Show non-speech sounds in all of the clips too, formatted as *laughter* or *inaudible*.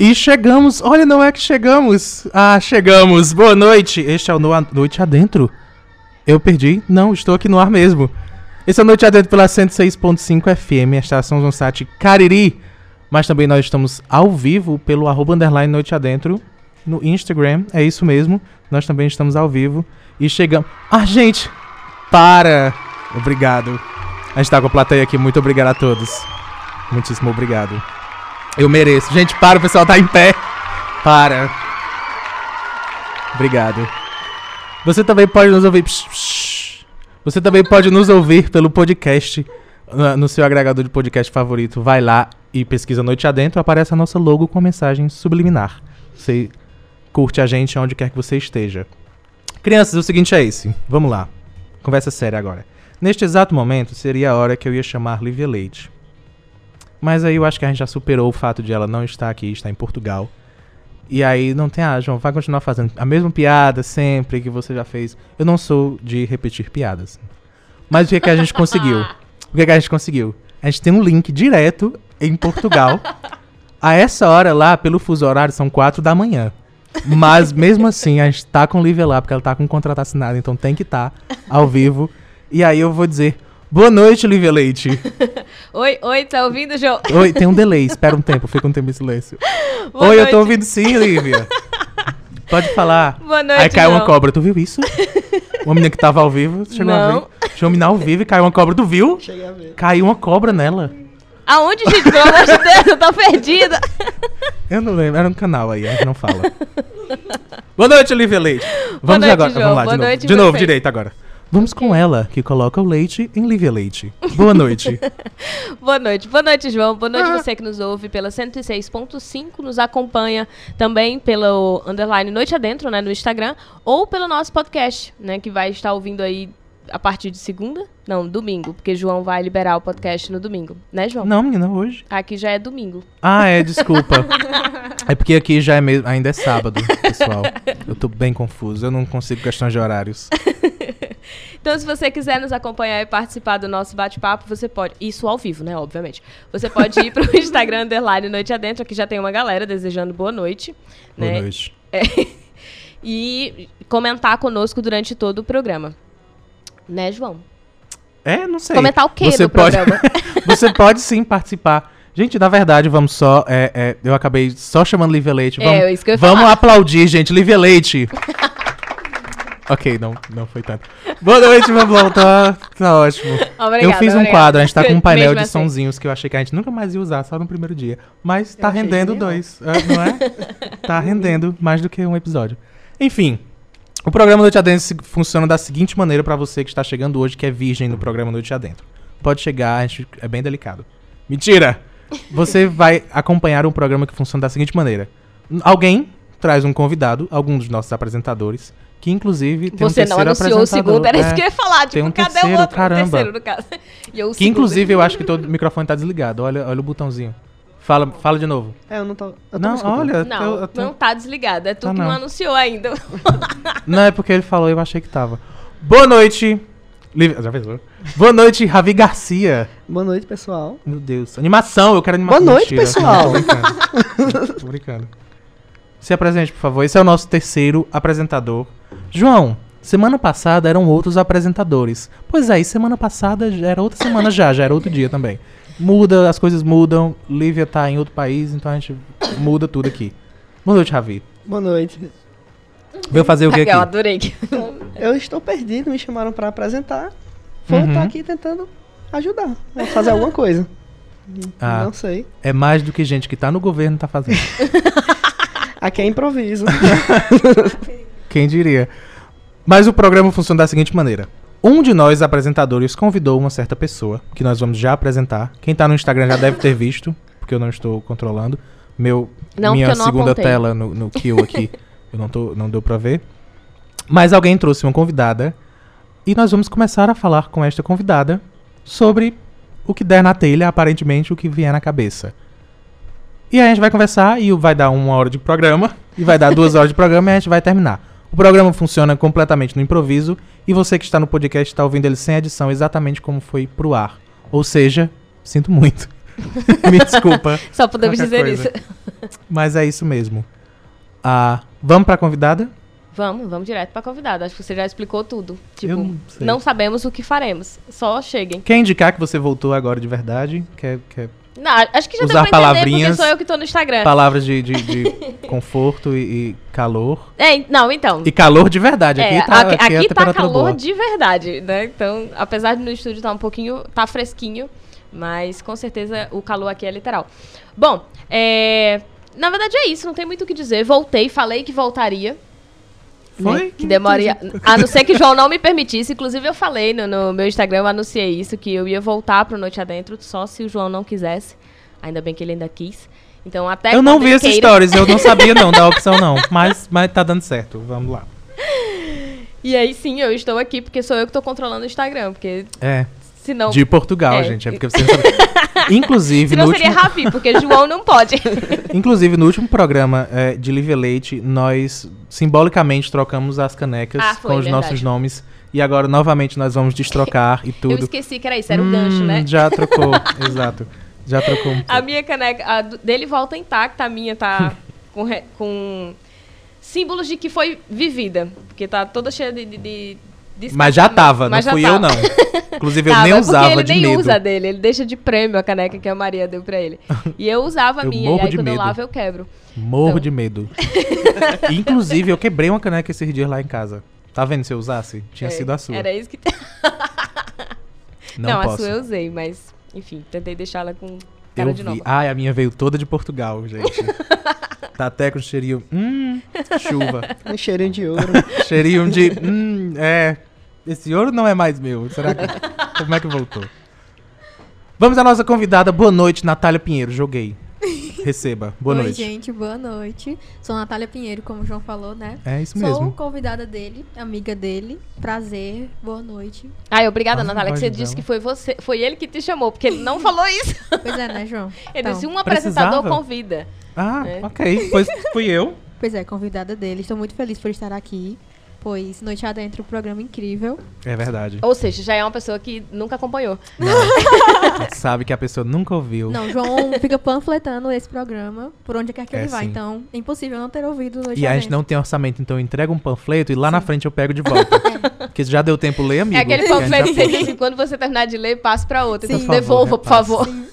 E chegamos, olha, não é que chegamos. Ah, chegamos. Boa noite. Este é o no Noite Adentro. Eu perdi? Não, estou aqui no ar mesmo. Esse é o Noite Adentro pela 106.5 FM, a estação Zonsat Cariri. Mas também nós estamos ao vivo pelo arroba underline Noite Adentro no Instagram. É isso mesmo. Nós também estamos ao vivo. E chegamos. Ah, gente! Para! Obrigado. A gente tá com a plateia aqui. Muito obrigado a todos. Muitíssimo obrigado. Eu mereço. Gente, para, o pessoal tá em pé. Para. Obrigado. Você também pode nos ouvir. Psh, psh. Você também pode nos ouvir pelo podcast no, seu agregador de podcast favorito. Vai lá e pesquisa Noite Adentro. Aparece a nossa logo com a mensagem subliminar. Você curte a gente onde quer que você esteja. Crianças, o seguinte é esse. Vamos lá. Conversa séria agora. Neste exato momento, seria a hora que eu ia chamar Lívia Leite. Mas aí eu acho que a gente já superou o fato de ela não estar aqui, estar em Portugal. E aí não tem, ah, João, vai continuar fazendo a mesma piada sempre que você já fez. Eu não sou de repetir piadas. Mas o que, é que a gente conseguiu? O que, é que a gente conseguiu? A gente tem um link direto em Portugal. *laughs* a essa hora lá, pelo fuso horário, são quatro da manhã. Mas mesmo assim, a gente tá com Lívia lá, porque ela tá com um contrato assinado, então tem que estar tá ao vivo. E aí eu vou dizer, Boa noite, Lívia Leite. *laughs* oi, oi, tá ouvindo, João? Oi, tem um delay, *laughs* espera um tempo, fica um tempo em silêncio. Boa oi, noite. eu tô ouvindo sim, Lívia. Pode falar. Boa noite, Aí caiu uma cobra, tu viu isso? *laughs* Uma menina que tava ao vivo, chegou Não. a ver. Tinha uma menina ao vivo e caiu uma cobra, tu viu? Cheguei a ver. Caiu uma cobra nela. Aonde, gente? Pelo amor de Deus, eu tô perdida. Eu não lembro, era um canal aí, a gente não fala. Boa noite, Lívia Leite. Vamos noite, agora, João. vamos lá, Boa de novo. De novo, direito agora. Vamos com ela, que coloca o leite em Lívia Leite. Boa noite. *laughs* Boa noite. Boa noite, João. Boa noite ah. você que nos ouve pela 106.5, nos acompanha também pelo underline Noite Adentro, né, no Instagram, ou pelo nosso podcast, né, que vai estar ouvindo aí a partir de segunda? Não, domingo, porque João vai liberar o podcast no domingo, né, João? Não, menina, hoje. Aqui já é domingo. Ah, é, desculpa. *laughs* é porque aqui já é mesmo, ainda é sábado, pessoal. Eu tô bem confuso, eu não consigo questões de horários. Então, se você quiser nos acompanhar e participar do nosso bate-papo, você pode. Isso ao vivo, né? Obviamente. Você pode ir pro *laughs* Instagram underline Noite Adentro, aqui já tem uma galera desejando boa noite. Boa né? noite. *laughs* É, e comentar conosco durante todo o programa. Né, João? É, não sei. Comentar o quê você pode... *laughs* você pode sim participar. Gente, na verdade, vamos só. É, é, eu acabei só chamando Lívia Leite. É, vamos, é, isso que eu ia Vamos falar. aplaudir, gente. Lívia Leite. Ok, não, não foi tanto. Boa noite, vamos voltar. Tá ótimo. Obrigada, eu fiz um obrigada. quadro, a gente tá com um *laughs* painel de assim. sonzinhos que eu achei que a gente nunca mais ia usar, só no primeiro dia. Mas tá rendendo dois, é, não é? *laughs* tá rendendo mais do que um episódio. Enfim, o programa Noite Adentro funciona da seguinte maneira para você que está chegando hoje, que é virgem no programa Noite Adentro. Pode chegar, gente, é bem delicado. Mentira! Você *laughs* vai acompanhar um programa que funciona da seguinte maneira. Alguém traz um convidado, algum dos nossos apresentadores, que inclusive tem Você um terceiro não anunciou o segundo, era é, isso que eu ia falar. Tipo, tem um cadê terceiro, o outro? Caramba. O terceiro, no caso. *laughs* que inclusive eu acho que todo o microfone tá desligado. Olha, olha o botãozinho. Fala, fala de novo. É, eu não tô. Eu tô não, olha. Não, eu, eu tô... não tá desligado. É tu tá que não. não anunciou ainda. *laughs* não, é porque ele falou e eu achei que tava. Boa noite. Já pensou? Boa noite, Ravi Garcia. Boa noite, pessoal. Meu Deus. Animação, eu quero animação. Boa noite, Mentira. pessoal. Tô brincando. *laughs* Tô brincando. Se apresente, por favor. Esse é o nosso terceiro apresentador. João, semana passada eram outros apresentadores. Pois é, e semana passada era outra semana já, já era outro dia também muda, as coisas mudam. Lívia tá em outro país, então a gente muda tudo aqui. Boa noite, Ravi. Boa noite. Veio fazer o que aqui? Eu adorei. Eu estou perdido, me chamaram para apresentar. Vou uhum. estar aqui tentando ajudar, fazer alguma coisa. Ah, não sei. É mais do que gente que tá no governo tá fazendo. *laughs* aqui é improviso. *laughs* Quem diria? Mas o programa funciona da seguinte maneira. Um de nós apresentadores convidou uma certa pessoa, que nós vamos já apresentar. Quem tá no Instagram já deve ter visto, porque eu não estou controlando. Meu, não, minha segunda apontei. tela no, no kill aqui, eu não, tô, não deu pra ver. Mas alguém trouxe uma convidada. E nós vamos começar a falar com esta convidada sobre o que der na telha, aparentemente o que vier na cabeça. E aí a gente vai conversar e vai dar uma hora de programa, e vai dar duas horas de programa e a gente vai terminar. O programa funciona completamente no improviso e você que está no podcast está ouvindo ele sem edição, exatamente como foi pro ar. Ou seja, sinto muito. *laughs* Me desculpa. Só podemos dizer coisa. isso. Mas é isso mesmo. Ah, vamos pra convidada? Vamos, vamos direto pra convidada. Acho que você já explicou tudo. Tipo, Eu não, não sabemos o que faremos. Só cheguem. Quer indicar que você voltou agora de verdade? Quer, quer Não, acho que já Usar deu pra entender porque sou eu que tô no Instagram. palavras de, de- de *laughs* conforto e, e calor? É, não, então. E calor de verdade. Aqui É, tá, aqui, aqui é aqui tá calor boa. de verdade, né? Então, apesar de no estúdio tá um pouquinho, tá fresquinho, mas com certeza o calor aqui é literal. Bom, é, na verdade é isso, não tem muito o que dizer. Voltei, falei que voltaria. Né? Foi? Que demoraria. A não ser que o João não me permitisse. Inclusive, eu falei no, no meu Instagram, eu anunciei isso, que eu ia voltar pro Noite Adentro, só se o João não quisesse. Ainda bem que ele ainda quis. Então, até Eu não vi essas queira- stories, eu não *laughs* sabia não da opção não. Mas, mas tá dando certo, vamos lá. E aí, sim, eu estou aqui porque sou eu que tô controlando o Instagram. Porque É, senão. de Portugal, É. gente. É porque você. *laughs* Inclusive, no Senão seria último, Ravi, porque João não pode. *laughs* inclusive, no último programa é, de Live Leite, nós simbolicamente trocamos as canecas Ah, foi, com os verdade. nossos nomes. E agora, novamente, nós vamos destrocar e *laughs* Eu tudo. esqueci que era isso, era o Hum, gancho, né? Já trocou, exato. Já trocou um A minha caneca, a dele volta intacta, a minha tá com, re- com símbolos de que foi vivida. Porque tá toda cheia de. de, de Mas já tava, não Mas já fui eu não. *laughs* Inclusive, eu Tava, nem é usava ele de nem medo. usa dele, ele deixa de prêmio a caneca que a Maria deu pra ele. E eu usava a *laughs* Eu minha, e morro aí de quando eu medo. lavo eu quebro. Morro Então. de medo. *laughs* Inclusive, eu quebrei uma caneca esses dias lá em casa. Tá vendo se eu usasse? Tinha É, sido a sua. Era isso que. Não, Não, a sua eu usei, mas enfim, tentei deixá-la com Eu cara de vi. nova. Ai, a minha veio toda de Portugal, gente. tá até com cheirinho. Hum, chuva. Um cheirinho de ouro. Cheirinho de. Hum, é. Esse ouro não é mais meu. Será que. *laughs* Como é que voltou? Vamos à nossa convidada. Boa noite, Natália Pinheiro. Joguei. Receba. Boa Oi, noite. gente, boa noite. Sou Natália Pinheiro, como o João falou, né? É isso Sou mesmo. convidada dele, amiga dele. Prazer, boa noite. Ai, obrigada, Ah, Natália, que você voz disse dela. que foi você, foi ele que te chamou, porque ele não falou isso. Pois é, né, João? *laughs* Ele Então, disse um apresentador precisava? convida. Ah, É. ok. Pois fui eu. Pois é, convidada dele. Estou muito feliz por estar aqui, pois Noite Adentro, um programa incrível. É verdade. Ou seja, já é uma pessoa que nunca acompanhou. *laughs* Sabe que a pessoa nunca ouviu. Não, João fica panfletando esse programa por onde quer que É, ele vá. sim. Então, é impossível não ter ouvido Noite E a gente não tem orçamento, então eu entrego um panfleto e lá na frente eu pego de volta. *laughs* Porque já deu tempo ler, amigo. é aquele que a gente panfleto que você disse, quando você terminar de ler, passe pra outra. Sim. Então, Por favor, devolva, por favor. Sim,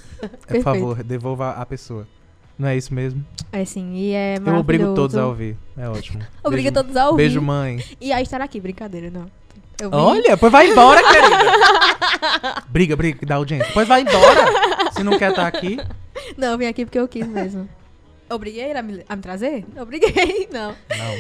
Por favor, devolva a pessoa. Não é isso mesmo? É sim, e é Eu obrigo todos a ouvir. É ótimo. *laughs* Obriga todos a ouvir. Beijo, mãe. E a estar aqui, brincadeira, não. Eu vim- Olha, pois vai embora, *laughs* querida. briga, briga, dá audiência. Pois vai embora. Se não quer estar aqui. Não, eu vim aqui porque eu quis mesmo. Obriguei a me, a me trazer? Obriguei, *laughs* não. Não,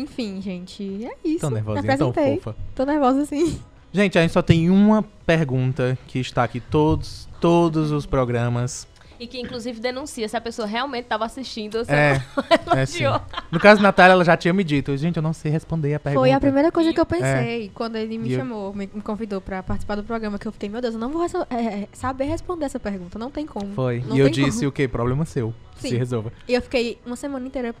Enfim, gente, é isso. tão Me nervosinha, tão fofa. Tô nervosa sim. Gente, a gente só tem uma pergunta que está aqui todos, todos os programas. E que, inclusive, denuncia se a pessoa realmente estava assistindo ou se É, ela é *laughs* sim. No caso, Natália, ela já tinha me dito. Gente, eu não sei responder a pergunta. Foi a primeira coisa que eu pensei quando ele me E chamou, me, me convidou pra participar do programa, que eu fiquei, meu Deus, eu não vou reso- é, é, saber responder essa pergunta, não tem como. Foi. Não e eu disse como. o quê? Problema seu. Se Sim. resolva. E eu fiquei uma semana inteira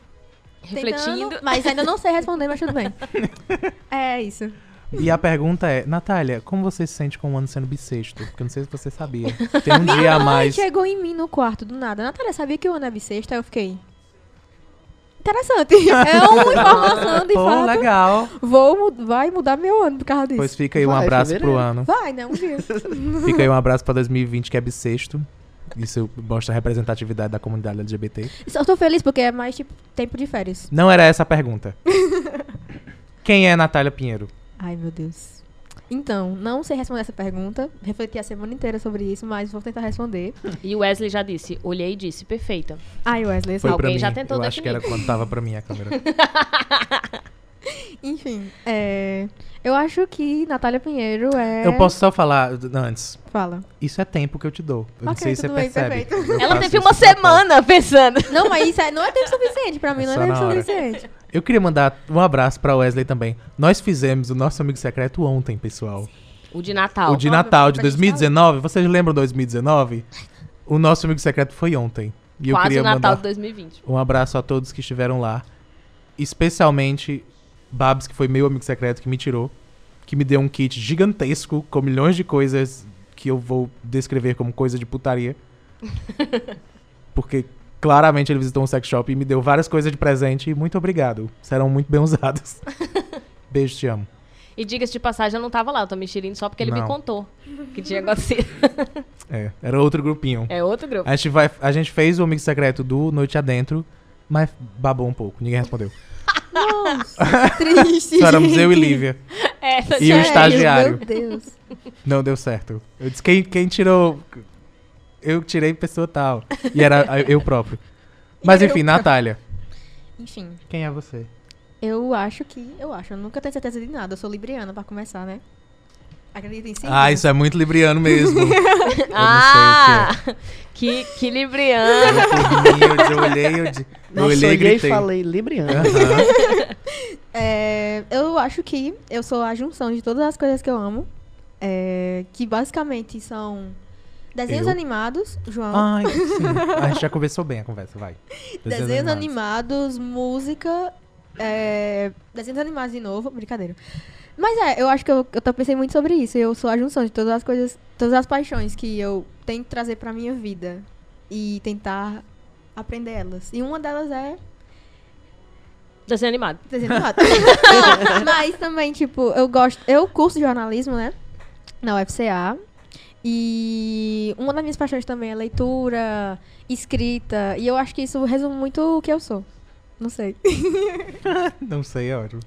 Refletindo. tentando, mas ainda não sei responder, mas tudo bem. *laughs* É isso. E a pergunta é, Natália, como você se sente com o ano sendo bissexto? Porque eu não sei se você sabia. Tem um *laughs* dia a Mãe mais. chegou em mim no quarto do nada. Natália, sabia que o ano é bissexto? Aí eu fiquei... Interessante. *laughs* É uma informação de Pô, fato. legal. Vou, mu- vai mudar meu ano por causa disso. Pois fica aí um Vai, abraço pro fevereiro. ano. Vai, né? Um dia. *laughs* Fica aí um abraço pra 2020, que é bissexto. Isso mostra a representatividade da comunidade LGBT. Só tô feliz porque é mais, tipo, tempo de férias. Não era essa a pergunta. Quem é Natália Pinheiro? Ai, meu Deus. Então, não sei responder essa pergunta. Refleti a semana inteira sobre isso, mas vou tentar responder. E o Wesley já disse, olhei e disse, perfeita. Ai, Wesley, Foi Alguém mim. já tentou eu acho que definir. era quando tava pra mim a câmera. *laughs* enfim. É... Eu acho que Natália Pinheiro é... Eu posso só falar antes. Fala. Isso é tempo que eu te dou. Eu não Ok, sei se você tudo bem, percebe. Ela teve uma semana pensando. Não, mas isso é- não é tempo suficiente. Pra mim, É não é tempo suficiente. Eu queria mandar um abraço pra Wesley também. Nós fizemos o nosso amigo secreto ontem, pessoal. O de Natal. o de Natal de pra gente 2019. Vocês lembram 2019? O nosso amigo secreto foi ontem. E eu Quase queria o Natal mandar de 2020. um abraço a todos que estiveram lá. Especialmente Babs, que foi meu amigo secreto, que me tirou. Que me deu um kit gigantesco com milhões de coisas que eu vou descrever como coisa de putaria. *laughs* Porque claramente ele visitou um sex shop e me deu várias coisas de presente e muito obrigado. Serão muito bem usados. *laughs* Beijo, te amo. E diga-se de passagem, eu não tava lá, eu tô me xerindo só porque ele me Não. contou que tinha acontecido. *laughs* É, era outro grupinho. É outro grupo. A gente, vai, a gente fez o amigo secreto do Noite Adentro, mas babou um pouco. Ninguém respondeu. Nossa, *laughs* triste. Só éramos eu e. Lívia. É, E o Sério, estagiário. Meu Deus. Não deu certo. Eu disse, quem, quem tirou? Eu tirei pessoa tal. E era eu próprio. Mas Eu enfim, Natália. Enfim, Quem é você? eu acho que. Eu acho, eu nunca tenho certeza de nada. Eu sou libriana, pra começar, né? Acredita em si? Ah, isso é muito libriano mesmo. *laughs* eu ah, que, que libriano. não sei o que é. Eu olhei, eu, di- eu Nossa, olhei e olhei e gritei. falei Libriano. Aham. *laughs* É, eu acho que eu sou a junção de todas as coisas que eu amo. é, que basicamente são desenhos Eu? animados, João. Ai, sim. *laughs* A gente já conversou bem a conversa, vai. desenhos animados, música. É, desenhos animados de novo, brincadeira. Mas é, eu acho que eu, eu tô pensei muito sobre isso. Eu sou a junção de todas as coisas, todas as paixões que eu tenho que trazer pra minha vida e tentar aprender elas. E uma delas é Desenho animado. desenho *laughs* animado. Mas também, tipo, eu gosto. Eu curso jornalismo, né? Na UFCA. E uma das minhas paixões também é leitura, escrita. E eu acho que isso resume muito o que eu sou. Não sei. *laughs* Não sei, é ótimo.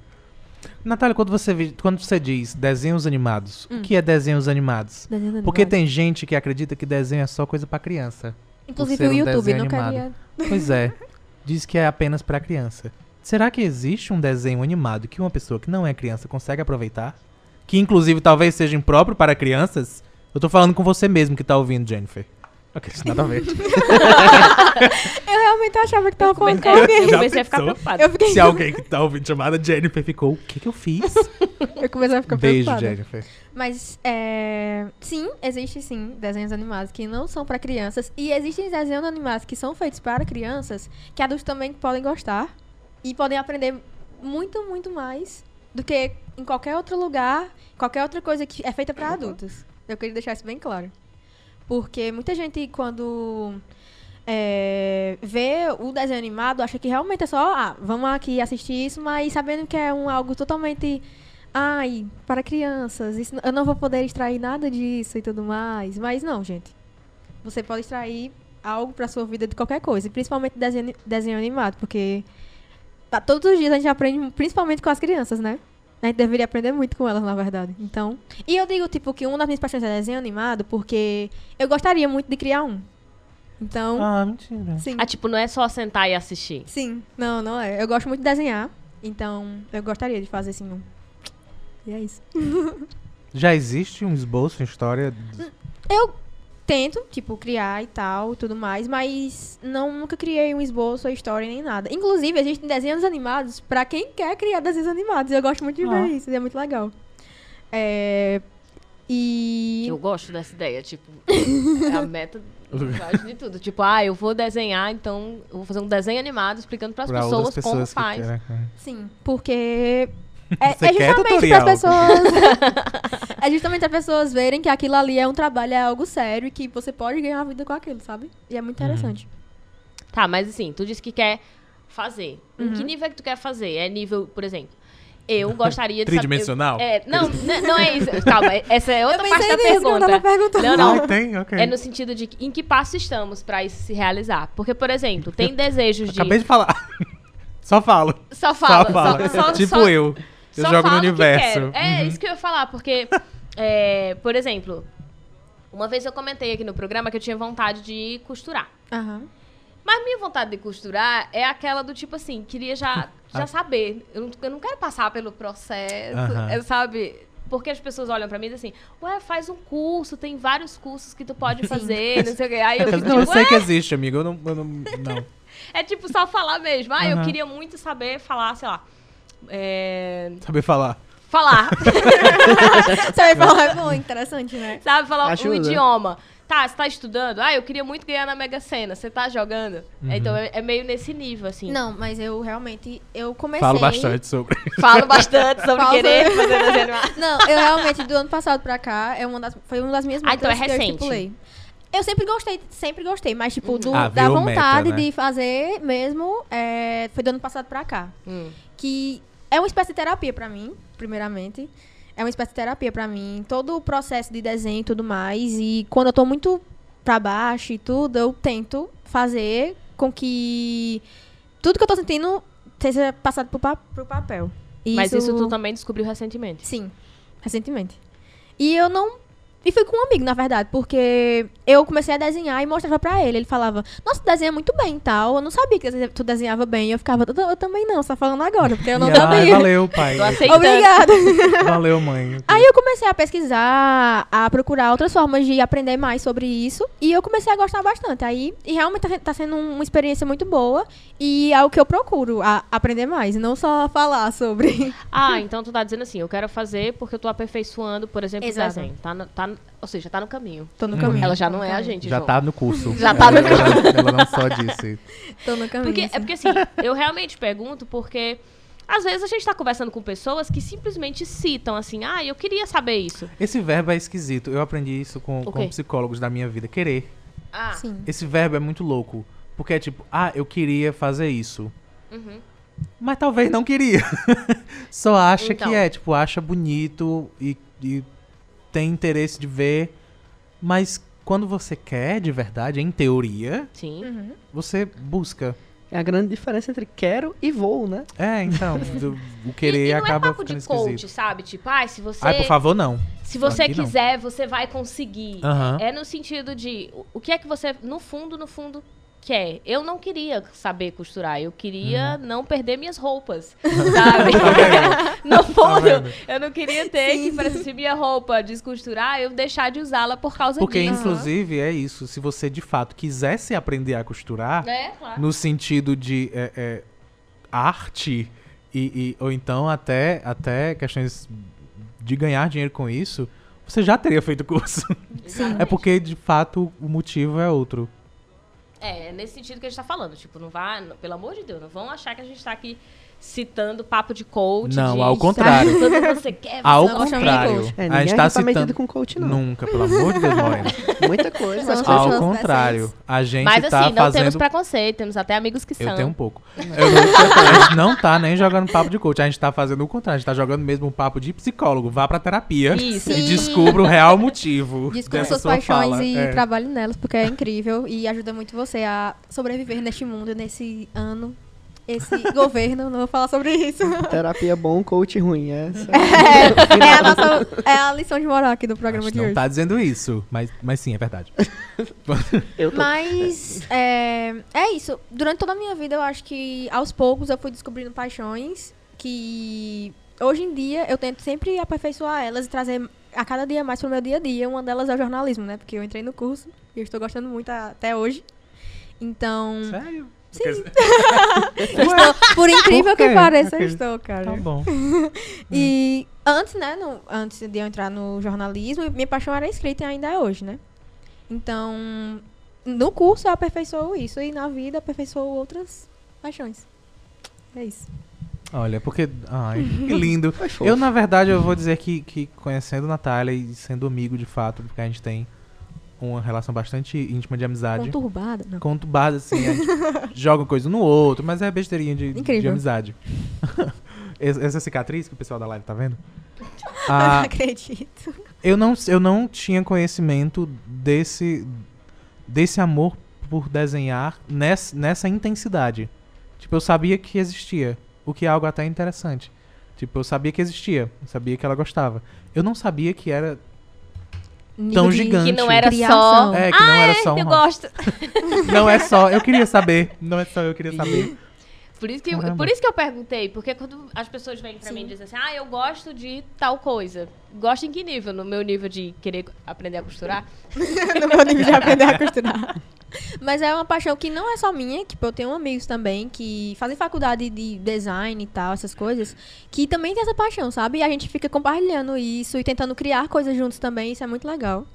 Natália, quando você, quando você diz desenhos animados, Hum. o que é desenhos animados? Desenho Porque animado. tem gente que acredita que desenho é só coisa pra criança. Inclusive o um YouTube não queria. Pois é. *laughs* Diz que é apenas pra criança. Será que existe um desenho animado que uma pessoa que não é criança consegue aproveitar? Que inclusive talvez seja impróprio para crianças? Eu tô falando com você mesmo que tá ouvindo, Jennifer. Ok, isso nada a ver. *laughs* Eu realmente achava que tava falando com alguém. eu Já comecei a ficar pensou? preocupada. Eu, fiquei... Se alguém que tá ouvindo chamada Jennifer ficou, o que que eu fiz? *laughs* eu comecei a ficar Beijo, preocupada. Jennifer. Mas, é... sim, existe sim desenhos animados que não são pra crianças. E existem desenhos animados que são feitos para crianças, que adultos também podem gostar. E podem aprender muito, muito mais do que em qualquer outro lugar, qualquer outra coisa que é feita pra adultos. Eu queria deixar isso bem claro. Porque muita gente, quando é, vê o desenho animado, acha que realmente é só, ah, vamos aqui assistir isso, mas sabendo que é um algo totalmente ai, para crianças, isso, eu não vou poder extrair nada disso e tudo mais. Mas não, gente. Você pode extrair algo pra sua vida de qualquer coisa, e principalmente desenho, desenho animado, porque tá, todos os dias a gente aprende, principalmente com as crianças, né? A gente deveria aprender muito com elas, na verdade. Então. E eu digo, tipo, que uma das minhas paixões é desenho animado, porque eu gostaria muito de criar um. Então, Ah, mentira. sim. Ah, tipo, não é só sentar e assistir. Sim, não, não é. Eu gosto muito de desenhar, então eu gostaria de fazer assim um. E é isso. *laughs* Já existe um esboço, uma história? Eu tento, tipo, criar e tal, tudo mais, mas não nunca criei um esboço, a história nem nada. Inclusive, existem desenhos animados pra quem quer criar desenhos animados. Eu gosto muito de Ah. ver isso, e é muito legal. É, E Eu gosto dessa ideia, tipo, *laughs* é a meta *laughs* de tudo. Tipo, ah, eu vou desenhar, então eu vou fazer um desenho animado explicando pras Pra pessoas, como pessoas que faz. querem. Sim, porque é, Você é quer justamente para pessoas. *laughs* é justamente as pessoas verem que aquilo ali é um trabalho, é algo sério e que você pode ganhar a vida com aquilo, sabe? E é muito interessante. Tá, mas assim, tu disse que quer fazer. Em Uhum. que nível é que tu quer fazer? É nível, por exemplo, eu gostaria de saber- Tridimensional? eu- É, não, n- não é isso. Calma, *laughs* essa é outra eu parte da eu tava pergunta. Não, não. Ah, tem? Ok. É no sentido de em que passo estamos pra isso se realizar. Porque, por exemplo, tem desejos de. Acabei de falar. *laughs* Só falo. Só fala. só fala. Só, só, tipo só- eu. Eu só jogo no que universo. quero. É, Uhum. isso que eu ia falar, porque, *laughs* é, por exemplo, uma vez eu comentei aqui no programa que eu tinha vontade de costurar. Aham. Mas minha vontade de costurar é aquela do tipo assim, queria já, *laughs* já saber. Eu não, eu não quero passar pelo processo, é, sabe? Porque as pessoas olham pra mim e dizem assim, ué, faz um curso, tem vários cursos que tu pode fazer, não sei o quê. *laughs* Aí eu fico Não, eu tipo, sei "Ué?" que existe, amigo. Eu não. Eu não, não. é tipo só falar mesmo. Ah, eu Aham. queria muito saber falar, sei lá. É... Saber falar. Falar. *laughs* Vai falar, é bom, interessante, né? Sabe, falar um Ajuda. idioma. Tá, você tá estudando? Ah, eu queria muito ganhar na Mega Sena. Você tá jogando? Uhum. Então é, é meio nesse nível, assim. Não, mas eu realmente, eu comecei... Falo bastante sobre. Falo bastante sobre Falo querer sobre- fazer desenho. *laughs* Não, eu realmente, do ano passado pra cá, é uma das, foi uma das minhas Ah, então é metas que eu recente. estipulei. Eu sempre gostei, sempre gostei, mas, tipo, do- Ah, da vontade meta, né? de fazer mesmo, é, foi do ano passado pra cá. Hum. Que é uma espécie de terapia pra mim, primeiramente. É uma espécie de terapia pra mim. Todo o processo de desenho e tudo mais. E quando eu tô muito pra baixo e tudo, eu tento fazer com que tudo que eu tô sentindo seja passado pro, pa- pro papel. E Mas isso tu também descobriu recentemente. Sim, recentemente. E eu não. E fui com um amigo, na verdade, porque eu comecei a desenhar e mostrava pra ele. Ele falava, nossa, tu desenha muito bem e tal. Eu não sabia que tu desenhava bem. E eu ficava, eu, também não, você tá falando agora, porque eu não ai, sabia. valeu, pai. Tô aceitando. Obrigada. *laughs* Valeu, mãe. Aí eu comecei a pesquisar, a procurar outras formas de aprender mais sobre isso. E eu comecei a gostar bastante. Aí, e realmente tá, tá sendo uma experiência muito boa. E é o que eu procuro, a- aprender mais. E não só falar sobre. Ah, então tu tá dizendo assim, eu quero fazer porque eu tô aperfeiçoando, por exemplo, o desenho. Tá no- tá ou seja, tá no caminho. Tô no caminho. Ela já não é a gente, Já João. tá no curso. Já tá no ela, ela não só disse. Tô no caminho. Porque, é porque assim, eu realmente pergunto porque às vezes a gente tá conversando com pessoas que simplesmente citam assim, ah, eu queria saber isso. Esse verbo é esquisito. Eu aprendi isso com, com quê? psicólogos da minha vida. Querer. Ah, Sim. Esse verbo é muito louco. Porque é tipo, ah, eu queria fazer isso. uhum. Mas talvez não queria. *laughs* Só acha Então. que é, tipo, acha bonito e, e tem interesse de ver. Mas quando você quer de verdade, em teoria, sim. Uhum. você busca. É a grande diferença entre quero e vou, né? É, então, *laughs* do- o E, querer e não acaba é papo ficando de coach, esquisito. sabe? Tipo, ai, se você Ai, por favor, não. se você Aqui não. quiser, você vai conseguir. Aham. É no sentido de o- o que é que você no fundo, no fundo quer. Eu não queria saber costurar, eu queria Uhum. não perder minhas roupas, *laughs* sabe? *laughs* no fundo, Tá eu não queria ter que, por exemplo, se minha roupa descosturar, eu deixar de usá-la por causa Porque, disso. inclusive, é isso. Se você de fato quisesse aprender a costurar, É, claro. no sentido de é, é, arte, e, e- ou então até, até questões de ganhar dinheiro com isso, você já teria feito curso. *laughs* É porque, de fato, o motivo é outro. É, nesse sentido que a gente tá falando. Tipo, não não- pelo amor de Deus, não vão achar que a gente tá aqui citando papo de coach. Não, de, ao contrário. sabe, Tudo que você quer, você Ao não contrário. É, a gente tá aqui tá metido citando. com coach, não. Nunca, pelo amor de Deus, Morena. *laughs* Muita coisa. As Ao contrário, a gente Mas tá assim, não temos fazendo. preconceito, temos até amigos que são. Eu tenho um pouco. Eu não, a *laughs* gente não tá nem jogando papo de coach, a gente tá fazendo o contrário, a gente tá jogando mesmo um papo de psicólogo. Vá pra terapia Isso. e Sim. descubra o real motivo. Descubra suas sua paixões fala. e É. trabalhe nelas, porque é incrível e ajuda muito você a sobreviver neste mundo, nesse ano, esse governo. Não vou falar sobre isso. Terapia bom, coach ruim. *laughs* Essa É, é a nossa, é a lição de moral aqui do programa gente de não hoje. tá dizendo isso, mas, mas sim, é verdade. *laughs* Eu tô... Mas é, é isso. Durante toda a minha vida, eu acho que aos poucos eu fui descobrindo paixões que hoje em dia eu tento sempre aperfeiçoar elas e trazer a cada dia mais pro meu dia a dia. Uma delas é o jornalismo, né? Porque eu entrei no curso e eu estou gostando muito até hoje. Então, Sério? Sim. *laughs* *laughs* Estou, por incrível Por que pareça, eu estou, cara. Tá bom. *laughs* E antes, né, no- antes de eu entrar no jornalismo, minha paixão era escrita e ainda é hoje, né? Então, no curso eu aperfeiçoo isso e na vida aperfeiçoo outras paixões. É isso. Olha, porque. Ai, que lindo. Eu, na verdade, eu vou dizer que, que conhecendo Natália e sendo amigo de fato, porque a gente tem uma relação bastante íntima de amizade. Conturbada? Não. Conturbada, assim, a gente *laughs* joga coisa no outro, mas é besteirinha de, de amizade. *laughs* Essa cicatriz que o pessoal da live tá vendo? *laughs* Não Ah, acredito. eu, não, eu não tinha conhecimento desse, desse amor por desenhar nessa, nessa intensidade. Tipo, eu sabia que existia, o que é algo até interessante. Tipo, eu sabia que existia, eu sabia que ela gostava. Eu não sabia que era tão gigante. Que não era criação. só. É, que não era É, só um eu gosto. *laughs* Não é só, eu queria saber. Não é só eu queria saber. Por isso, que, Caramba. por isso que eu perguntei, porque quando as pessoas vêm pra mim e dizem assim, ah, eu gosto de tal coisa. Gosto em que nível? No meu nível de querer aprender a costurar? *laughs* no meu nível de aprender a costurar. *laughs* Mas é uma paixão que não é só minha, tipo, eu tenho amigos também que fazem faculdade de design e tal, essas coisas, que também tem essa paixão, sabe? E a gente fica compartilhando isso e tentando criar coisas juntos também, isso é muito legal.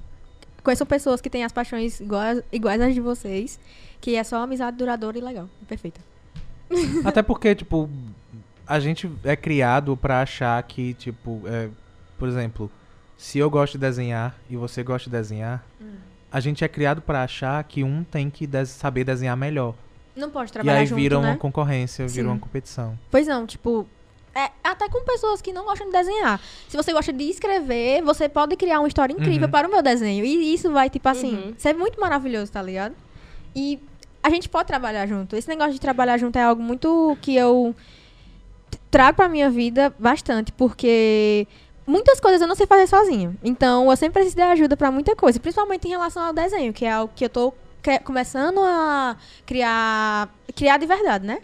Conheço pessoas que têm as paixões iguais, iguais às de vocês, que é só amizade duradoura e legal. Perfeita. *laughs* Até porque, tipo, a gente é criado pra achar que, tipo, é, por exemplo, se eu gosto de desenhar e você gosta de desenhar, a gente é criado pra achar que um tem que des- saber desenhar melhor. Não pode e trabalhar aí junto, vira né? uma concorrência, vira Sim. uma competição. Pois não, tipo. é, até com pessoas que não gostam de desenhar. Se você gosta de escrever, você pode criar uma história incrível Uhum. para o meu desenho. E isso vai, tipo assim, Uhum. ser muito maravilhoso, tá ligado? E a gente pode trabalhar junto. Esse negócio de trabalhar junto é algo muito que eu trago pra minha vida bastante, porque muitas coisas eu não sei fazer sozinha. Então, eu sempre preciso de ajuda pra muita coisa, principalmente em relação ao desenho, que é algo que eu tô começando a criar criar de verdade, né?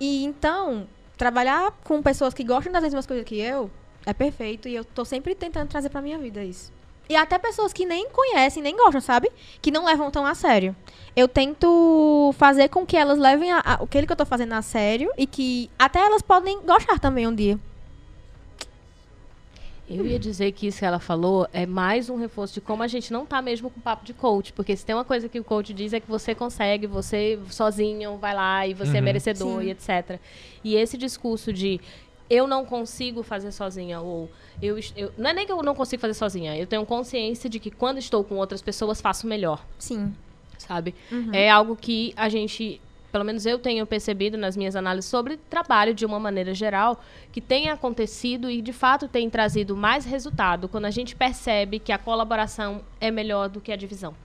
E então, trabalhar com pessoas que gostam das mesmas coisas que eu é perfeito e eu tô sempre tentando trazer pra minha vida isso. E até pessoas que nem conhecem, nem gostam, sabe? Que não levam tão a sério. Eu tento fazer com que elas levem a, a- aquele que eu tô fazendo a sério e que até elas podem gostar também um dia. Eu ia dizer que isso que ela falou é mais um reforço de como a gente não tá mesmo com papo de coach. Porque se tem uma coisa que o coach diz é que você consegue, você sozinho vai lá e você é Uhum. merecedor Sim. e etc. E esse discurso de eu não consigo fazer sozinha, ou eu, eu. Não é nem que eu não consigo fazer sozinha, eu tenho consciência de que quando estou com outras pessoas faço melhor, Sim. sabe? Uhum. É algo que a gente, pelo menos eu tenho percebido nas minhas análises sobre trabalho de uma maneira geral, que tem acontecido e de fato tem trazido mais resultado quando a gente percebe que a colaboração é melhor do que a divisão.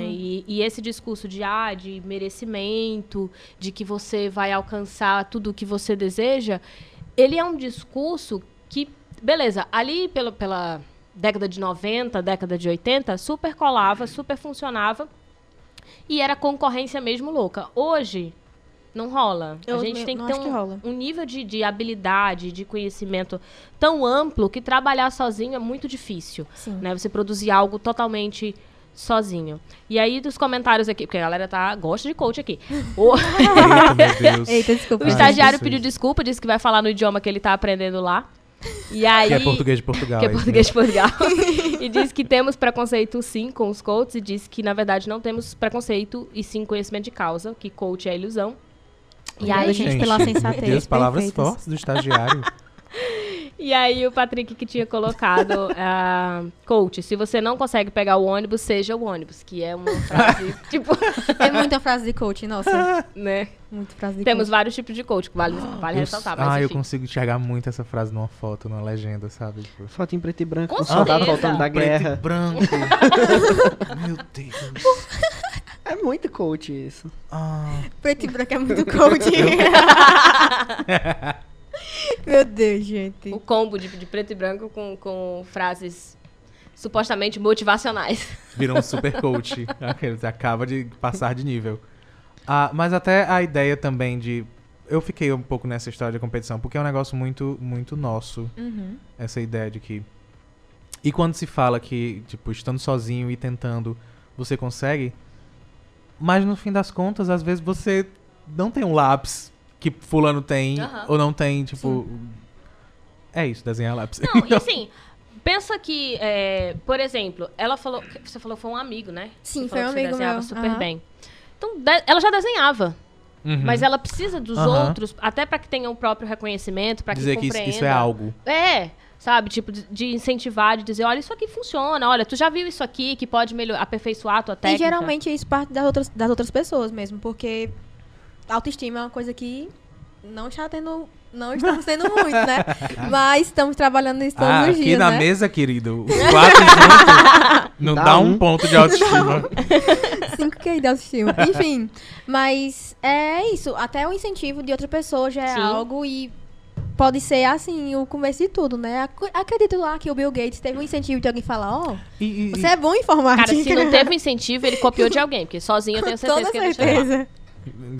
né? E, e esse discurso de, ah, de merecimento, de que você vai alcançar tudo o que você deseja, ele é um discurso que, beleza, ali pela, pela década de 90, década de 80, super colava, super funcionava e era concorrência mesmo louca. Hoje, não rola. Eu a gente tem que ter acho que um, rola. um nível de, de habilidade, de conhecimento tão amplo que trabalhar sozinho é muito difícil Sim. né? Você produzir algo totalmente sozinho. E aí dos comentários aqui, porque a galera tá gosta de coach aqui. *laughs* O, Eita. Eita, desculpa. o Ai, estagiário pediu desculpa, disse que vai falar no idioma que ele tá aprendendo lá. E aí Que é português de Portugal. que é isso português de Portugal. *laughs* e diz que temos preconceito sim com os coaches e diz que na verdade não temos preconceito e sim conhecimento de causa, que coach é ilusão. E aí, gente, pela Meu sensatez, Deus, palavras perfeitas. fortes do estagiário. *laughs* E aí o Patrick que tinha colocado, ah, coach, se você não consegue pegar o ônibus, seja o ônibus, que é uma frase, *laughs* tipo, É muita frase de coach, nossa. né? Muita frase de Temos coach. vários tipos de coach, que vale, vale Eu- ressaltar, mas ah, eu enfim. consigo enxergar muito essa frase numa foto, numa legenda, sabe? Tipo, Foto em preto e branco, Com soldado certeza. voltando da preto e guerra. branco. *laughs* Meu Deus. É muito coach isso. Ah, Preto e branco é muito coach. *laughs* *laughs* Meu Deus, gente. O combo de, de preto e branco com, com frases supostamente motivacionais. virou um *laughs* super coach. Aqueles, acaba de passar de nível. Ah, mas até a ideia também de. Eu fiquei um pouco nessa história de competição, porque é um negócio muito, muito nosso. Uhum. Essa ideia de que. E quando se fala que, tipo, estando sozinho e tentando, você consegue. Mas no fim das contas, às vezes você não tem um lápis que fulano tem, Aham. ou não tem, tipo. É isso, desenhar lápis. Não, e *laughs* assim, pensa que, é, por exemplo, ela falou. Você falou que foi um amigo, né? Sim, Você foi falou um que você amigo desenhava meu. super Aham. bem. Então, de- ela já desenhava. Uhum. Mas ela precisa dos outros, até pra que tenha o próprio reconhecimento, pra que dizer que isso, compreenda. isso é algo. É, sabe? Tipo, de, de incentivar, de dizer, olha, isso aqui funciona, olha, tu já viu isso aqui que pode melhor, aperfeiçoar a tua E técnica. geralmente isso parte das outras, das outras pessoas mesmo, porque autoestima é uma coisa que não está tendo. Não estamos tendo muito, né? *laughs* Mas estamos trabalhando nisso todos Ah, os aqui dias. na né? mesa, querido, os quatro juntos *laughs* não Dá dá um um. ponto de autoestima. *laughs* 5K de autoestima. Enfim, mas é isso. Até o incentivo de outra pessoa já é Sim. algo e pode ser, assim, o começo de tudo, né? Ac- Acredito lá que o Bill Gates teve um incentivo de alguém falar, ó, e- você é bom em informática. Cara, se não teve um incentivo, ele copiou de alguém, porque sozinho eu tenho certeza Toda que ele não certeza.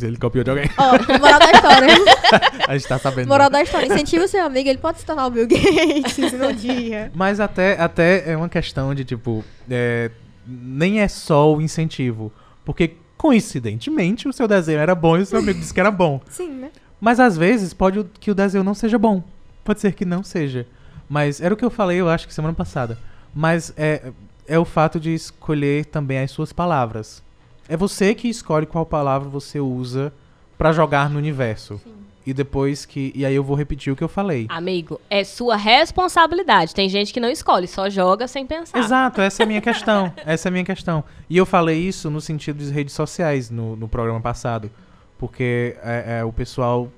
Ele copiou de alguém. Ó, moral da história. *laughs* A gente tá sabendo. moral da história. Incentiva o seu amigo, ele pode se tornar o Bill Gates no *laughs* dia. Mas até, até é uma questão de, tipo, é, nem é só o incentivo. Porque, coincidentemente, o seu desenho era bom e o seu amigo disse que era bom. *laughs* Sim, né? Mas às vezes pode que o desenho não seja bom. Pode ser que não seja. Mas era o que eu falei, eu acho que semana passada. Mas é, é o fato de escolher também as suas palavras. É você que escolhe qual palavra você usa pra jogar no universo. Sim. e depois que. E aí eu vou repetir o que eu falei. Amigo, é sua responsabilidade. Tem gente que não escolhe, só joga sem pensar. Exato, essa é a minha questão. *laughs* Essa é a minha questão. E eu falei isso no sentido das redes sociais no, no programa passado. Porque é, é, o pessoal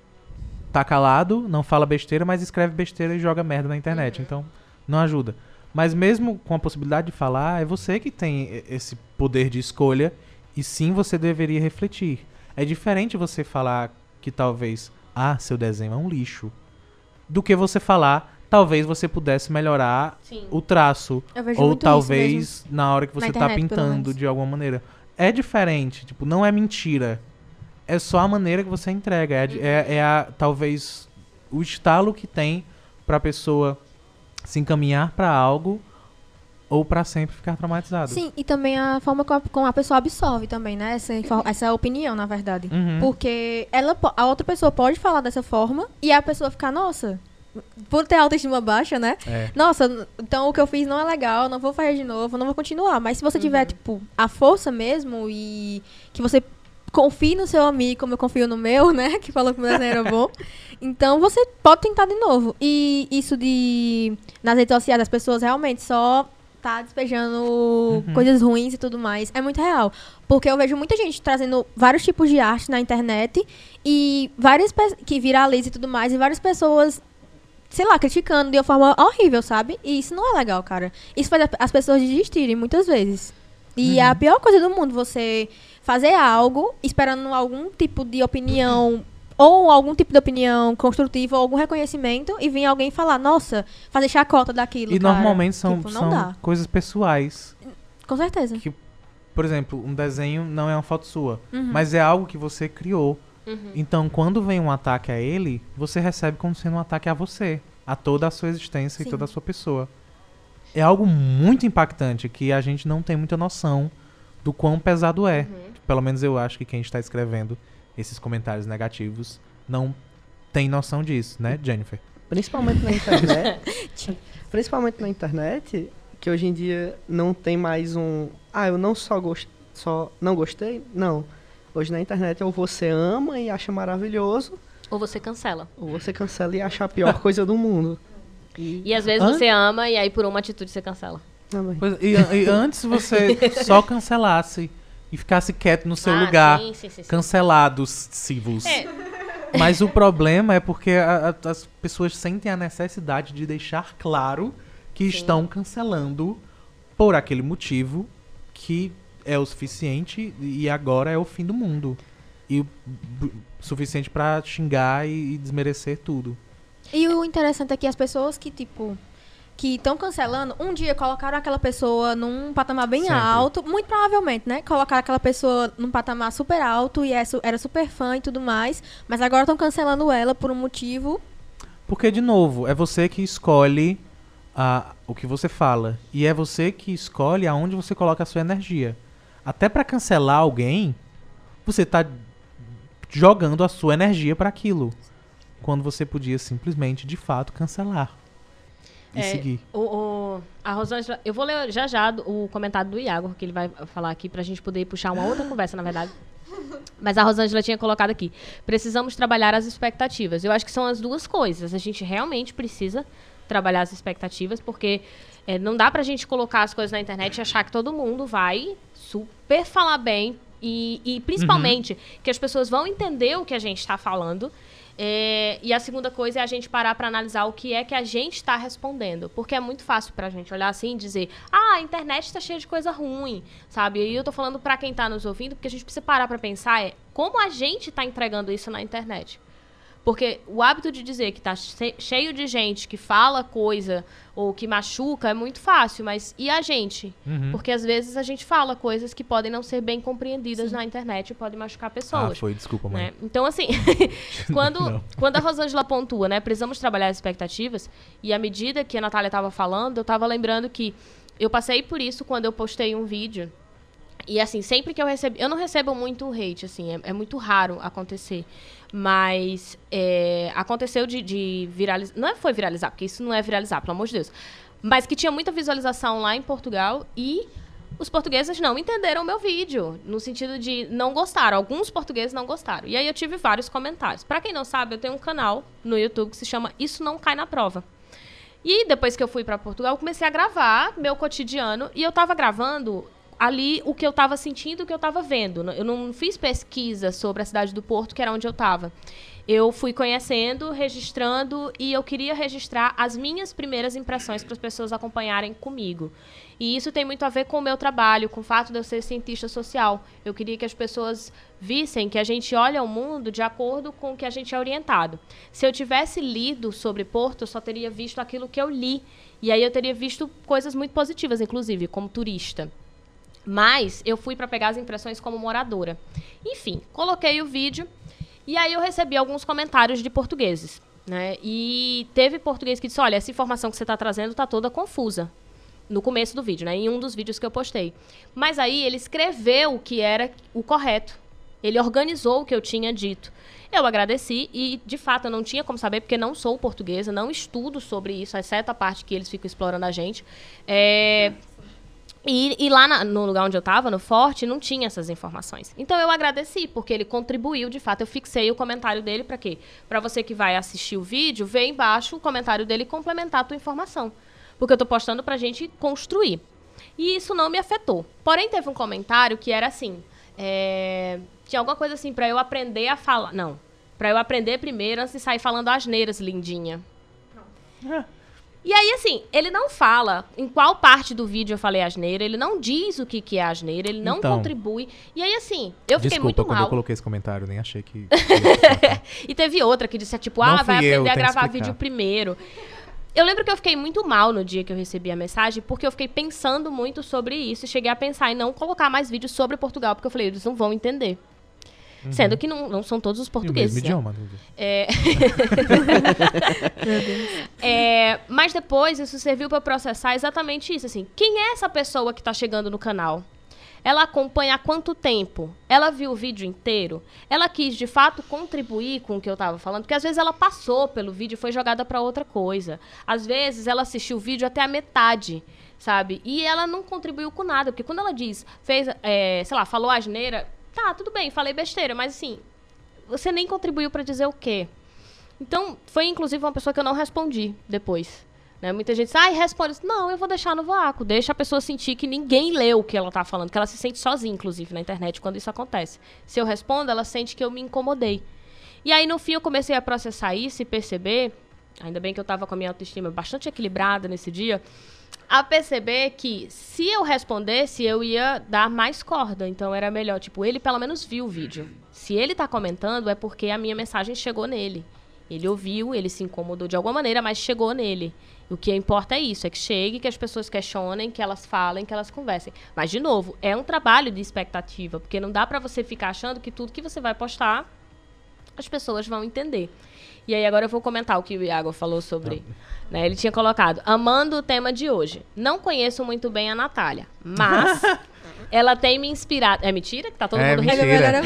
tá calado, não fala besteira, mas escreve besteira e joga merda na internet. Então, não ajuda. Mas mesmo com a possibilidade de falar, é você que tem esse poder de escolha e sim você deveria refletir. É diferente você falar que talvez, ah, seu desenho é um lixo, do que você falar, talvez você pudesse melhorar Sim. o traço Eu vejo ou muito isso talvez na hora que você tá internet, pelo pintando de alguma maneira. É diferente, tipo, não é mentira. É só a maneira que você entrega. É, a de- é, é a, talvez o estalo que tem pra pessoa se encaminhar pra algo ou pra sempre ficar traumatizado. Sim, e também a forma como a, como a pessoa absorve também, né? Essa, info- essa opinião, na verdade. Uhum. Porque ela, a outra pessoa pode falar dessa forma e a pessoa ficar, nossa, por ter autoestima baixa, né? É. Nossa, então o que eu fiz não é legal, não vou fazer de novo, não vou continuar. Mas se você tiver, tipo, a força mesmo e que você confie no seu amigo, como eu confio no meu, *laughs* né? Que falou que o meu desenho era bom. *laughs* Então você pode tentar de novo. E isso de. Nas redes sociais, as pessoas realmente só tá despejando coisas ruins e tudo mais. É muito real. Porque eu vejo muita gente trazendo vários tipos de arte na internet e várias que viraliza e tudo mais, e várias pessoas sei lá, criticando de uma forma horrível, sabe? E isso não é legal, cara. Isso faz as pessoas desistirem muitas vezes. E é a pior coisa do mundo você fazer algo esperando algum tipo de opinião ou algum tipo de opinião construtiva ou algum reconhecimento e vir alguém falar, nossa, fazer chacota daquilo, E cara. normalmente são, Tipo, são coisas pessoais. Com certeza. Que, por exemplo, um desenho não é uma foto sua, Uhum. mas é algo que você criou. Uhum. Então, quando vem um ataque a ele, você recebe como sendo um ataque a você, a toda a sua existência Sim. e toda a sua pessoa. É algo muito impactante que a gente não tem muita noção do quão pesado é. Pelo menos eu acho que quem está escrevendo esses comentários negativos não tem noção disso, né, Jennifer? Principalmente na internet. *laughs* principalmente na internet, que hoje em dia não tem mais um. Ah, eu não só, gost... só não gostei. Não. Hoje na internet ou você ama e acha maravilhoso, Ou você cancela. ou você cancela e acha a pior *laughs* coisa do mundo. E... E às vezes Hã? você ama e aí por uma atitude você cancela. Pois- e, e antes você *laughs* só cancelasse e ficasse quieto no seu Ah, lugar, Sim, sim, sim, sim. cancelados, civos. É. Mas o problema é porque a- a- as pessoas sentem a necessidade de deixar claro que estão cancelando por aquele motivo que é o suficiente e agora é o fim do mundo. E suficiente pra xingar e, e desmerecer tudo. E o interessante é que as pessoas que, tipo, que estão cancelando, um dia colocaram aquela pessoa num patamar bem Sempre. alto, muito provavelmente, né? Colocaram aquela pessoa num patamar super alto e era super fã e tudo mais, mas agora estão cancelando ela por um motivo. Porque, de novo, é você que escolhe a, o que você fala. E é você que escolhe aonde você coloca a sua energia. Até pra cancelar alguém, você tá jogando a sua energia pra aquilo. Quando você podia simplesmente, de fato, cancelar. E É, seguir. O, o- a Rosângela, eu vou ler já já o comentário do Iago, que ele vai falar aqui pra gente poder puxar uma outra conversa, na verdade. *laughs* Mas a Rosângela tinha colocado aqui. Precisamos trabalhar as expectativas. Eu acho que são as duas coisas. A gente realmente precisa trabalhar as expectativas, porque é, não dá pra gente colocar as coisas na internet e achar que todo mundo vai super falar bem. E, e principalmente que as pessoas vão entender o que a gente está falando. É, e a segunda coisa é a gente parar para analisar o que é que a gente está respondendo. Porque é muito fácil pra gente olhar assim e dizer: ah, a internet está cheia de coisa ruim, sabe? E eu tô falando para quem tá nos ouvindo, porque a gente precisa parar para pensar é como a gente tá entregando isso na internet. Porque o hábito de dizer que tá che- cheio de gente que fala coisa ou que machuca é muito fácil, mas e a gente? Uhum. Porque às vezes a gente fala coisas que podem não ser bem compreendidas na internet e podem machucar Ah, pessoas. foi, desculpa, mãe. né? Então, assim, *laughs* *laughs* quando, quando a Rosângela pontua, né? Precisamos trabalhar as expectativas. E à medida que a Natália estava falando, eu estava lembrando que eu passei por isso quando eu postei um vídeo. E assim, sempre que eu recebo. Eu não recebo muito hate, assim, é, é muito raro acontecer. Mas é, aconteceu de, de viralizar. Não é foi viralizar, porque isso não é viralizar, pelo amor de Deus. Mas que tinha muita visualização lá em Portugal e os portugueses não entenderam o meu vídeo, no sentido de não gostaram. Alguns portugueses não gostaram. E aí eu tive vários comentários. Pra quem não sabe, eu tenho um canal no YouTube que se chama Isso Não Cai na Prova. E depois que eu fui pra Portugal, eu comecei a gravar meu cotidiano e eu tava gravando ali o que eu tava sentindo, o que eu tava vendo. Eu não fiz pesquisa sobre a cidade do Porto, que era onde eu tava. Eu fui conhecendo, registrando e eu queria registrar as minhas primeiras impressões para as pessoas acompanharem comigo. E isso tem muito a ver com o meu trabalho, com o fato de eu ser cientista social. Eu queria que as pessoas vissem que a gente olha o mundo de acordo com o que a gente é orientado. Se eu tivesse lido sobre Porto, eu só teria visto aquilo que eu li. E aí eu teria visto coisas muito positivas, inclusive, como turista. Mas eu fui para pegar as impressões como moradora. Enfim, coloquei o vídeo e aí eu recebi alguns comentários de portugueses. Né? E teve português que disse: olha, essa informação que você está trazendo está toda confusa. No começo do vídeo, né? Em um dos vídeos que eu postei. Mas aí ele escreveu o que era o correto. Ele organizou o que eu tinha dito. Eu agradeci e, de fato, eu não tinha como saber, porque não sou portuguesa, não estudo sobre isso, exceto a parte que eles ficam explorando a gente. É, e, e lá na, no lugar onde eu estava, no Forte, não tinha essas informações. Então eu agradeci, porque ele contribuiu, de fato. Eu fixei o comentário dele para quê? Para você que vai assistir o vídeo, ver embaixo o comentário dele e complementar a tua informação. Porque eu estou postando para a gente construir. E isso não me afetou. Porém, teve um comentário que era assim: é, tinha alguma coisa assim para eu aprender a falar. Não. Para eu aprender primeiro antes de sair falando asneiras, lindinha. Pronto. É. E aí, assim, ele não fala em qual parte do vídeo eu falei asneira, ele não diz o que, que é asneira, ele não então, contribui. E aí, assim, eu fiquei muito quando mal. eu coloquei esse comentário, nem achei que... *laughs* e teve outra que disse, tipo, ah, vai aprender eu, a gravar vídeo primeiro. Eu lembro que eu fiquei muito mal no dia que eu recebi a mensagem, porque eu fiquei pensando muito sobre isso e cheguei a pensar em não colocar mais vídeos sobre Portugal, porque eu falei, eles não vão entender. Uhum. Sendo que não, não são todos os portugueses. E o mesmo né? idioma. É... *laughs* é... Mas depois isso serviu para processar exatamente isso. Assim, quem é essa pessoa que está chegando no canal? Ela acompanha há quanto tempo? Ela viu o vídeo inteiro? Ela quis de fato contribuir com o que eu estava falando? Porque às vezes ela passou pelo vídeo e foi jogada para outra coisa. Às vezes ela assistiu o vídeo até a metade sabe? E ela não contribuiu com nada, porque quando ela diz, fez, é, sei lá, falou asneira, Tá, tudo bem, falei besteira, mas assim, você nem contribuiu para dizer o quê. Então, foi inclusive uma pessoa que eu não respondi depois. Né? Muita gente diz, ah, responde. Não, eu vou deixar no vácuo. Deixa a pessoa sentir que ninguém leu o que ela tá falando, que ela se sente sozinha, inclusive, na internet, quando isso acontece. Se eu respondo, ela sente que eu me incomodei. E aí, no fim, eu comecei a processar isso e perceber, ainda bem que eu tava com a minha autoestima bastante equilibrada nesse dia, a perceber que se eu respondesse, eu ia dar mais corda. Então era melhor, tipo, ele pelo menos viu o vídeo. Se ele tá comentando, é porque a minha mensagem chegou nele. Ele ouviu, ele se incomodou de alguma maneira, mas chegou nele. O que importa é isso, é que chegue, que as pessoas questionem, que elas falem, que elas conversem. Mas, de novo, é um trabalho de expectativa, porque não dá para você ficar achando que tudo que você vai postar, as pessoas vão entender. E aí agora eu vou comentar o que o Iago falou sobre. Né, ele tinha colocado, amando o tema de hoje. Não conheço muito bem a Natália, mas *laughs* ela tem me inspirado. É mentira? Que tá todo é, mundo mentira.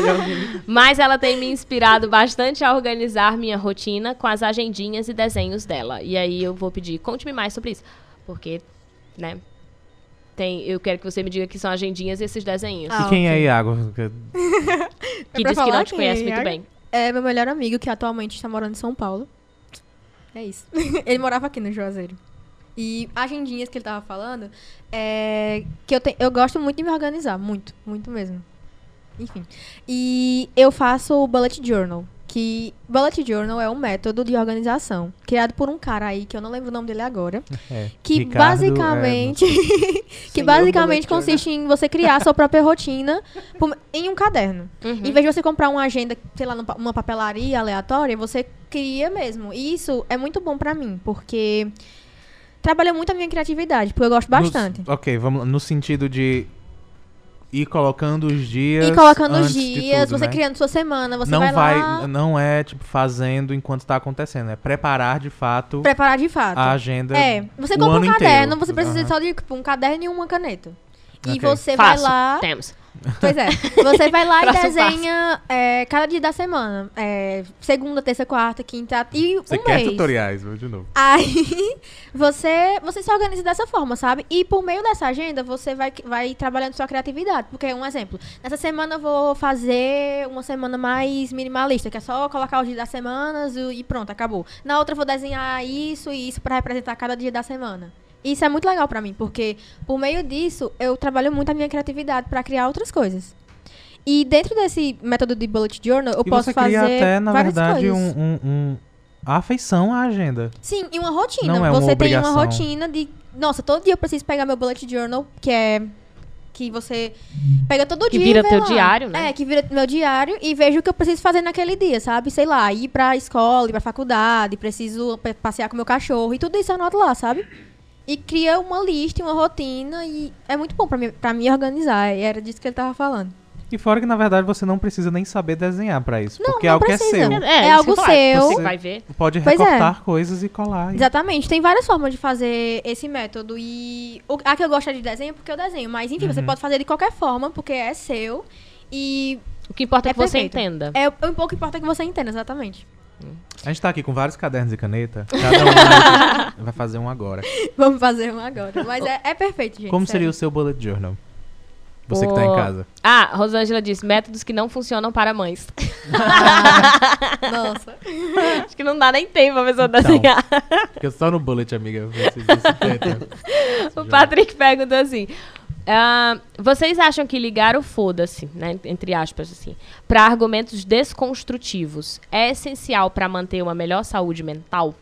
*laughs* Mas ela tem me inspirado bastante a organizar minha rotina com as agendinhas e desenhos dela. E aí eu vou pedir, conte-me mais sobre isso. Porque, né? Tem, eu quero que você me diga que são agendinhas e esses desenhos. Ah, e quem é okay. *laughs* é Iago? que é diz que não te conhece é muito bem. É meu melhor amigo que atualmente está morando em São Paulo. É isso. *laughs* ele morava aqui no Juazeiro. E agendinhas que ele tava falando, é que eu, te, eu gosto muito de me organizar, muito, muito mesmo. Enfim. E eu faço o Bullet Journal, que Bullet Journal é um método de organização criado por um cara aí que eu não lembro o nome dele agora, *laughs* é, que Ricardo, basicamente é, *laughs* que basicamente consiste em você criar sua própria rotina por, em um caderno. Uhum. Em vez de você comprar uma agenda, sei lá, numa papelaria aleatória, você cria mesmo. E isso é muito bom para mim, porque trabalha muito a minha criatividade, porque eu gosto bastante. No, ok, vamos no sentido de ir colocando os dias. Ir colocando os dias, tudo, você né? criando sua semana, você não vai, vai lá... Não é, tipo, fazendo enquanto está acontecendo. É preparar de fato. Preparar de fato. A agenda. É. Você compra um caderno, inteiro. você precisa uhum. só de tipo, um caderno e uma caneta. Okay. E você Faço. vai lá. Temos. Pois é. Você vai lá e *laughs* desenha é, cada dia da semana. É, segunda, terça, quarta, quinta e Você um quer mês. tutoriais, vou de novo. Aí *laughs* você, você se organiza dessa forma, sabe? E por meio dessa agenda, você vai, vai trabalhando sua criatividade. Porque, um exemplo, nessa semana eu vou fazer uma semana mais minimalista, que é só colocar os dias das semanas e e pronto, acabou. Na outra eu vou desenhar isso e isso pra representar cada dia da semana. Isso é muito legal pra mim, porque por meio disso eu trabalho muito a minha criatividade pra criar outras coisas. E dentro desse método de bullet journal, eu e posso você fazer cria até, na várias verdade, coisas. um, um, um- a afeição à agenda. Sim, e uma rotina. Não é uma você tem uma obrigação. rotina de. Nossa, todo dia eu preciso pegar meu bullet journal, que é. Que você pega todo Que dia. e vira teu lá. diário, né? É, que vira meu diário e vejo o que eu preciso fazer naquele dia, sabe? Sei lá, ir pra escola, ir pra faculdade, preciso passear com meu cachorro e tudo isso eu anoto lá, sabe? E cria uma lista, uma rotina e é muito bom pra mim, pra me organizar. E era disso que ele tava falando. E fora que, na verdade, você não precisa nem saber desenhar pra isso. Não, porque é não algo que é precisa. seu. É isso algo que eu ia falar, seu. Você vai ver. Pode Pois é. recortar coisas e colar. e- Exatamente, tem várias formas de fazer esse método. E o- a que eu gosto é de desenho porque eu desenho. Mas enfim, você Uhum. pode fazer de qualquer forma, porque é seu. E O que importa é, É que você perfeito. entenda. é um pouco importa que você entenda, exatamente. A gente tá aqui com vários cadernos e caneta. Cada um vai- *laughs* vai fazer um agora. Vamos fazer um agora. Mas é, é perfeito, gente. Como sério. seria o seu bullet journal? Você que tá Pô. em casa. Ah, Rosângela disse, métodos que não funcionam para mães. *laughs* Nossa. Acho que não dá nem tempo pra pessoa Então. desenhar. Fica só no bullet, amiga. Você tenta. *laughs* O Patrick perguntou assim: ah, vocês acham que ligar o foda-se, né, entre aspas, assim, para argumentos desconstrutivos é essencial para manter uma melhor saúde mental?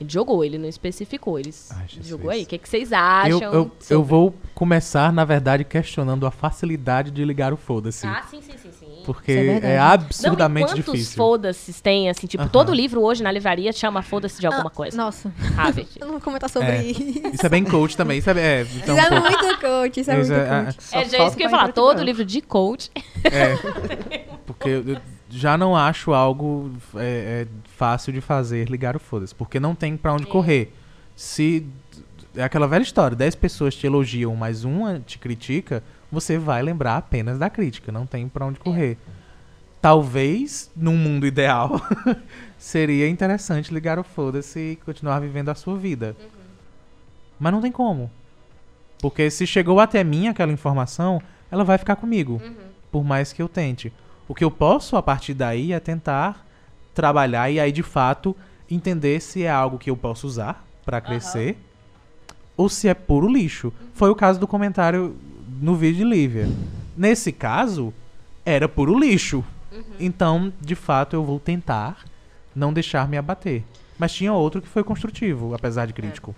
Ele jogou, ele não especificou. Ele Ai, jogou aí. O que, que vocês acham? Eu, eu, eu vou começar, na verdade, questionando a facilidade de ligar o foda-se. Ah, sim, sim, sim, sim. Porque Isso é é, absurdamente não, e quantos difícil. foda-se tem, assim, tipo, Aham. todo livro hoje na livraria chama foda-se de alguma Ah, coisa. Nossa. Harvard. *laughs* Eu não vou comentar sobre É. isso. Isso é bem coach também. Isso é, é, Isso então, é pô, muito coach, isso é Isso muito é- coach. É já falta isso que eu ia falar. Todo branco. livro de coach. É. Porque eu já não acho algo é, é, fácil de fazer ligar o foda-se. Porque não tem pra onde correr. Se. É aquela velha história: 10 pessoas te elogiam, mas uma te critica, você vai lembrar apenas da crítica. Não tem pra onde correr. Talvez, num mundo ideal, *laughs* seria interessante ligar o foda-se e continuar vivendo a sua vida. Mas não tem como. Porque se chegou até mim aquela informação, ela vai ficar comigo. Por mais que eu tente. O que eu posso, a partir daí, é tentar trabalhar e aí, de fato, entender se é algo que eu posso usar pra crescer ou se é puro lixo. Foi o caso do comentário no vídeo de Lívia. Nesse caso, era puro lixo. Então, de fato, eu vou tentar não deixar me abater. Mas tinha outro que foi construtivo, apesar de crítico.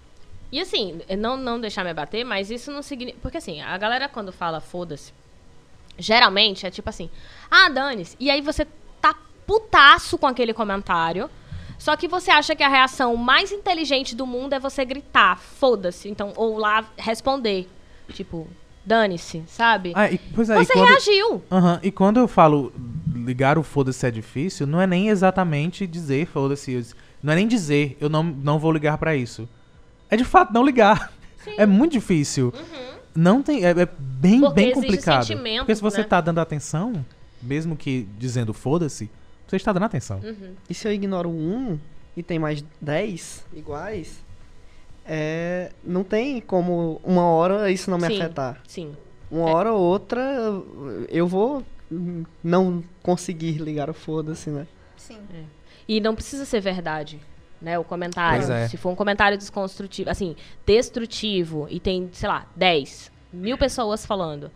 E assim, não, não deixar me abater, mas isso não significa. Porque assim, a galera quando fala foda-se, geralmente é tipo assim, ah, dane-se. E aí você tá putaço com aquele comentário. Só que você acha que a reação mais inteligente do mundo é você gritar, foda-se. Então, ou lá responder. Tipo, dane-se, sabe? Ah, e, pois é, e você quando- reagiu. Aham, E quando eu falo ligar o foda-se é difícil, não é nem exatamente dizer foda-se. Não é nem dizer eu não, não vou ligar pra isso. É de fato não ligar. É muito difícil. Não tem. É, é bem, Uhum. Porque bem complicado. sentimento, Porque se você né? tá dando atenção, mesmo que dizendo foda-se, você está dando atenção. Uhum. E se eu ignoro um e tem mais 10 iguais, é, não tem como uma hora isso não me Sim. afetar. Sim. Uma É. hora ou outra eu vou não conseguir ligar o foda-se, né? Sim. E não precisa ser verdade, né? O comentário. É. Se for um comentário desconstrutivo, assim, destrutivo, e tem, sei lá, 10 mil pessoas falando,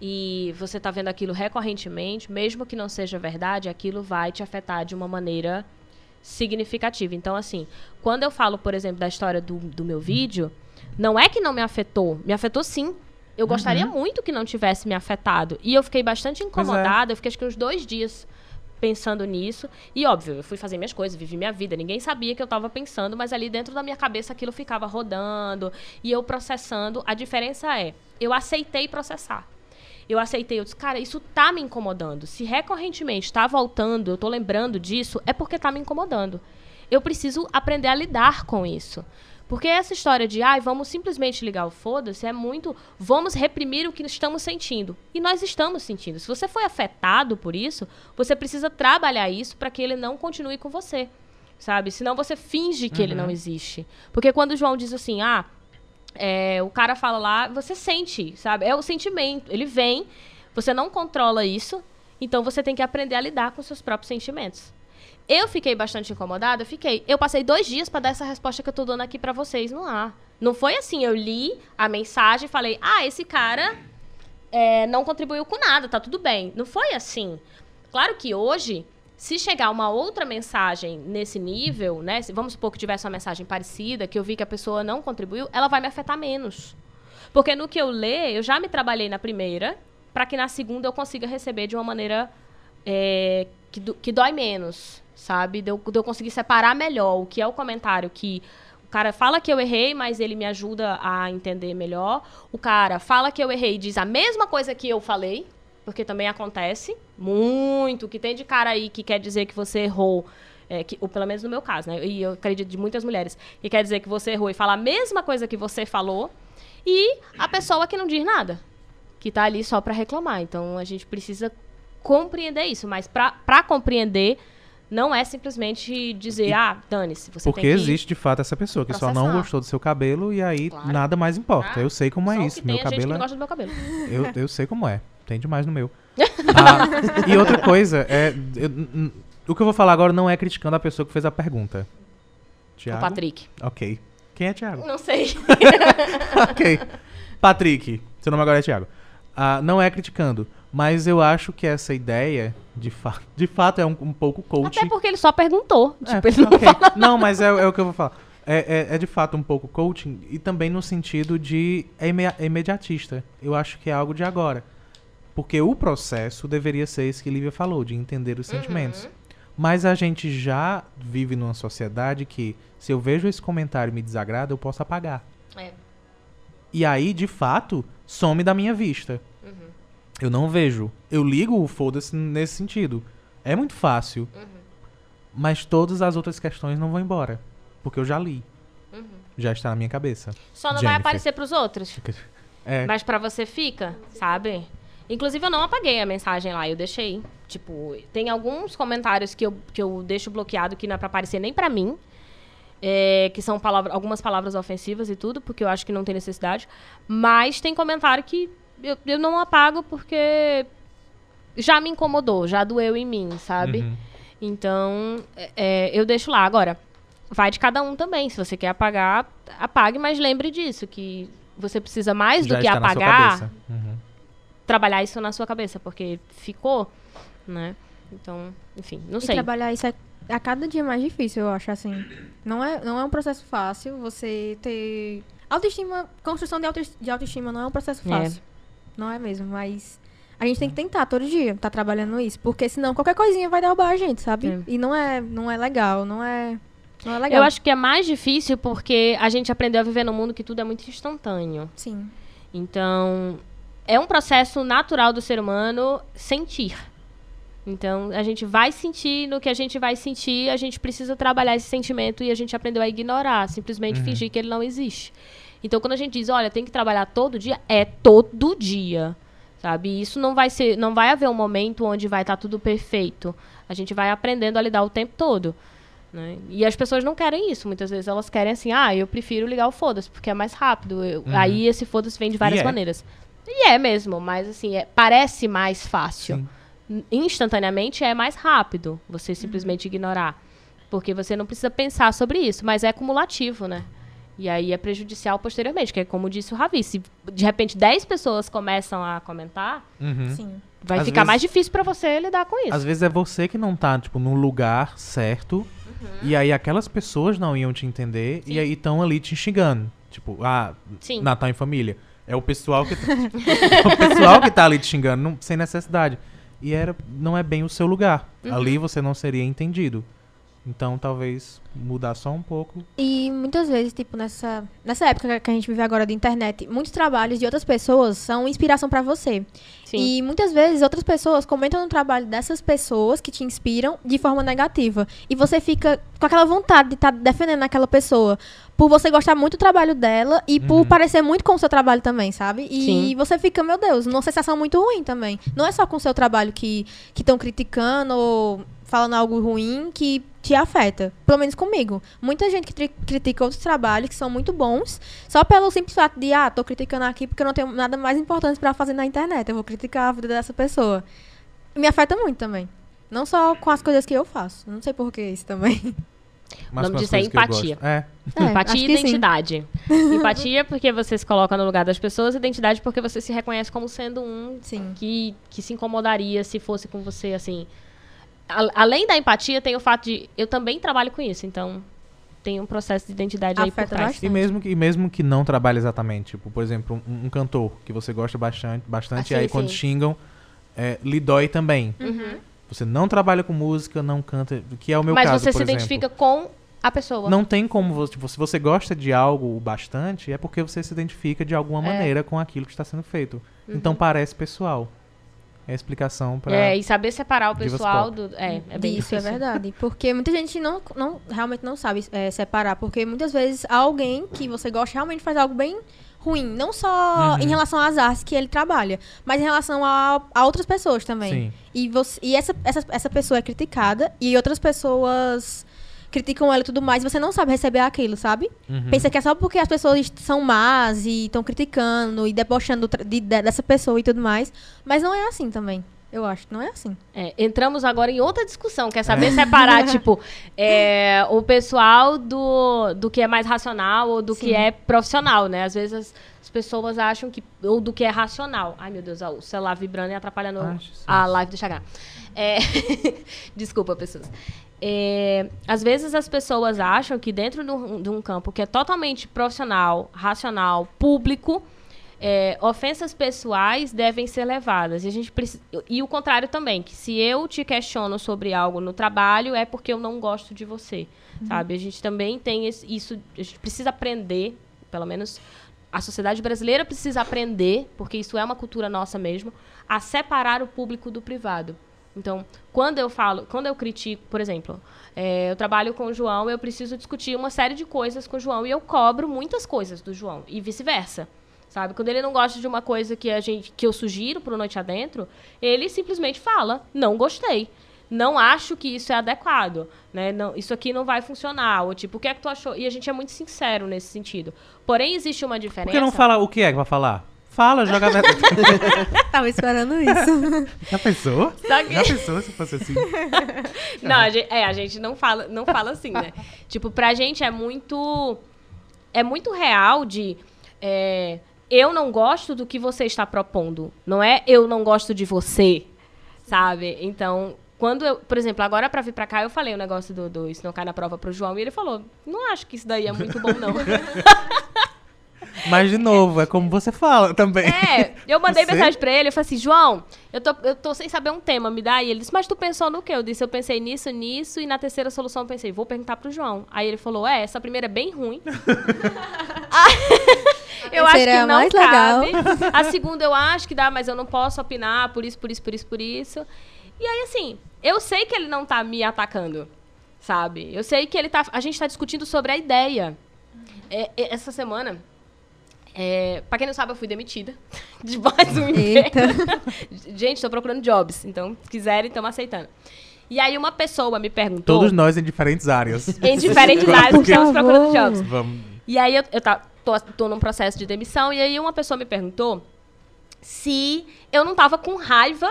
e você tá vendo aquilo recorrentemente, mesmo que não seja verdade, aquilo vai te afetar de uma maneira significativa. Então, assim, quando eu falo, por exemplo, da história do, do meu vídeo, não é que não me afetou, me afetou sim. Eu gostaria muito que não tivesse me afetado. E eu fiquei bastante é. incomodada, eu fiquei acho que uns dois dias pensando nisso. E óbvio, eu fui fazer minhas coisas, vivi minha vida. Ninguém sabia que eu tava pensando, mas ali dentro da minha cabeça aquilo ficava rodando e eu processando. A diferença é, eu aceitei processar. Eu aceitei, eu disse, cara, isso tá me incomodando. Se recorrentemente tá voltando, eu tô lembrando disso, é porque tá me incomodando. Eu preciso aprender a lidar com isso. Porque essa história de, ai, vamos simplesmente ligar o foda-se é muito, vamos reprimir o que estamos sentindo. E nós estamos sentindo. Se você foi afetado por isso, você precisa trabalhar isso para que ele não continue com você. Sabe? Senão você finge que ele não existe. Porque quando o João diz assim, ah, é, o cara fala lá, você sente, sabe? É o sentimento. Ele vem, você não controla isso, então você tem que aprender a lidar com seus próprios sentimentos. Eu fiquei bastante incomodada, fiquei. Eu passei dois dias para dar essa resposta que eu tô dando aqui para vocês no ar. Não foi assim, eu li a mensagem e falei, ah, esse cara é, não contribuiu com nada, tá tudo bem. Não foi assim. Claro que hoje, se chegar uma outra mensagem nesse nível, né? se- vamos supor que tivesse uma mensagem parecida, que eu vi que a pessoa não contribuiu, ela vai me afetar menos. Porque no que eu ler, eu já me trabalhei na primeira, para que na segunda eu consiga receber de uma maneira é, que, do- que dói menos, sabe? De eu, de eu conseguir separar melhor o que é o comentário que o cara fala que eu errei, mas ele me ajuda a entender melhor. O cara fala que eu errei e diz a mesma coisa que eu falei, porque também acontece muito, que tem de cara aí que quer dizer que você errou. é, que, ou pelo menos no meu caso, né? E eu acredito de muitas mulheres, que quer dizer que você errou e fala a mesma coisa que você falou, e a pessoa que não diz nada, que tá ali só para reclamar. Então a gente precisa compreender isso, mas para compreender não é simplesmente dizer, E- ah, dane-se, você Porque existe de fato essa pessoa que só não processar. gostou do seu cabelo e aí Claro. nada mais importa. Ah, eu sei como é isso. Meu cabelo é. Eu, eu sei como é. Tem demais no meu. *laughs* Ah, e outra coisa, é, eu- o que eu vou falar agora não é criticando a pessoa que fez a pergunta. O Tiago? Patrick. Ok. Quem é Tiago? Não sei. *laughs* ok. Patrick. Seu nome agora é Tiago. Ah, não é criticando, mas eu acho que essa ideia, de, fa de fato, é um, um pouco coach. Até porque ele só perguntou. É, Tipo, ele não ok. fala. Não, mas é, é o que eu vou falar. É, é- é de fato um pouco coaching e também no sentido de é é imediatista. Eu acho que é algo de agora. Porque o processo deveria ser esse que Lívia falou, de entender os sentimentos. Mas a gente já vive numa sociedade que, se eu vejo esse comentário e me desagrada, eu posso apagar. É. E aí, de fato, some da minha vista. Eu não vejo. Eu ligo o foda-se nesse sentido. É muito fácil. Mas todas as outras questões não vão embora. Porque eu já li. Já está na minha cabeça. Só não vai Jennifer. aparecer pros outros. É. Mas pra você fica, sabe? Inclusive, eu não apaguei a mensagem lá, eu deixei. Tipo, tem alguns comentários que eu, que eu deixo bloqueado que não é pra aparecer nem pra mim. é, que são palavra, algumas palavras ofensivas e tudo, porque eu acho que não tem necessidade. Mas tem comentário que eu, eu não apago porque já me incomodou, já doeu em mim, sabe? Uhum. Então, é, é, eu deixo lá. Agora, vai de cada um também. Se você quer apagar, apague, mas lembre disso, que você precisa mais Já do que apagar. Uhum. Trabalhar isso na sua cabeça, porque ficou, né? Então, enfim, não E sei. trabalhar isso é a cada dia mais difícil, eu acho assim. Não é, não é um processo fácil você ter. Autoestima, construção de, autoes- de autoestima não é um processo É. fácil. Não é mesmo, mas a gente tem que tentar todo dia, tá trabalhando isso. Porque senão qualquer coisinha vai derrubar a gente, sabe? É. E não é, não é legal, não é. Não é legal. Eu acho que é mais difícil porque a gente aprendeu a viver num mundo que tudo é muito instantâneo. Sim. Então, é um processo natural do ser humano sentir. Então, a gente vai sentir, no que a gente vai sentir, a gente precisa trabalhar esse sentimento e a gente aprendeu a ignorar, simplesmente fingir que ele não existe. Então, quando a gente diz, olha, tem que trabalhar todo dia, é todo dia. Sabe? Isso não vai ser, não vai haver um momento onde vai estar tudo perfeito. A gente vai aprendendo a lidar o tempo todo. né? E as pessoas não querem isso. Muitas vezes elas querem assim, ah, eu prefiro ligar o foda-se, porque é mais rápido. Eu- Aí esse foda-se vem de várias é. maneiras. E é mesmo, mas assim, é- parece mais fácil. Sim. Instantaneamente é mais rápido você simplesmente ignorar. Porque você não precisa pensar sobre isso, mas é cumulativo, né? E aí é prejudicial posteriormente, que é como disse o Ravi. Se de repente 10 pessoas começam a comentar, Uhum. Sim. vai Às ficar vezes- mais difícil pra você lidar com isso. Às vezes é você que não tá, tipo, no lugar certo. E aí aquelas pessoas não iam te entender e aí estão ali te xingando. Tipo, ah, Sim. Natal em família. É o pessoal que tá, *laughs* é o pessoal que tá ali te xingando, não- sem necessidade. E era, não é bem o seu lugar. Uhum. Ali você não seria entendido. Então talvez mudar só um pouco. E muitas vezes, tipo, nessa, nessa época que a gente vive agora de internet, muitos trabalhos de outras pessoas são inspiração pra você. Sim. E muitas vezes outras pessoas comentam no trabalho dessas pessoas que te inspiram de forma negativa. E você fica com aquela vontade de estar defendendo aquela pessoa. Por você gostar muito do trabalho dela e por Uhum. parecer muito com o seu trabalho também, sabe? E Sim. você fica, meu Deus, numa sensação muito ruim também. Não é só com o seu trabalho que estão criticando ou falando algo ruim que te afeta. Pelo menos comigo. Muita gente que critica outros trabalhos que são muito bons, só pelo simples fato de, ah, tô criticando aqui porque eu não tenho nada mais importante pra fazer na internet. Eu vou criticar a vida dessa pessoa. Me afeta muito também. Não só com as coisas que eu faço. Não sei por que isso também. *laughs* Mas nome disso é coisas que eu empatia. É. É, Empatia e sim. identidade. *laughs* Empatia porque você se coloca no lugar das pessoas, identidade porque você se reconhece como sendo um Sim. que, que se incomodaria se fosse com você, assim. A- além da empatia, tem o fato de. Eu também trabalho com isso, então tem um processo de identidade aí por Afeta trás. bastante. E mesmo que, e mesmo que não trabalhe exatamente, tipo, por exemplo, um, um cantor que você gosta bastante, bastante Ah, e aí sim, quando xingam, é, lhe dói também. Uhum. Você não trabalha com música, não canta, que é o meu Mas caso, você por se exemplo. identifica com a pessoa. Não tem como você, tipo, se você gosta de algo bastante, é porque você se identifica de alguma É. maneira com aquilo que está sendo feito. Então parece pessoal. É a explicação para É, e saber separar o pessoal do. É, é bem Isso é verdade. Porque muita gente não, não realmente não sabe é, separar. Porque muitas vezes alguém que você gosta realmente faz algo bem ruim. Não só Uhum. em relação às artes que ele trabalha, mas em relação a, a outras pessoas também. Sim. E, você, e essa, essa, essa pessoa é criticada e outras pessoas criticam ela e tudo mais, e você não sabe receber aquilo, sabe? Uhum. Pensa que é só porque as pessoas são más e estão criticando e debochando de- de- dessa pessoa e tudo mais. Mas não é assim também. Eu acho que não é assim. É, entramos agora em outra discussão, quer É. saber separar, *laughs* tipo, é, o pessoal do, do que é mais racional ou do que Sim. é profissional, né? Às vezes as, as pessoas acham que. Ou do que é racional. Ai, meu Deus, ó, o celular vibrando e atrapalhando Jesus. a live do Chagar. É, *laughs* desculpa, pessoas. É, às vezes as pessoas acham que dentro de um, de um campo que é totalmente profissional, racional, público, é, ofensas pessoais devem ser levadas. E, a gente preci- e o contrário também, que se eu te questiono sobre algo no trabalho, é porque eu não gosto de você. Sabe? A gente também tem esse- isso, a gente precisa aprender, pelo menos a sociedade brasileira precisa aprender, porque isso é uma cultura nossa mesmo, a separar o público do privado. Então, quando eu falo, quando eu critico, por exemplo, é, eu trabalho com o João, eu preciso discutir uma série de coisas com o João e eu cobro muitas coisas do João e vice-versa. Sabe? Quando ele não gosta de uma coisa que a gente que eu sugiro pro Noite Adentro, ele simplesmente fala: "Não gostei. Não acho que isso é adequado, né? Não, isso aqui não vai funcionar." Ou tipo, "O que é que tu achou?" E a gente é muito sincero nesse sentido. Porém, existe uma diferença. Por que não fala o que é que vai falar? Fala, joga a verdade. *laughs* Tava esperando isso. *laughs* Já pensou? Que- Já pensou se fosse assim? *laughs* Não, a gente, é, a gente não fala, não fala assim, né? tipo, pra gente é muito. É muito real de. é, eu não gosto do que você está propondo. Não é eu não gosto de você. Sabe? Então, quando eu. Por exemplo, agora pra vir pra cá, eu falei o negócio do, do Isso Não Cai na Prova pro João e ele falou: Não acho que isso daí é muito bom, não. *laughs* Mas, de novo, é como você fala também. É, eu mandei Você? mensagem pra ele, eu falei assim, João, eu tô, eu tô sem saber um tema, me dá aí. Ele disse, mas tu pensou no quê? Eu disse, eu pensei nisso, nisso, e na terceira solução eu pensei, vou perguntar pro João. Aí ele falou, é, essa primeira é bem ruim. *laughs* eu acho é que a não mais cabe. *laughs* A segunda eu acho que dá, mas eu não posso opinar por isso, por isso, por isso, por isso. E aí, assim, eu sei que ele não tá me atacando, sabe? Eu sei que ele tá. A gente tá discutindo sobre a ideia. É, é, essa semana. É, pra quem não sabe, eu fui demitida *laughs* de mais um emprego. *laughs* Gente, tô procurando jobs. Então, se quiserem, estamos aceitando. E aí, uma pessoa me perguntou. Todos nós em diferentes áreas. Em diferentes áreas, estamos procurando jobs. Vamos. E aí eu, eu tá, tô, tô num processo de demissão, e aí uma pessoa me perguntou se eu não tava com raiva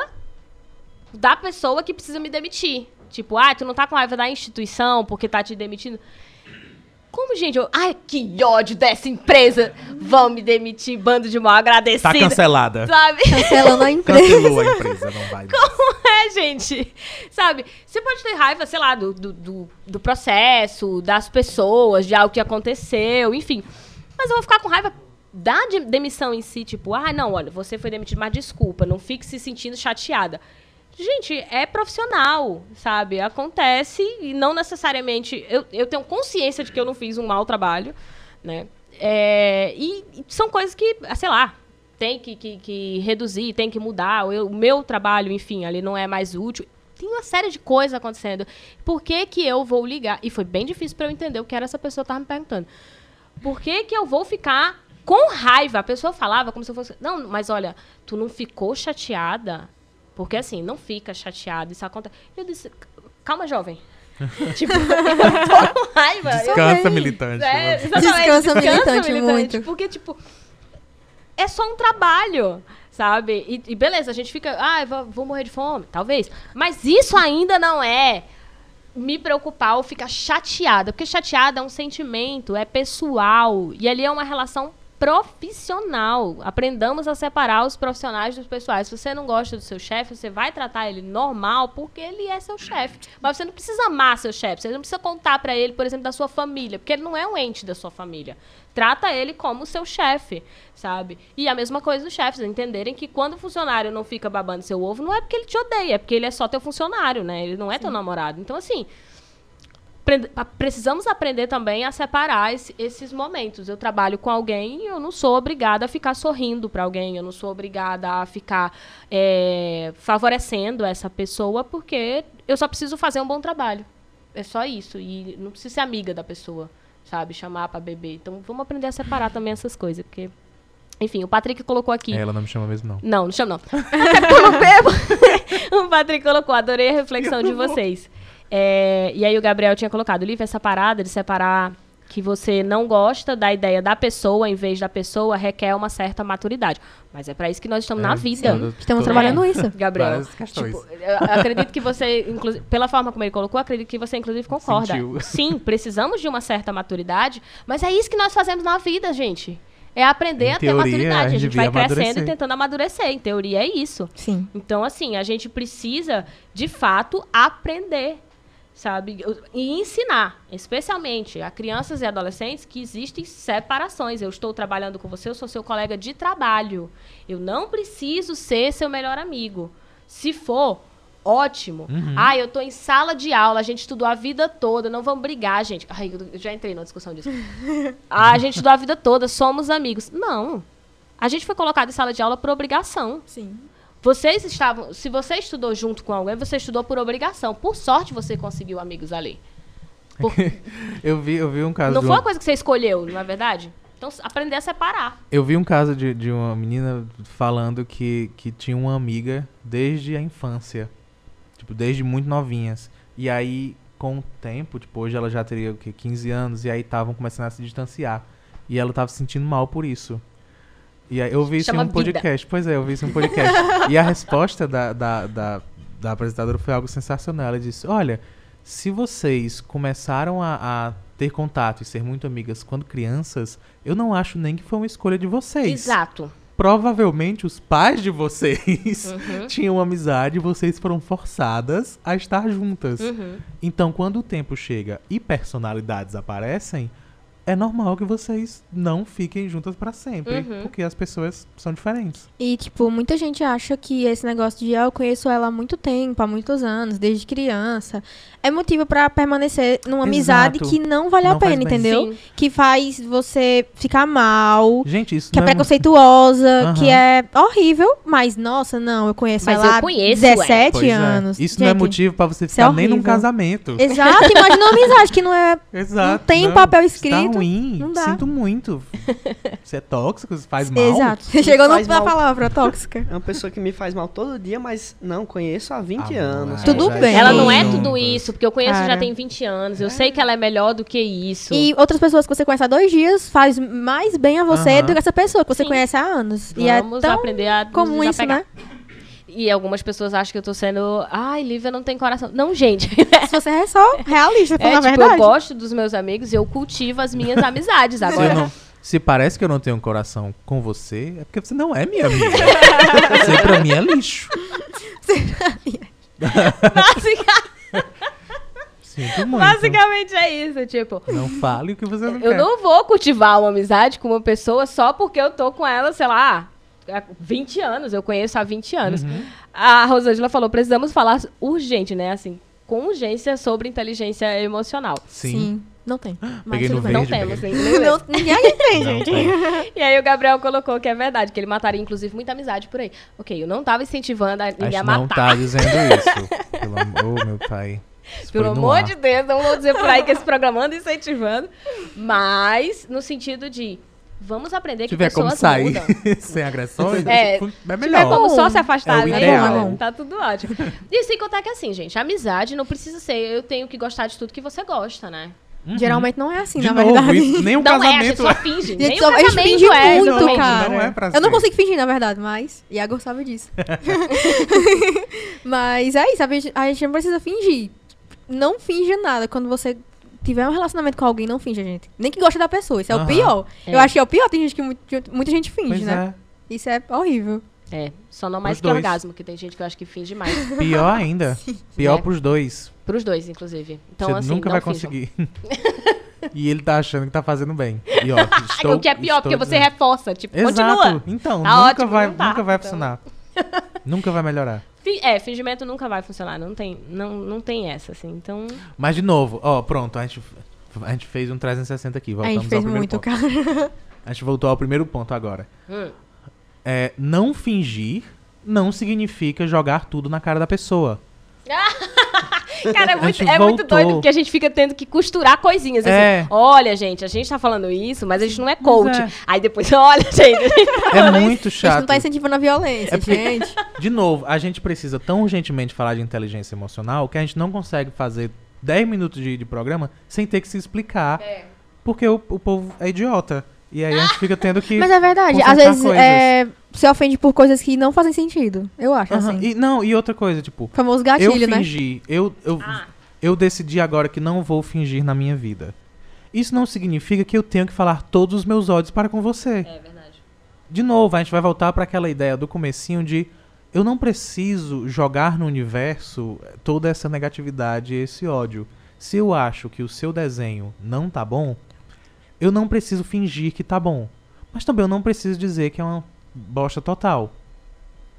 da pessoa que precisa me demitir. Tipo, ah, tu não tá com raiva da instituição porque tá te demitindo. Como, gente? Eu, ai, que ódio dessa empresa! Vão me demitir, bando de mal Tá agradecido. cancelada. Sabe? Cancelando a empresa. Cancelou a empresa, não vai. *laughs* É, gente. Sabe? Você pode ter raiva, sei lá, do, do, do, processo, das pessoas, de algo que aconteceu, enfim. Mas eu vou ficar com raiva da de- demissão em si, tipo, ah, não, olha, você foi demitido, mas desculpa, não fique se sentindo chateada. Gente, é profissional, sabe? Acontece e não necessariamente. Eu, eu tenho consciência de que eu não fiz um mau trabalho, né? É, e, e são coisas que, ah, sei lá, tem que, que, que reduzir, tem que mudar. Eu- o meu trabalho, enfim, ali não é mais útil. Tem uma série de coisas acontecendo. Por que, que eu vou ligar? E foi bem difícil para eu entender o que era essa pessoa estava me perguntando. Por que, que eu vou ficar com raiva? A pessoa falava como se eu fosse. Não, mas olha, tu não ficou chateada? Porque assim, não fica chateada, isso acontece. Eu disse, calma, jovem. *laughs* tipo, eu tô com raiva. eu- Descansa, militante. é, Tipo, exatamente, Descansa, militante, muito. Porque, tipo, é só um trabalho, sabe? E, e beleza, a gente fica, ah, vou, vou morrer de fome, talvez. Mas isso ainda não é me preocupar ou ficar chateada. Porque chateada é um sentimento, é pessoal. E ali é uma relação profissional. Aprendamos a separar os profissionais dos pessoais. Se você não gosta do seu chefe, você vai tratar ele normal porque ele é seu chefe. Mas você não precisa amar seu chefe. Você não precisa contar pra ele, por exemplo, da sua família, porque ele não é um ente da sua família. Trata ele como seu chefe, sabe? E a mesma coisa dos chefes, entenderem que quando o funcionário não fica babando seu ovo, não é porque ele te odeia, é porque ele é só teu funcionário, né? Ele não é teu namorado. Então, assim, precisamos aprender também a separar esse- esses momentos. Eu trabalho com alguém e eu não sou obrigada a ficar sorrindo para alguém, eu não sou obrigada a ficar é, favorecendo essa pessoa, porque eu só preciso fazer um bom trabalho. É só isso. E não preciso ser amiga da pessoa, sabe? Chamar para beber. Então vamos aprender a separar também essas coisas, porque. Enfim, o Patrick colocou aqui. Ela não me chama mesmo, não. Não, não chama não. *laughs* *laughs* O Patrick colocou, adorei a reflexão de vocês. É, e aí o Gabriel tinha colocado, Lívia, essa parada de separar que você não gosta da ideia da pessoa em vez da pessoa requer uma certa maturidade. Mas é pra isso que nós estamos na É, vida. toda- Estamos toda- trabalhando isso. *laughs* Gabriel. Tipo, eu acredito que você, inclusive, pela forma como ele colocou, acredito que você, inclusive, concorda. Sentiu. *laughs* Sim, precisamos de uma certa maturidade, mas é isso que nós fazemos na vida, gente. É aprender Em a ter teoria, maturidade. a A gente gente vai crescendo e amadurecer. tentando amadurecer. Em teoria, é isso. Sim. Então, assim, a gente precisa, de fato, aprender, sabe? E ensinar, especialmente a crianças e adolescentes, que existem separações. Eu estou trabalhando com você, eu sou seu colega de trabalho. Eu não preciso ser seu melhor amigo. Se for, ótimo. Ah, eu tô em sala de aula, a gente estudou a vida toda, não vamos brigar, gente. Ai, eu já entrei numa discussão disso. *laughs* ah, a gente estudou a vida toda, somos amigos. Não. A gente foi colocado em sala de aula por obrigação. Sim. Vocês estavam. Se você estudou junto com alguém, você estudou por obrigação. Por sorte, você conseguiu amigos ali. Por- *laughs* Eu vi, eu vi um caso não foi uma- coisa que você escolheu, não é verdade? Então, aprender a separar. Eu vi um caso de, de uma menina falando que, que tinha uma amiga desde a infância. Tipo, desde muito novinhas. E aí, com o tempo, tipo, hoje ela já teria o quê? 15 anos, e aí estavam começando a se distanciar. E ela tava se sentindo mal por isso. E aí eu vi isso Chama em um vida. podcast. Pois é, eu vi isso em um podcast. *laughs* e a resposta da, da, da, da apresentadora foi algo sensacional. Ela disse: Olha, se vocês começaram a, a ter contato e ser muito amigas quando crianças, eu não acho nem que foi uma escolha de vocês. Exato. Provavelmente os pais de vocês Uhum. *laughs* tinham amizade e vocês foram forçadas a estar juntas. Uhum. Então, quando o tempo chega e personalidades aparecem, é normal que vocês não fiquem juntas pra sempre, Uhum. porque as pessoas são diferentes. E, tipo, muita gente acha que esse negócio de ah, eu conheço ela há muito tempo, há muitos anos, desde criança, é motivo pra permanecer numa amizade Exato. que não vale a Não faz pena, entendeu? Sim. Que faz você ficar mal, Gente, isso que é não é... preconceituosa, que é horrível, mas nossa, não, eu conheço Mas ela eu há conheço, 17 Pois é. anos. Isso não é Gente, motivo pra você isso é ficar nem num casamento. Exato, imagina uma amizade que não é. Exato. tem um papel Tá escrito, ruim. não dá. Sinto muito. Você é tóxico, você faz mal. Exato. Você chegou na mal. palavra tóxica. É uma pessoa que me faz mal todo dia, mas não, conheço há 20 Ah, anos. Tudo bem. Ela não é tudo isso, porque eu conheço já Cara. tem 20 anos. Eu sei que ela é melhor do que isso. E outras pessoas que você conhece há dois dias faz mais bem a você Aham. do que essa pessoa que você Sim. conhece há anos. e é Vamos tão aprender a nos comum isso, desapegar. né? E algumas pessoas acham que eu tô sendo. Ai, Lívia não tem coração. Não, gente. Se você é só *laughs* realista, É, falando a tipo, verdade. eu gosto dos meus amigos e eu cultivo as minhas *laughs* amizades. Se, eu Agora, não- se parece que eu não tenho um coração com você, é porque você não é minha amiga. *laughs* você pra mim é lixo. basica- Sinto muito. basicamente é isso. Tipo, Não fale o que você não eu quer. não vou cultivar uma amizade com uma pessoa só porque eu tô com ela, sei lá, há 20 anos, eu conheço há 20 anos. Uhum. A Rosângela falou: precisamos falar urgente, né? Assim, com urgência sobre inteligência emocional. Sim. Não tem. Mas Peguei no bem. Não Verde, temos, peguei. nem Não, ninguém tem, Não, gente. tem. E aí o Gabriel colocou que é verdade, que ele mataria, inclusive, muita amizade por aí. Ok, eu não tava incentivando a A ninguém gente a não matar. tá dizendo isso. *laughs* Pelo amor, meu pai. Pelo amor de Deus, não vou dizer por aí que esse programa anda incentivando. Mas no sentido de vamos aprender Se que tiver como pessoas sair mudam. *laughs* sem agressões, É, é Se tiver melhor. como só se afastar é ideal. tá tudo ótimo. E sem contar que assim, gente, amizade não precisa ser eu tenho que gostar de tudo que você gosta, né? Geralmente não é assim, De na novo, verdade. isso, nem o não é, a gente casamento só é. finge. Gente, Nem só- o a gente casamento finge é, muito, cara. Não é pra Eu não ser. consigo fingir, na verdade, mas. Iago sabe disso. *laughs* *laughs* mas é isso, a gente, a gente não precisa fingir. Não finja nada. Quando você tiver um relacionamento com alguém, não finja, gente. Nem que goste da pessoa. Isso é o Aham. pior. É. Eu acho que é o pior. Tem gente que muito- muita gente finge, Pois né? é. Isso é horrível. É, só não mais Os que dois. orgasmo, que tem gente que eu acho que finge mais. *laughs* Pior ainda. *laughs* Pior É. pros dois. Pros dois, inclusive. Então, Você assim, nunca não vai finjam. conseguir. *laughs* e ele tá achando que tá fazendo bem. E ó, estou, o que é pior, porque você dizendo. reforça. Tipo, Exato. continua. Então, Tá nunca ótimo, vai, tá, nunca vai então. *laughs* nunca vai melhorar. É, fingimento nunca vai funcionar. Não tem, não, não tem essa, assim. Então. Mas de novo, ó, pronto, a gente, a gente fez um 360 aqui. a Voltamos gente fez ao primeiro muito, ponto. cara. A gente voltou ao primeiro ponto agora. hum. É, não fingir não significa jogar tudo na cara da pessoa. *laughs* Cara, é muito, é muito doido porque a gente fica tendo que costurar coisinhas. É. Assim, olha, gente, a gente tá falando isso, mas a gente não é coach. é. Aí depois, *laughs* olha, gente. tá É muito A gente chato. não tá incentivando a violência, É porque- gente. *laughs* De novo, a gente precisa tão urgentemente falar de inteligência emocional que a gente não consegue fazer 10 minutos de, de programa sem ter que se explicar. É. Porque o, o povo é idiota. E aí a gente fica tendo que. *laughs* Mas é verdade. Às vezes coisas. é, se ofende por coisas que não fazem sentido. Eu acho, assim. e, não, e outra coisa, tipo, O famoso eu gatilho, né? fingi, eu, eu, Ah. eu decidi agora que não vou fingir na minha vida. Isso não significa que eu tenho que falar todos os meus ódios para com você. É verdade. De novo, a gente vai voltar para aquela ideia do comecinho de eu não preciso jogar no universo toda essa negatividade e esse ódio. Se eu acho que o seu desenho não tá bom, eu não preciso fingir que tá bom. Mas também eu não preciso dizer que é uma bosta total.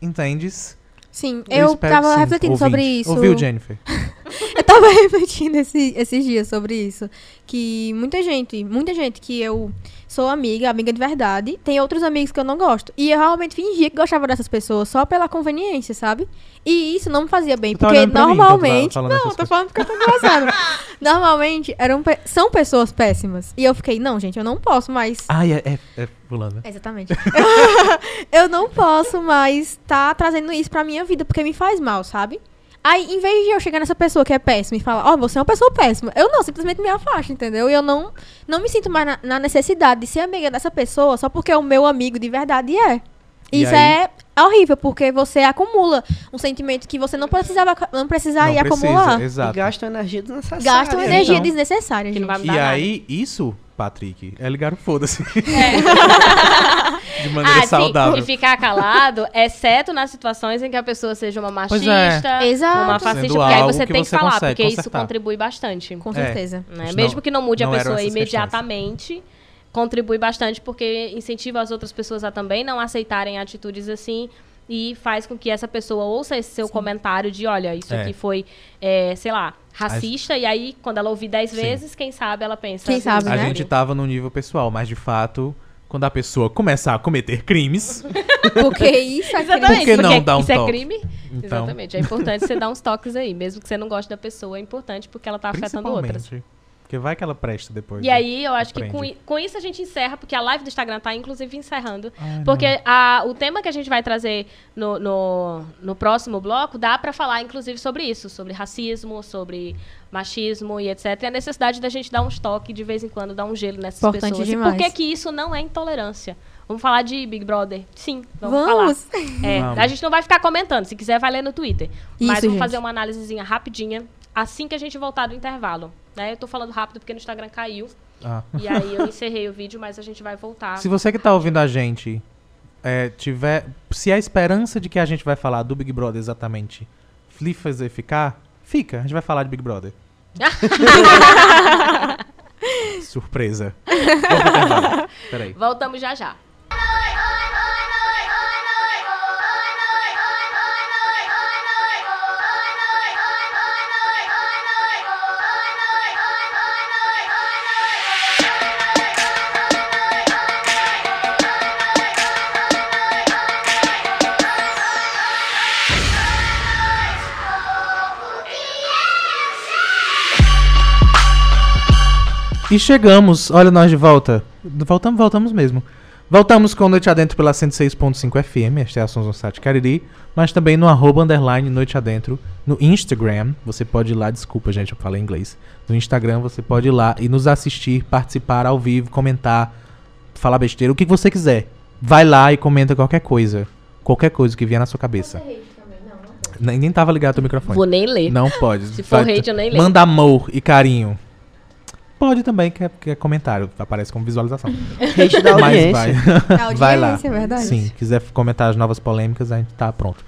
Entendes? Sim, eu, espero tava refletindo sobre isso. Ouviu, Jennifer? *laughs* Eu tava *laughs* refletindo esse- esses dias sobre isso. Que muita gente, muita gente que eu sou amiga, amiga de verdade, tem outros amigos que eu não gosto. E eu realmente fingia que gostava dessas pessoas só pela conveniência, sabe? E isso não me fazia bem, tá porque olhando pra mim normalmente. tá não, tô falando porque eu tô engraçado. *laughs* normalmente eram, pe- são pessoas péssimas. E eu fiquei, não, gente, eu não posso mais. Ai, é, é, é fulano. Exatamente. *laughs* eu não posso mais tá trazendo isso pra minha vida, porque me faz mal, sabe? Aí, em vez de eu chegar nessa pessoa que é péssima e falar, ó, você é uma pessoa péssima, eu não, simplesmente me afasto, entendeu? E eu não, não me sinto mais na, na necessidade de ser amiga dessa pessoa só porque o meu amigo de verdade é. E Isso aí- é horrível, porque você acumula um sentimento que você não precisava não precisaria não precisa, acumular. E exato. gasta energia desnecessária. Gasta uma energia Então. desnecessária, Que não gente. vai E mudar nada. aí, isso, Patrick, é ligar o foda-se. É. *laughs* De maneira Ah, saudável. sim, e ficar calado, exceto nas situações em que a pessoa seja uma Pois é. machista, Exato. uma fascista, porque aí você que tem você que falar, consegue porque isso consertar. contribui bastante. Com É. certeza. né? Isso Mesmo não- que não mude a não eram pessoa imediatamente, contribui bastante porque incentiva as outras pessoas a também não aceitarem atitudes assim e faz com que essa pessoa ouça esse seu comentário de, olha, isso É. aqui foi, é, sei lá, racista, e aí quando ela ouvir dez Sim. vezes, quem sabe ela pensa... Quem "Hum, sabe, A né? gente tava no nível pessoal, mas de fato, quando a pessoa começar a cometer crimes, *laughs* Porque isso é Exatamente, Por que não porque dar um isso é toque? crime. então, Exatamente. É importante você dar uns toques aí, mesmo que você não goste da pessoa, é importante porque ela tá afetando outras. Porque vai que ela presta depois. E né? aí, eu acho que com, Aprende. com isso a gente encerra, porque a live do Instagram tá inclusive encerrando. Ai, Porque a- o tema que a gente vai trazer no, no, no próximo bloco dá pra falar, inclusive, sobre isso, sobre racismo, sobre machismo e etc. E a necessidade da gente dar uns toques de vez em quando, dar um gelo nessas Importante pessoas. demais. E por que que isso não é intolerância? Vamos falar de Big Brother? Sim, vamos, Vamos. falar. *laughs* É, Vamos. a gente não vai ficar comentando, se quiser vai ler no Twitter. Mas Isso, vamos gente. fazer uma análisezinha rapidinha assim que a gente voltar do intervalo. Né? Eu tô falando rápido porque no Instagram caiu. Ah. E aí eu encerrei o vídeo, mas a gente vai voltar. Se você que tá ouvindo a gente é, tiver. Se a esperança de que a gente vai falar do Big Brother exatamente lhe fazer ficar, fica. A gente vai falar de Big Brother. *laughs* Surpresa. *laughs* Peraí. Voltamos já já. Aqui chegamos. Olha nós de volta. Voltamos, voltamos mesmo. Voltamos com Noite Adentro pela 106.5 FM, este é a Sons no site Cariri, mas também no arroba underline Noite Adentro, no Instagram, você pode ir lá, desculpa gente, eu falei inglês, no Instagram você pode ir lá e nos assistir, participar ao vivo, comentar, falar besteira, o que você quiser. Vai lá e comenta qualquer coisa, qualquer coisa que vier na sua cabeça. Nem, nem tava ligado o microfone. Vou nem ler. Não pode. *laughs* Se for hate, eu nem leio. Manda amor e carinho. Pode também, que é, que é comentário, aparece como visualização. *laughs* Hate da Mas audiência. vai. A *laughs* Vai lá. audiência, é verdade. Sim, quiser comentar as novas polêmicas, a gente tá pronto.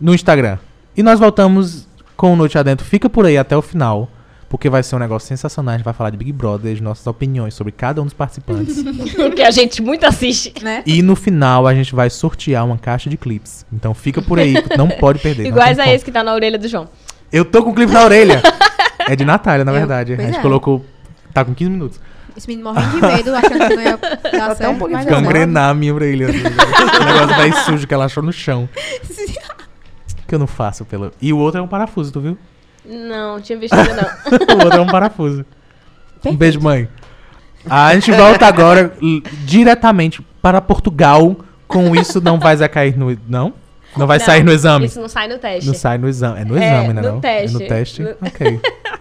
No Instagram. E nós voltamos com o Noite Adentro. Fica por aí até o final, porque vai ser um negócio sensacional. A gente vai falar de Big Brother, as nossas opiniões sobre cada um dos participantes. *laughs* que a gente muito assiste. Né? e no final a gente vai sortear uma caixa de clipes. Então fica por aí, não pode perder. não Iguais a como. esse que tá na orelha do João. Eu tô com o clipe na orelha. É de Natália, na Eu- verdade. A pois gente é. colocou. Tá com 15 minutos. Esse menino morrendo de medo, achando que não ia dar um certo. pouquinho deu certo. Gangrenar a minha orelha. assim, o negócio vai sujo que ela achou no chão. *laughs* Que eu não faço pelo. E o outro é um parafuso, tu viu? Não, tinha visto ainda não. *laughs* o outro é um parafuso. Um Perfeito. beijo, mãe. A gente volta agora diretamente para Portugal. Com isso, não vai cair no. Não? Não vai Não, sair no exame. Isso não sai no teste. Não sai no exame. É no É, exame, né? no não? teste. É no teste. No- Ok. *laughs*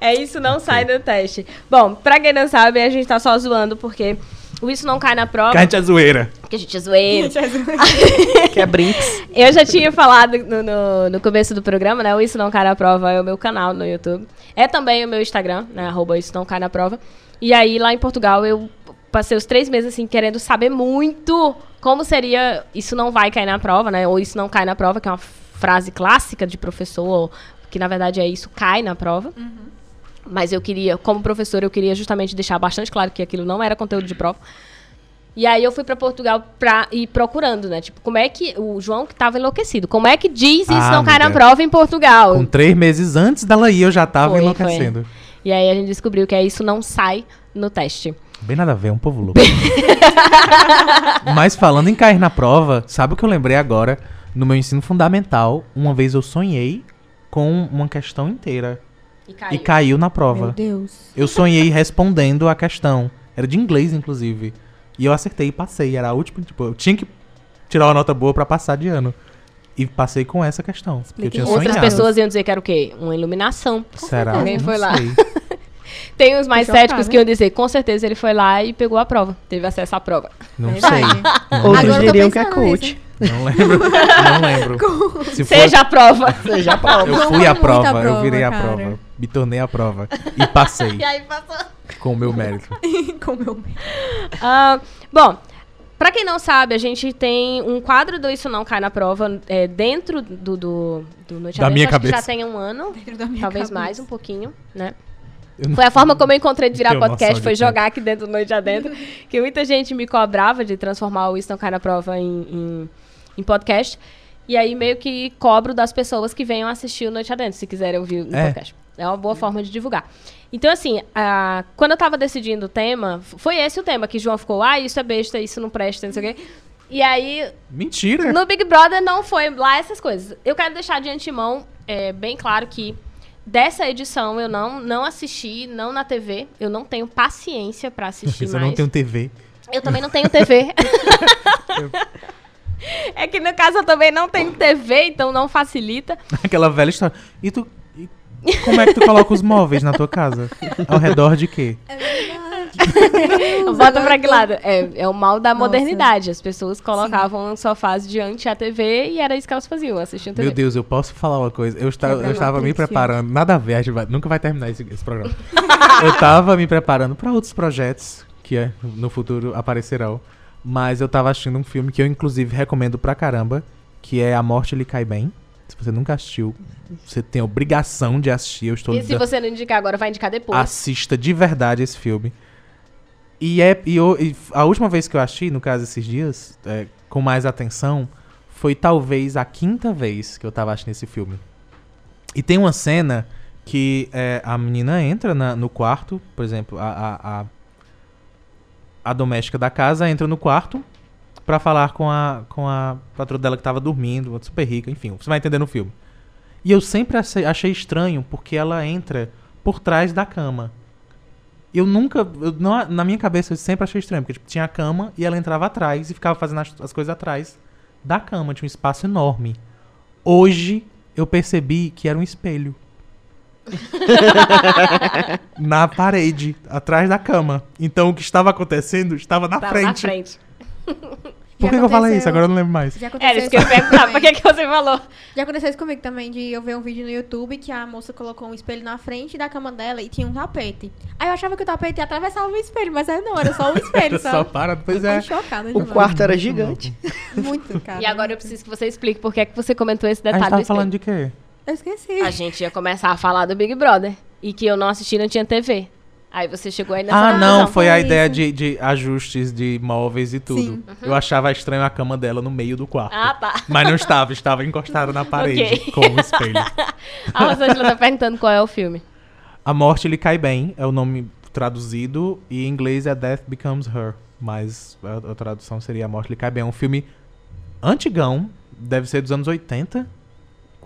É, isso não sai no teste. Bom, pra quem não sabe, a gente tá só zoando porque o isso não cai na prova. Que a gente é zoeira. Porque a gente é zoeiro. *laughs* Que é Brinks. Eu já tinha falado no, no, no começo do programa, né? O Isso Não Cai na Prova é o meu canal no YouTube. É também o meu Instagram, né? Arroba Isso Não Cai na Prova. E aí, lá em Portugal, eu passei os três meses, assim, querendo saber muito como seria Isso Não Vai Cair na Prova, né? Ou Isso Não Cai na Prova, que é uma frase clássica de professor, que na verdade é Isso Cai na Prova. Mas eu queria, como professora, eu queria justamente deixar bastante claro que aquilo não era conteúdo de prova. E aí eu fui pra Portugal pra ir procurando, né? Tipo, como é que. O João que tava enlouquecido. Como é que diz isso Ah, não cai na prova em Portugal? Com três meses antes dela ir, eu já tava Foi, enlouquecendo. E aí a gente descobriu que é isso não sai no teste. Bem nada a ver, um povo louco. *laughs* Mas falando em cair na prova, sabe o que eu lembrei agora? No meu ensino fundamental, uma vez eu sonhei com uma questão inteira. E caiu. E caiu na Meu prova. Deus. Eu sonhei respondendo a questão. Era de inglês, inclusive. E eu acertei e passei. Era a última, tipo, eu tinha que tirar uma nota boa pra passar de ano. E passei com essa questão. porque Eu tinha Outras sonhado. pessoas iam dizer que era o quê? Uma iluminação. Será? Alguém foi lá. sei. *laughs* Tem os mais Tô chocada. céticos que iam dizer, com certeza ele foi lá e pegou a prova. Teve acesso à prova. Não sei. Outros diriam que é coach. Não lembro. Não lembro. *laughs* Se for- Seja a prova. Seja a prova. Eu fui à muita prova, eu prova, virei a cara. prova. Me tornei a prova. E passei *laughs* e aí passou. com o meu mérito. *laughs* Com meu Ah, bom, pra quem não sabe, a gente tem um quadro do Isso Não Cai na Prova é, dentro do, do, do Noite Da Adentro. minha Acho que já cabeça. tem um ano, dentro da minha talvez cabeça. mais um pouquinho, né? Não- Foi a forma como eu encontrei de virar podcast, foi tempo. jogar aqui dentro do Noite Adentro. Que muita gente me cobrava de transformar o Isso Não Cai na Prova em, em, em podcast. E aí meio que cobro das pessoas que venham assistir o Noite Adentro, se quiserem ouvir o É. podcast. É uma boa forma de divulgar. Então, assim, a- quando eu tava decidindo o tema, foi esse o tema, que João ficou, ah, isso é besta, isso não presta, não sei o quê. E aí, Mentira! no Big Brother não foi lá essas coisas. Eu quero deixar de antemão é, bem claro que dessa edição eu não, não assisti, não na TV. Eu não tenho paciência pra assistir *laughs* você mais. não tem um TV. Eu também não tenho TV. *laughs* é que no caso eu também não tenho TV, então não facilita. *laughs* Aquela velha história. E tu. e como é que tu coloca os móveis na tua casa? Ao redor de quê? É verdade. Bota pra que lado? É, é o mal da Nossa. modernidade. As pessoas colocavam sofás diante a TV e era isso que elas faziam, assistiam TV. Meu Deus, eu posso falar uma coisa? Eu, Quebra eu estava me preparando. Nada a ver, a vai- nunca vai terminar esse, esse programa. eu estava me preparando para outros projetos que é, no futuro aparecerão. Mas eu tava assistindo um filme que eu, inclusive, recomendo pra caramba, que é A Morte Lhe Cai Bem. Se você nunca assistiu, você tem obrigação de assistir. Eu estou E se você não indicar agora, vai indicar depois. Assista de verdade esse filme. E, é, e, eu- e a última vez que eu assisti, no caso esses dias, é, com mais atenção, foi talvez a quinta vez que eu tava assistindo esse filme. E tem uma cena que é, a menina entra na- no quarto, por exemplo, a, a, a, a doméstica da casa entra no quarto pra falar com a, com a patroa dela que tava dormindo, super rica, enfim, você vai entender no filme. E eu sempre achei estranho porque ela entra por trás da cama. Eu nunca. eu não- na minha cabeça eu sempre achei estranho, porque tipo, tinha a cama e ela entrava atrás e ficava fazendo as, as coisas atrás da cama. Tinha um espaço enorme. Hoje eu percebi que era um espelho. *laughs* na parede, atrás da cama. Então o que estava acontecendo estava na Tava frente. na frente. *laughs* Por que, que eu falei isso? Agora eu não lembro mais. Já aconteceu Era isso que eu perguntar. Por também. que, que você falou? Já aconteceu isso comigo também, de eu ver um vídeo no YouTube que a moça colocou um espelho na frente da cama dela e tinha um tapete. Aí eu achava que o tapete atravessava o espelho, mas aí não, era só um *laughs* espelho, Só para, pois Eu é. fiquei chocada O quarto era gigante. Muito, cara. E agora eu preciso que você explique por que, que você comentou esse A detalhe gente do tava falando de quê? Eu esqueci. A gente ia começar a falar do Big Brother. E que eu não assisti, não tinha TV. Aí você chegou aí nessa Ah, não, foi a ideia de, de ajustes de móveis e tudo. Sim. Eu achava estranho a cama dela no meio do quarto. Ah, tá. Mas não estava, estava encostada na *laughs* parede Ok. com o espelho. *laughs* A Rosângela tá perguntando qual é o filme. A morte lhe cai bem, é o nome traduzido, e em inglês é Death Becomes Her. Mas a, a tradução seria A Morte lhe cai bem. É um filme antigão, deve ser dos anos 80,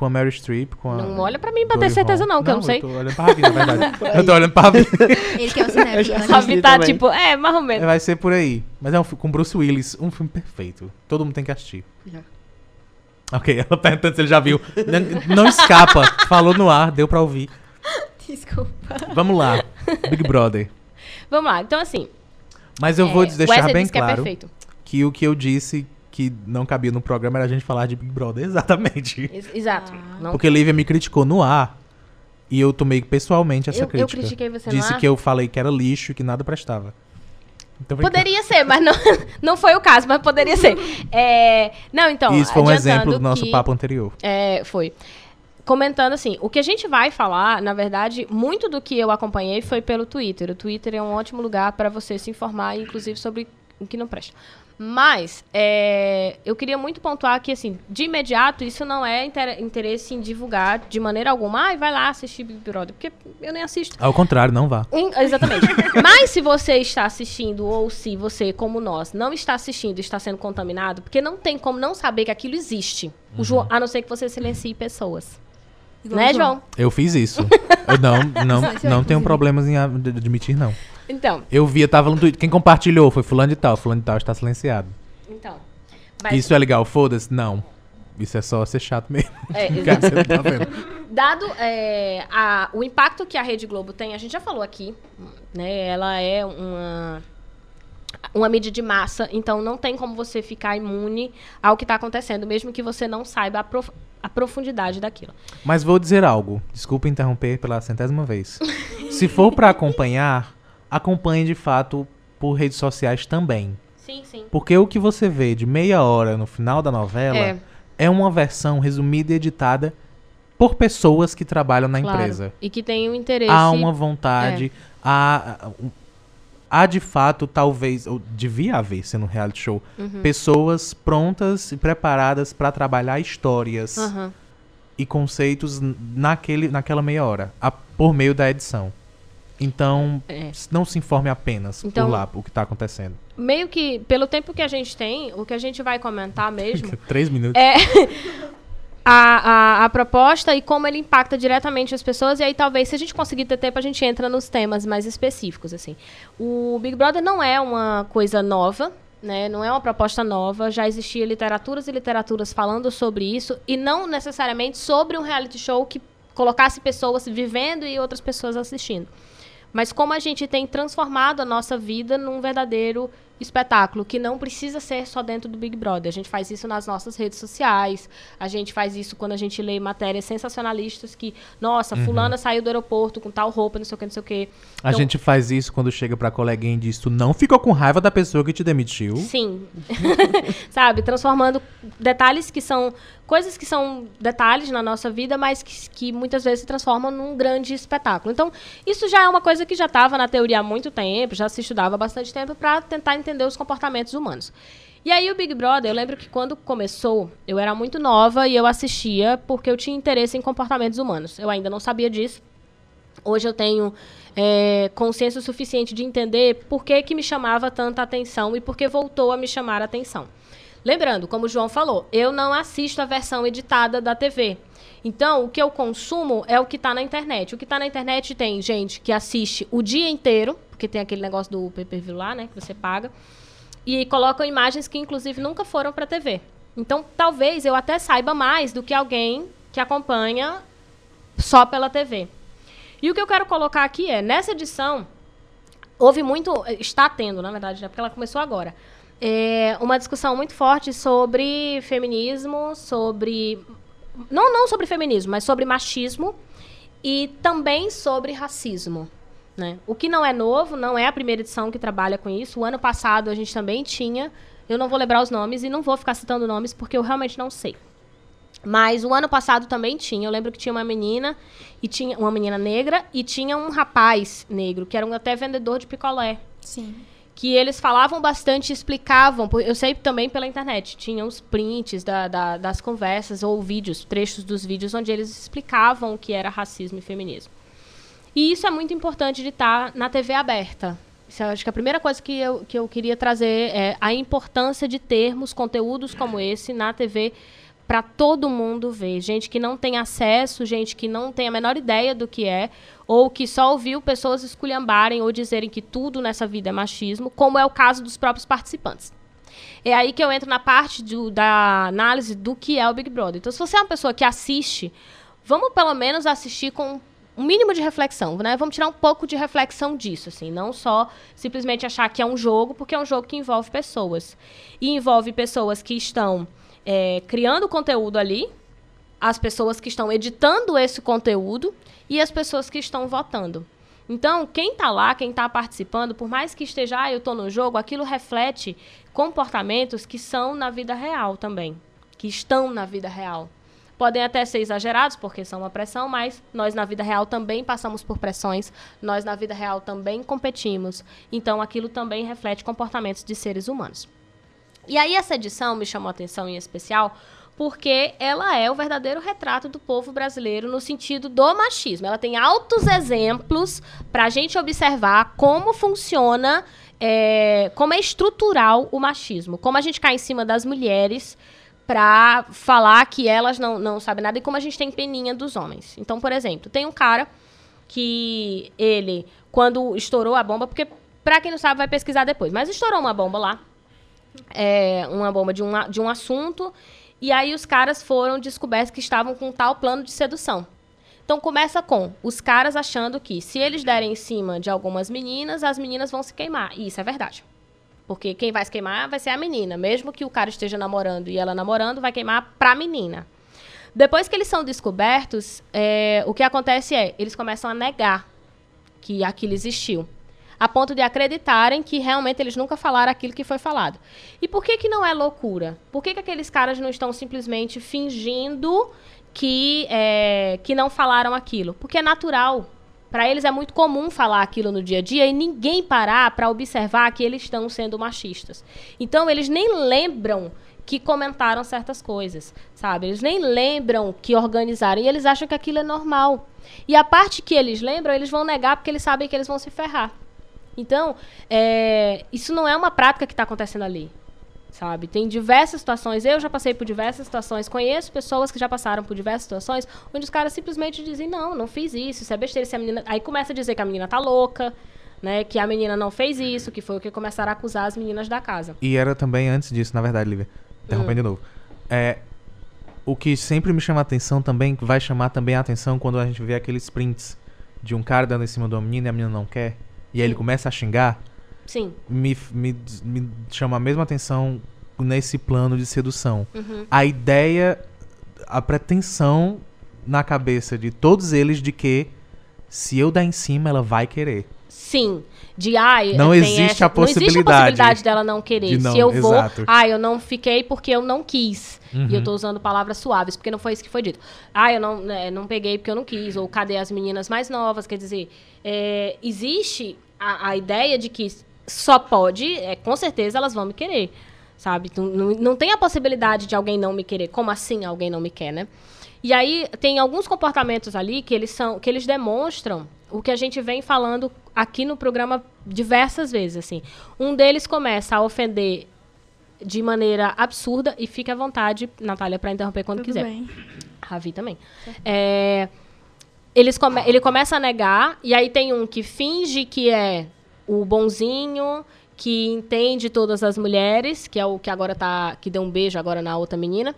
com a Mary Streep, com a. Não olha pra mim pra ter certeza não, que eu não sei. Eu tô olhando pra Ravi, na verdade. *laughs* eu tô olhando pra Ravi. *laughs* Ele que é o cinéfilo, já né? A assisti Vi tá tipo, é, mais ou menos. Vai ser por aí. Mas é um filme com Bruce Willis, um filme perfeito. Todo mundo tem que assistir. Já. Ok, *laughs* ela perguntando se ele já viu. Não, não escapa. Falou no ar, deu pra ouvir. Desculpa. Vamos lá. Big Brother. Vamos lá, então assim. Mas eu vou é, deixar Wesley bem disse que é claro perfeito. que o que eu disse que não cabia no programa era a gente falar de Big Brother. *laughs* Exatamente. Ex- Exato. Ah. Porque Lívia me criticou no ar. E eu tomei pessoalmente essa eu, eu crítica. critiquei você no Disse que eu falei que era lixo e que nada prestava. Então. Poderia ser, mas não, *laughs* não foi o caso, mas poderia ser. É, não, então. Isso foi um exemplo do nosso que- papo anterior. É, foi. Comentando assim, o que a gente vai falar, na verdade, muito do que eu acompanhei foi pelo Twitter. O Twitter é um ótimo lugar para você se informar, inclusive, sobre o que não presta. Mas, é, eu queria muito pontuar que, assim, de imediato, isso não é inter- interesse em divulgar de maneira alguma. Ai, vai lá assistir Big Brother, porque eu nem assisto. Ao contrário, não vá. Em- Exatamente. *laughs* Mas se você está assistindo, ou se você, como nós, não está assistindo e está sendo contaminado, porque não tem como não saber que aquilo existe. O João, a não ser que você silencie pessoas. Igual né, João? Eu fiz isso. *laughs* Eu não, não, não tenho problemas em ad- admitir, não. Então, Eu vi, eu tava no Twitter. Quem compartilhou foi fulano de tal. Fulano de tal está silenciado. então. Mas, Isso é legal, foda-se? Não. Isso é só ser chato mesmo. é, *laughs* Cara, exato. tá vendo. Dado é, a- o impacto que a Rede Globo tem, a gente já falou aqui, né? Ela é uma, uma mídia de massa, então não tem como você ficar imune ao que está acontecendo, mesmo que você não saiba a, prof- a profundidade daquilo. Mas vou dizer algo. Desculpa interromper pela centésima vez. *laughs* Se for pra acompanhar, acompanhe de fato por redes sociais também. Sim, sim. Porque o que você vê de meia hora no final da novela É. é, uma versão resumida e editada por pessoas que trabalham na Claro. empresa. E que tem um interesse. Há uma vontade, É. há, há de fato, talvez, ou devia haver, sendo um reality show, Uhum. pessoas prontas e preparadas pra trabalhar histórias Aham. e conceitos naquele, naquela meia hora, a- por meio da edição. Então, É. não se informe apenas Então- por lá, o que tá acontecendo. Meio que, pelo tempo que a gente tem, o que a gente vai comentar mesmo *laughs* Três minutos. é a, a, a proposta e como ele impacta diretamente as pessoas. E aí, talvez, se a gente conseguir ter tempo, a gente entra nos temas mais específicos. assim. O Big Brother não é uma coisa nova. Né? Não é uma proposta nova, já existia literaturas e literaturas falando sobre isso, e não necessariamente sobre um reality show que colocasse pessoas vivendo e outras pessoas assistindo. Mas como a gente tem transformado a nossa vida num verdadeiro espetáculo, que não precisa ser só dentro do Big Brother. A gente faz isso nas nossas redes sociais, a gente faz isso quando a gente lê matérias sensacionalistas que, nossa, fulana saiu do aeroporto com tal roupa, não sei o que, não sei o que. A Então- gente faz isso quando chega pra coleguinha e diz: Tu não ficou com raiva da pessoa que te demitiu. Sim. *laughs* Sabe? Transformando detalhes que são. Coisas que são detalhes na nossa vida, mas que, que muitas vezes se transformam num grande espetáculo. Então, isso já é uma coisa que já estava na teoria há muito tempo, já se estudava há bastante tempo para tentar entender os comportamentos humanos. E aí, o Big Brother, eu lembro que quando começou, eu era muito nova e eu assistia porque eu tinha interesse em comportamentos humanos. Eu ainda não sabia disso. Hoje eu tenho é, consciência suficiente de entender por que, que me chamava tanta atenção e por que voltou a me chamar a atenção. Lembrando, como o João falou, eu não assisto a versão editada da TV. Então, o que eu consumo é o que está na internet. O que está na internet tem gente que assiste o dia inteiro, porque tem aquele negócio do pay-per-view lá, né, que você paga. E colocam imagens que, inclusive, nunca foram para TV. Então, talvez eu até saiba mais do que alguém que acompanha só pela TV. E o que eu quero colocar aqui é, nessa edição, houve muito, está tendo, na verdade, né, porque ela começou agora, é, uma discussão muito forte sobre feminismo, sobre. Não, não sobre feminismo, mas sobre machismo e também sobre racismo. Né? O que não é novo, não é a primeira edição que trabalha com isso. O ano passado a gente também tinha. Eu não vou lembrar os nomes e não vou ficar citando nomes porque eu realmente não sei. Mas o ano passado também tinha. Eu lembro que tinha uma menina e tinha uma menina negra e tinha um rapaz negro que era um até vendedor de picolé. Sim. Que eles falavam bastante, explicavam. Eu sei também pela internet. Tinham os prints da, da, das conversas ou vídeos, trechos dos vídeos onde eles explicavam o que era racismo e feminismo. E isso é muito importante de estar na TV aberta. Isso, acho que a primeira coisa que eu, que eu queria trazer é a importância de termos conteúdos como esse na TV para todo mundo ver. Gente que não tem acesso, gente que não tem a menor ideia do que é, ou que só ouviu pessoas esculhambarem ou dizerem que tudo nessa vida é machismo, como é o caso dos próprios participantes. É aí que eu entro na parte do, da análise do que é o Big Brother. Então, se você é uma pessoa que assiste, vamos pelo menos assistir com um mínimo de reflexão, né? Vamos tirar um pouco de reflexão disso, assim, não só simplesmente achar que é um jogo, porque é um jogo que envolve pessoas. E envolve pessoas que estão é, criando conteúdo ali, as pessoas que estão editando esse conteúdo e as pessoas que estão votando. Então, quem está lá, quem está participando, por mais que esteja, ah, eu estou no jogo, aquilo reflete comportamentos que são na vida real também, que estão na vida real. Podem até ser exagerados, porque são uma pressão, mas nós na vida real também passamos por pressões, nós na vida real também competimos. Então, aquilo também reflete comportamentos de seres humanos. E aí essa edição me chamou a atenção em especial porque ela é o verdadeiro retrato do povo brasileiro no sentido do machismo. Ela tem altos exemplos para a gente observar como funciona, é, como é estrutural o machismo, como a gente cai em cima das mulheres para falar que elas não, não sabem nada e como a gente tem peninha dos homens. Então, por exemplo, tem um cara que ele, quando estourou a bomba, porque para quem não sabe vai pesquisar depois, mas estourou uma bomba lá é, uma bomba de um, de um assunto, e aí os caras foram descobertos que estavam com tal plano de sedução. Então começa com os caras achando que se eles derem em cima de algumas meninas, as meninas vão se queimar. E isso é verdade. Porque quem vai se queimar vai ser a menina. Mesmo que o cara esteja namorando e ela namorando, vai queimar pra menina. Depois que eles são descobertos, é, o que acontece é, eles começam a negar que aquilo existiu a ponto de acreditarem que realmente eles nunca falaram aquilo que foi falado. E por que, que não é loucura? Por que, que aqueles caras não estão simplesmente fingindo que, é, que não falaram aquilo? Porque é natural. Para eles é muito comum falar aquilo no dia a dia e ninguém parar para observar que eles estão sendo machistas. Então eles nem lembram que comentaram certas coisas, sabe? Eles nem lembram que organizaram e eles acham que aquilo é normal. E a parte que eles lembram, eles vão negar porque eles sabem que eles vão se ferrar. Então, é, isso não é uma prática que está acontecendo ali. Sabe? Tem diversas situações, eu já passei por diversas situações, conheço pessoas que já passaram por diversas situações, onde os caras simplesmente dizem, não, não fiz isso, isso é besteira, se a menina. Aí começa a dizer que a menina tá louca, né? Que a menina não fez isso, que foi o que começaram a acusar as meninas da casa. E era também antes disso, na verdade, Lívia. Interrompendo hum. de novo. É, o que sempre me chama a atenção também, vai chamar também a atenção quando a gente vê aqueles prints de um cara dando em cima de uma menina e a menina não quer e aí ele começa a xingar, Sim. Me, me, me chama a mesma atenção nesse plano de sedução. Uhum. A ideia, a pretensão na cabeça de todos eles de que se eu dar em cima, ela vai querer. Sim. De ai, não existe essa, a possibilidade. Não existe a possibilidade dela não querer. Não, se eu vou, exato. ah, eu não fiquei porque eu não quis. Uhum. E eu tô usando palavras suaves, porque não foi isso que foi dito. Ah, eu não, né, não peguei porque eu não quis. Ou cadê as meninas mais novas? Quer dizer, é, existe a, a, ideia de que só pode, é, com certeza elas vão me querer. Sabe? Não, não, não tem a possibilidade de alguém não me querer. Como assim alguém não me quer, né? E aí tem alguns comportamentos ali que eles são, que eles demonstram o que a gente vem falando aqui no programa diversas vezes, assim. Um deles começa a ofender de maneira absurda e fique à vontade, Natália, para interromper quando Tudo quiser. Bem. Ravi também. É, eles come ele começa a negar, e aí tem um que finge que é o bonzinho que entende todas as mulheres, que é o que agora tá. que deu um beijo agora na outra menina.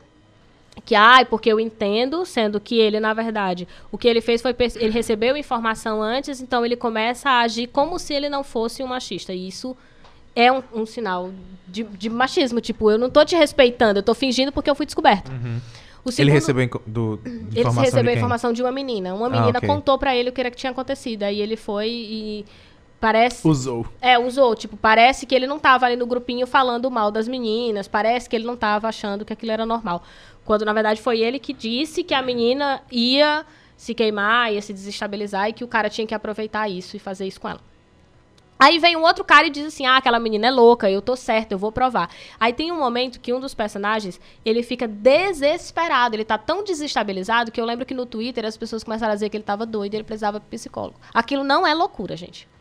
Que, ai, porque eu entendo, sendo que ele, na verdade, o que ele fez foi. Ele recebeu informação antes, então ele começa a agir como se ele não fosse um machista. E isso é um, um sinal de, de machismo. Tipo, eu não tô te respeitando, eu tô fingindo porque eu fui descoberto. Ele segundo- recebeu inco- do, ele recebeu de a informação de uma menina. Uma Ah, menina ok. contou pra ele o que era que tinha acontecido. Aí ele foi e parece. Usou. É, usou. Tipo, parece que ele não tava ali no grupinho falando mal das meninas. Parece que ele não tava achando que aquilo era normal. Quando, na verdade, foi ele que disse que a menina ia se queimar, ia se desestabilizar e que o cara tinha que aproveitar isso e fazer isso com ela. Aí vem um outro cara e diz assim: ah, aquela menina é louca, eu tô certo, eu vou provar. Aí tem um momento que um dos personagens, ele fica desesperado, ele tá tão desestabilizado que eu lembro que no Twitter as pessoas começaram a dizer que ele tava doido e ele precisava de psicólogo. Aquilo não é loucura, gente.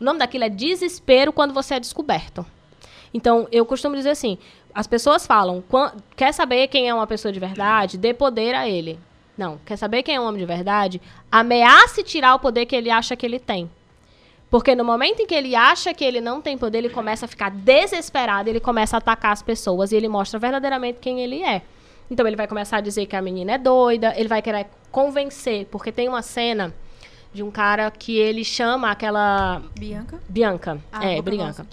O nome daquilo é desespero quando você é descoberto. Então, eu costumo dizer assim: as pessoas falam, "Quan- quer saber quem é uma pessoa de verdade? Dê poder a ele. Não, quer saber quem é um homem de verdade? Ameace tirar o poder que ele acha que ele tem. Porque no momento em que ele acha que ele não tem poder, ele começa a ficar desesperado, ele começa a atacar as pessoas e ele mostra verdadeiramente quem ele é. Então ele vai começar a dizer que a menina é doida, ele vai querer convencer, porque tem uma cena de um cara que ele chama aquela Bianca? Bianca. Ah, é, Bianca.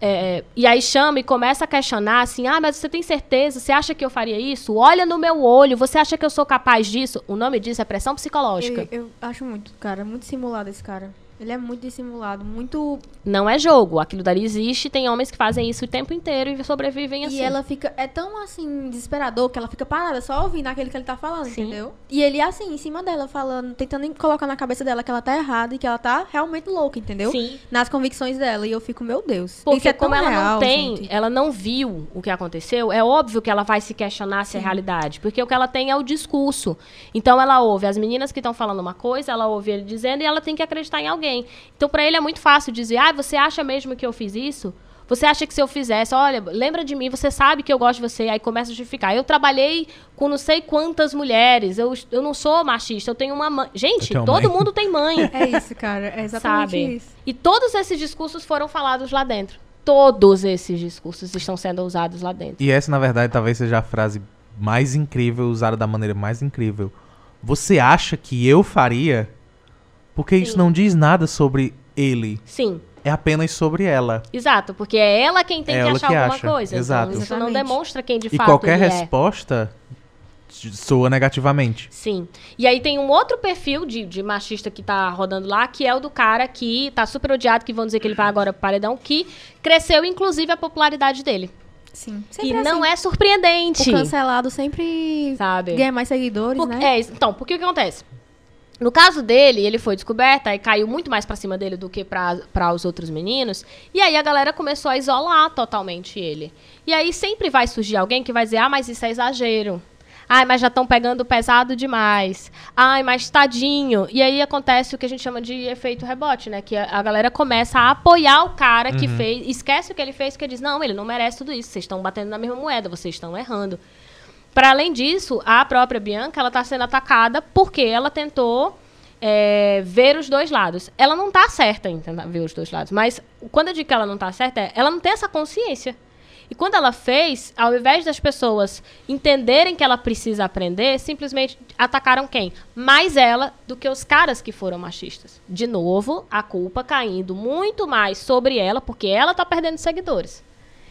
É, e aí chama e começa a questionar assim: ah, mas você tem certeza? Você acha que eu faria isso? Olha no meu olho, você acha que eu sou capaz disso? O nome disso é pressão psicológica. Eu, eu acho muito, cara, muito simulado esse cara. Ele é muito dissimulado, muito. Não é jogo. Aquilo dali existe, tem homens que fazem isso o tempo inteiro e sobrevivem assim. E ela fica. É tão assim, desesperador que ela fica parada, só ouvindo aquele que ele tá falando, Sim. entendeu? E ele assim, em cima dela, falando, tentando colocar na cabeça dela que ela tá errada e que ela tá realmente louca, entendeu? Sim. Nas convicções dela. E eu fico, meu Deus. Porque é como ela real, não tem, gente. ela não viu o que aconteceu, é óbvio que ela vai se questionar se é realidade. Porque o que ela tem é o discurso. Então ela ouve as meninas que estão falando uma coisa, ela ouve ele dizendo e ela tem que acreditar em alguém. Então pra ele é muito fácil dizer: "Ah, você acha mesmo que eu fiz isso?" Você acha que se eu fizesse, olha, lembra de mim, você sabe que eu gosto de você, aí começa a justificar. Eu trabalhei com não sei quantas mulheres, eu, eu não sou machista, eu tenho uma mãe. Gente, todo mãe. mundo tem mãe. *laughs* É isso, cara. É exatamente sabe? isso. E todos esses discursos foram falados lá dentro. Todos esses discursos estão sendo usados lá dentro. E essa, na verdade, talvez seja a frase mais incrível, usada da maneira mais incrível. Você acha que eu faria? Porque isso Sim. não diz nada sobre ele. Sim, É apenas sobre ela. exato, porque é ela quem tem É que ela achar que alguma acha, coisa. exato. Então, isso não demonstra quem de e fato qualquer ele é. resposta soa negativamente. Sim. E aí tem um outro perfil de, de machista que tá rodando lá, que é o do cara que tá super odiado, que vão dizer que ele vai agora pro paredão, que cresceu, inclusive, a popularidade dele. Sim. e Sempre não assim. é surpreendente. O cancelado sempre Sabe? ganha mais seguidores, Por- né? É, isso. então, porque o que acontece? No caso dele, ele foi descoberto, aí caiu muito mais pra cima dele do que pra os outros meninos. E aí a galera começou a isolar totalmente ele. E aí sempre vai surgir alguém que vai dizer: ah, mas isso é exagero. Ai, mas já estão pegando pesado demais. Ai, mas tadinho. E aí acontece o que a gente chama de efeito rebote, né? Que a, a galera começa a apoiar o cara que fez, esquece o que ele fez, porque diz: não, ele não merece tudo isso. Vocês estão batendo na mesma moeda, vocês estão errando. Para além disso, a própria Bianca ela está sendo atacada porque ela tentou é, ver os dois lados. Ela não está certa em ver os dois lados, mas quando eu digo que ela não está certa, é, ela não tem essa consciência. E quando ela fez, ao invés das pessoas entenderem que ela precisa aprender, simplesmente atacaram quem? Mais ela do que os caras que foram machistas. De novo, a culpa caindo muito mais sobre ela, porque ela está perdendo seguidores.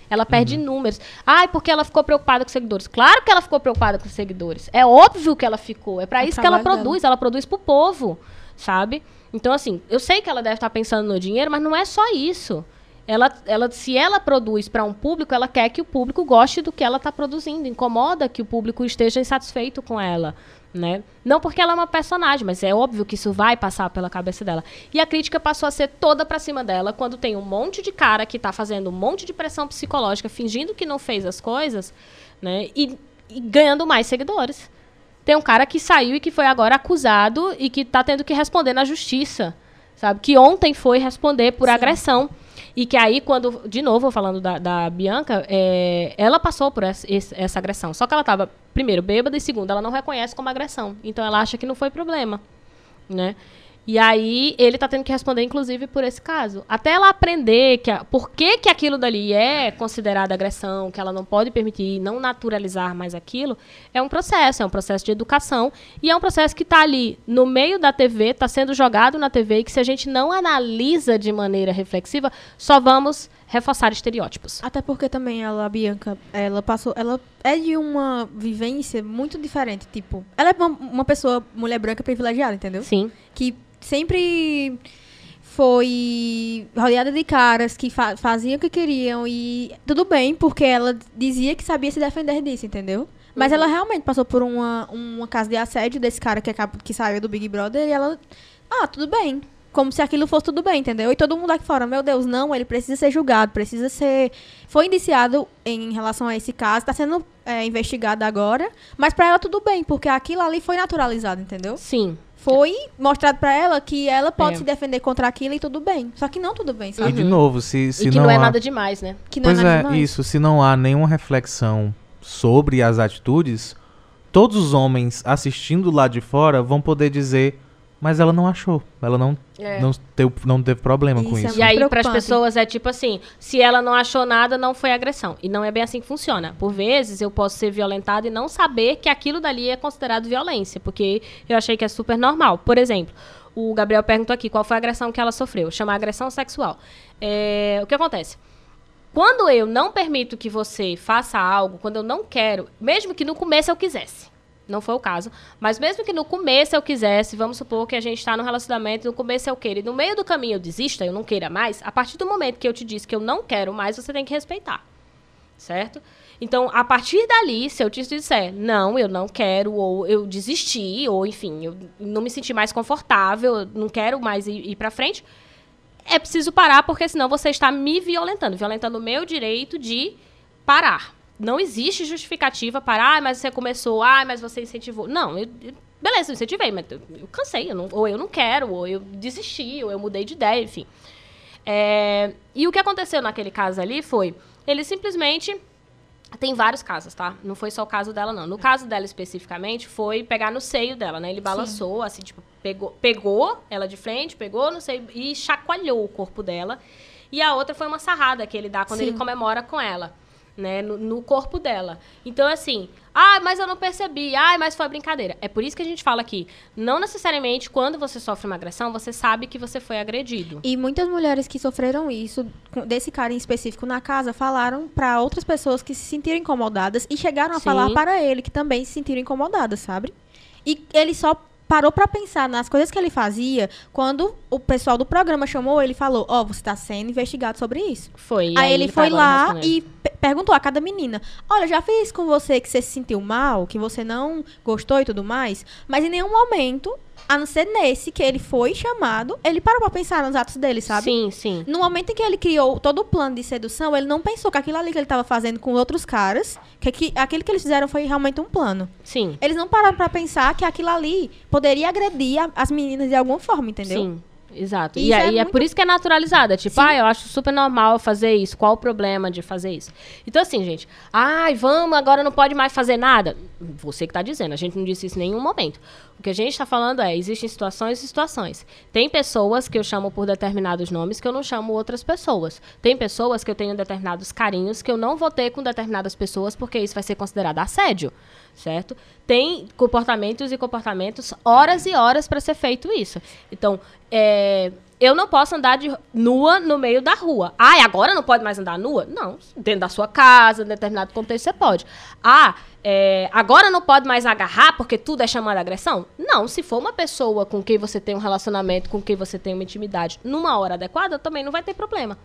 Ela perde números. Ai, porque ela ficou preocupada com seguidores. Claro que ela ficou preocupada com seguidores. É óbvio que ela ficou. É pra É isso que ela produz. Ela produz pro povo, sabe? Então, assim, eu sei que ela deve estar pensando no dinheiro, mas não é só isso. Ela, ela, se ela produz para um público, ela quer que o público goste do que ela está produzindo. Incomoda que o público esteja insatisfeito com ela. Né? Não porque ela é uma personagem, mas é óbvio que isso vai passar pela cabeça dela. E a crítica passou a ser toda pra cima dela quando tem um monte de cara que tá fazendo um monte de pressão psicológica, fingindo que não fez as coisas, né? E, e ganhando mais seguidores. Tem um cara que saiu e que foi agora acusado e que tá tendo que responder na justiça, sabe? Que ontem foi responder por agressão. E que aí, quando, de novo, falando da, da Bianca, é, ela passou por essa, essa agressão. Só que ela estava, primeiro, bêbada e segundo, ela não reconhece como agressão. Então ela acha que não foi problema, né? E aí ele tá tendo que responder, inclusive, por esse caso. Até ela aprender que a, por que, que aquilo dali é considerado agressão, que ela não pode permitir, não naturalizar mais aquilo, é um processo, é um processo de educação. E é um processo que tá ali no meio da TV, tá sendo jogado na TV, e que se a gente não analisa de maneira reflexiva, só vamos reforçar estereótipos. Até porque também ela, a Bianca, ela passou. Ela é de uma vivência muito diferente. Tipo, ela é uma, uma pessoa, mulher branca privilegiada, entendeu? Sim. Que sempre foi rodeada de caras que fa faziam o que queriam e tudo bem, porque ela dizia que sabia se defender disso, entendeu? Mas ela realmente passou por uma, uma casa de assédio desse cara que, que saiu do Big Brother e ela. Ah, tudo bem. Como se aquilo fosse tudo bem, entendeu? E todo mundo aqui fora, meu Deus, não, ele precisa ser julgado, precisa ser. Foi indiciado em relação a esse caso, está sendo é, investigado agora, mas pra ela tudo bem, porque aquilo ali foi naturalizado, entendeu? Sim. Foi mostrado pra ela que ela pode É. se defender contra aquilo e tudo bem. Só que não tudo bem, E sabe? de novo, se, se e que não, não, é há... nada demais, né? Que não Pois é nada é, demais. isso. Se não há nenhuma reflexão sobre as atitudes, todos os homens assistindo lá de fora vão poder dizer, mas ela não achou. Ela não, É. não, teve, não teve problema com Isso é isso. E aí, para as pessoas, é tipo assim: se ela não achou nada, não foi agressão. E não é bem assim que funciona. Por vezes, eu posso ser violentada e não saber que aquilo dali é considerado violência, porque eu achei que é super normal. Por exemplo, o Gabriel perguntou aqui qual foi a agressão que ela sofreu. Chama agressão sexual. É, o que acontece? Quando eu não permito que você faça algo, quando eu não quero, mesmo que no começo eu quisesse, não foi o caso, mas mesmo que no começo eu quisesse, vamos supor que a gente está no relacionamento, no começo eu queira, e no meio do caminho eu desista, eu não queira mais, a partir do momento que eu te disse que eu não quero mais, você tem que respeitar. Certo? Então, a partir dali, se eu te disser, não, eu não quero, ou eu desisti, ou enfim, eu não me senti mais confortável, não quero mais ir, ir pra frente, é preciso parar, porque senão você está me violentando, violentando o meu direito de parar. Não existe justificativa para, ah, mas você começou, ah, mas você incentivou. Não, eu, eu- beleza, eu incentivei, mas eu, eu cansei, eu não- ou eu não quero, ou eu desisti, ou eu mudei de ideia, enfim. É, e o que aconteceu naquele caso ali foi, ele simplesmente tem vários casos, tá? Não foi só o caso dela, não. No caso dela especificamente, foi pegar no seio dela, né? Ele balançou, assim, tipo, pegou, pegou ela de frente, pegou no seio e chacoalhou o corpo dela. E a outra foi uma sarrada que ele dá quando Sim. ele comemora com ela, né? No, no corpo dela. Então, assim, ah, mas eu não percebi, ah, mas foi brincadeira. É por isso que a gente fala aqui, não necessariamente quando você sofre uma agressão, você sabe que você foi agredido. E muitas mulheres que sofreram isso, desse cara em específico na casa, falaram pra outras pessoas que se sentiram incomodadas e chegaram a Sim. falar para ele que também se sentiram incomodadas, sabe? E ele só parou pra pensar nas coisas que ele fazia quando o pessoal do programa chamou ele e falou: Ó, você tá sendo investigado sobre isso. Foi. e Aí, ele tá foi lá e pe- perguntou a cada menina: Olha, já fiz com você que você se sentiu mal, que você não gostou e tudo mais, mas em nenhum momento, a não ser nesse que ele foi chamado, ele parou pra pensar nos atos dele, sabe? Sim, sim. No momento em que ele criou todo o plano de sedução, ele não pensou que aquilo ali que ele tava fazendo com outros caras, que, que aquilo que eles fizeram foi realmente um plano. Sim. Eles não pararam pra pensar que aquilo ali poderia agredir a- as meninas de alguma forma, entendeu? Sim, exato. Isso E, é, é e é muito- por isso que é naturalizado. É tipo, Sim. ah, eu acho super normal fazer isso. Qual o problema de fazer isso? Então, assim, gente, ai, vamos, agora não pode mais fazer nada. Você que tá dizendo, a gente não disse isso em nenhum momento. O que a gente tá falando é, existem situações e situações. Tem pessoas que eu chamo por determinados nomes que eu não chamo outras pessoas. Tem pessoas que eu tenho determinados carinhos que eu não vou ter com determinadas pessoas porque isso vai ser considerado assédio, certo? Tem comportamentos e comportamentos, horas e horas para ser feito isso. Então, é, eu não posso andar de nua no meio da rua. Ah, e agora não pode mais andar nua? Não, dentro da sua casa, em determinado contexto você pode. Ah, é, agora não pode mais agarrar porque tudo é chamada agressão? Não, se for uma pessoa com quem você tem um relacionamento, com quem você tem uma intimidade, numa hora adequada, também não vai ter problema.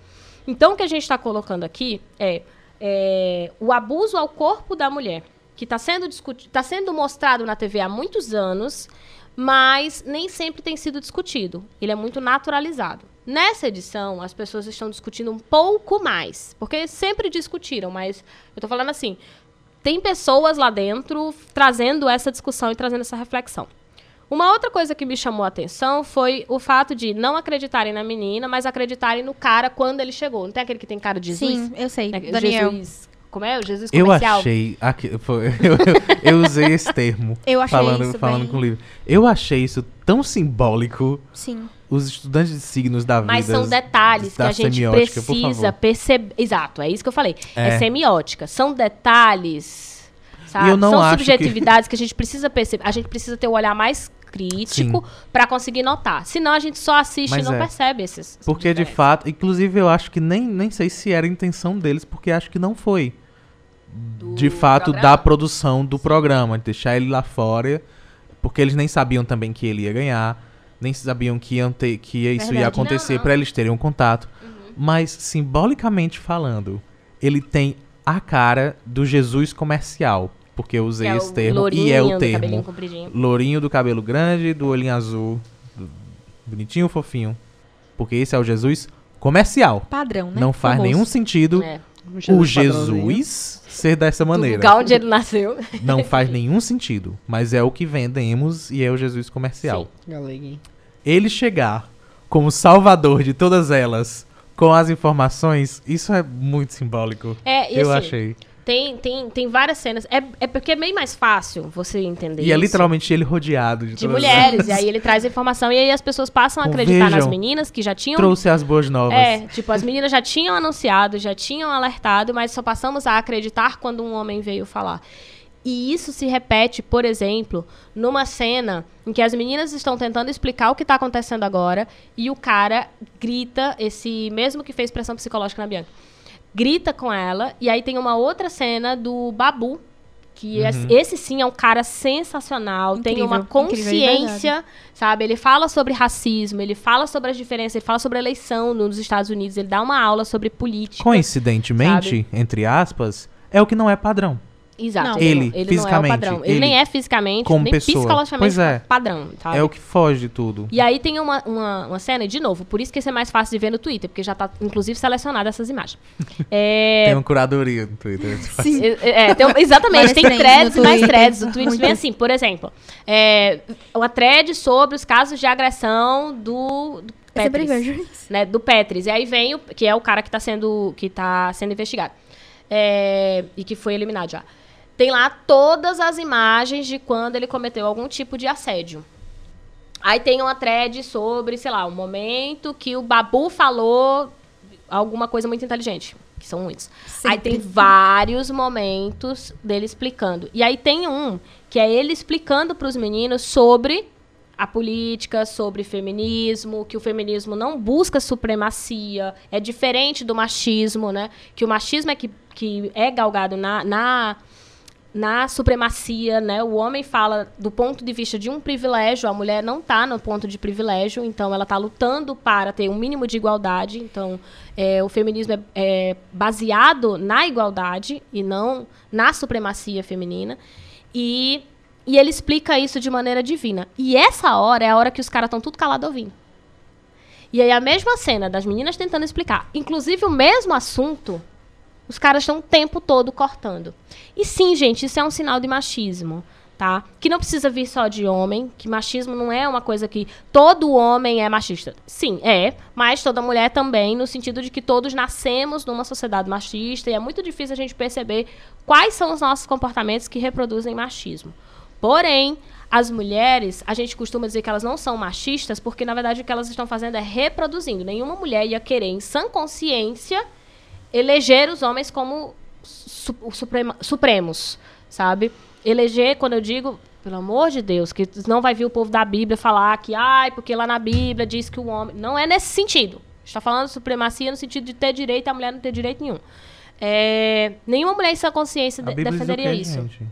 Então, o que a gente está colocando aqui é, é, o abuso ao corpo da mulher, que está sendo, discuti- tá sendo mostrado na TV há muitos anos, mas nem sempre tem sido discutido. Ele é muito naturalizado. Nessa edição, as pessoas estão discutindo um pouco mais, porque sempre discutiram, mas eu tô falando assim, tem pessoas lá dentro trazendo essa discussão e trazendo essa reflexão. Uma outra coisa que me chamou a atenção foi o fato de não acreditarem na menina, mas acreditarem no cara quando ele chegou. Não tem aquele que tem cara de Jesus? Sim, eu sei. É, Daniel. Jesus Como é? O Jesus Eu comercial? achei. aqui- foi- eu, *laughs* eu- eu usei esse termo. Eu achei falando, isso falando bem- com o livro. Eu achei isso tão simbólico. Sim. Os estudantes de signos da vida. Mas são detalhes que a gente precisa perceber. Exato, é isso que eu falei. É, É. semiótica. São detalhes. Sabe? são acho que- subjetividades que... a gente precisa perceber. A gente precisa ter o olhar mais crítico pra conseguir notar. Senão a gente só assiste Mas e não é. percebe esses. Porque de fato, inclusive eu acho que nem, nem sei se era a intenção deles, porque acho que não foi. Do de fato, programa? da produção do programa, de deixar ele lá fora, porque eles nem sabiam também que ele ia ganhar, nem sabiam que, iam ter, que isso ia Verdade. acontecer Não, não. pra eles terem um contato. Mas, simbolicamente falando, ele tem a cara do Jesus comercial, porque eu usei é esse o termo, lourinho e é o do termo. compridinho. Lourinho do cabelo grande, do olhinho azul, do- bonitinho, fofinho. Porque esse é o Jesus comercial. Padrão, né? Não faz Famoso. nenhum sentido É. o. Jesus ser dessa Do maneira. lugar onde ele nasceu. Não *laughs* faz nenhum sentido. Mas é o que vendemos e é o Jesus comercial. Galeguinho. Ele chegar como salvador de todas elas com as informações, isso é muito simbólico. É, e eu assim, achei. Tem, tem, tem várias cenas. É, é porque é bem mais fácil você entender E é isso. literalmente ele rodeado de, de mulheres. E *laughs* aí ele traz a informação e aí as pessoas passam a acreditar nas vejam, meninas que já tinham. Trouxe as boas novas. É, tipo, as meninas já tinham anunciado, já tinham alertado, mas só passamos a acreditar quando um homem veio falar. E isso se repete, por exemplo, numa cena em que as meninas estão tentando explicar o que está acontecendo agora e o cara grita, esse mesmo que fez pressão psicológica na Bianca, grita com ela, e aí tem uma outra cena do Babu, que es- esse sim é um cara sensacional, tem Incrível, uma incrível, de consciência, sabe? Ele fala sobre racismo, ele fala sobre as diferenças, ele fala sobre a eleição nos Estados Unidos, ele dá uma aula sobre política. Coincidentemente, entre aspas, é o que não é padrão. Exato. Não. Ele, não, ele fisicamente, não é o padrão. Ele, ele nem é fisicamente, como nem pessoa. psicologicamente Pois é. padrão, sabe? É o que foge de tudo. E aí tem uma, uma, uma cena, e de novo, por isso que isso é mais fácil de ver no Twitter, porque já tá, inclusive, selecionado essas imagens. *laughs* É, Tem uma curadoria no Twitter. Sim. *laughs* É, é, tem exatamente, tem threads no e mais Twitter, threads. O *laughs* Twitter vem assim, por exemplo, é, uma thread sobre os casos de agressão do, do sempre Petris, né, do Petris. E aí vem, o, que é o cara que está sendo, que tá sendo investigado. É, e que foi eliminado já. Tem lá todas as imagens de quando ele cometeu algum tipo de assédio. Aí tem uma thread sobre, sei lá, o momento que o Babu falou alguma coisa muito inteligente, que são muitos. Aí Sempre. tem vários momentos dele explicando. E aí tem um que é ele explicando para os meninos sobre a política, sobre feminismo, que o feminismo não busca supremacia, é diferente do machismo, né? Que o machismo é que, que é galgado na, na, na supremacia, né? O homem fala do ponto de vista de um privilégio, a mulher não está no ponto de privilégio, então ela está lutando para ter um mínimo de igualdade. Então, é, o feminismo é, é baseado na igualdade e não na supremacia feminina. E, e ele explica isso de maneira divina. E essa hora é a hora que os caras estão tudo calados ouvindo. E aí a mesma cena das meninas tentando explicar, inclusive o mesmo assunto, os caras estão o tempo todo cortando. E sim, gente, isso é um sinal de machismo, tá? Que não precisa vir só de homem, que machismo não é uma coisa que todo homem é machista. Sim, é, mas toda mulher também, no sentido de que todos nascemos numa sociedade machista e é muito difícil a gente perceber quais são os nossos comportamentos que reproduzem machismo. Porém, as mulheres, a gente costuma dizer que elas não são machistas, porque na verdade o que elas estão fazendo é reproduzindo. Nenhuma mulher ia querer, em sã consciência, eleger os homens como su suprema- supremos, sabe? Eleger, quando eu digo, pelo amor de Deus, que não vai vir o povo da Bíblia falar que, ai, porque lá na Bíblia diz que o homem. Não é nesse sentido. Está falando de supremacia no sentido de ter direito e a mulher não ter direito nenhum. É, nenhuma mulher em sua consciência de- defenderia isso. gente?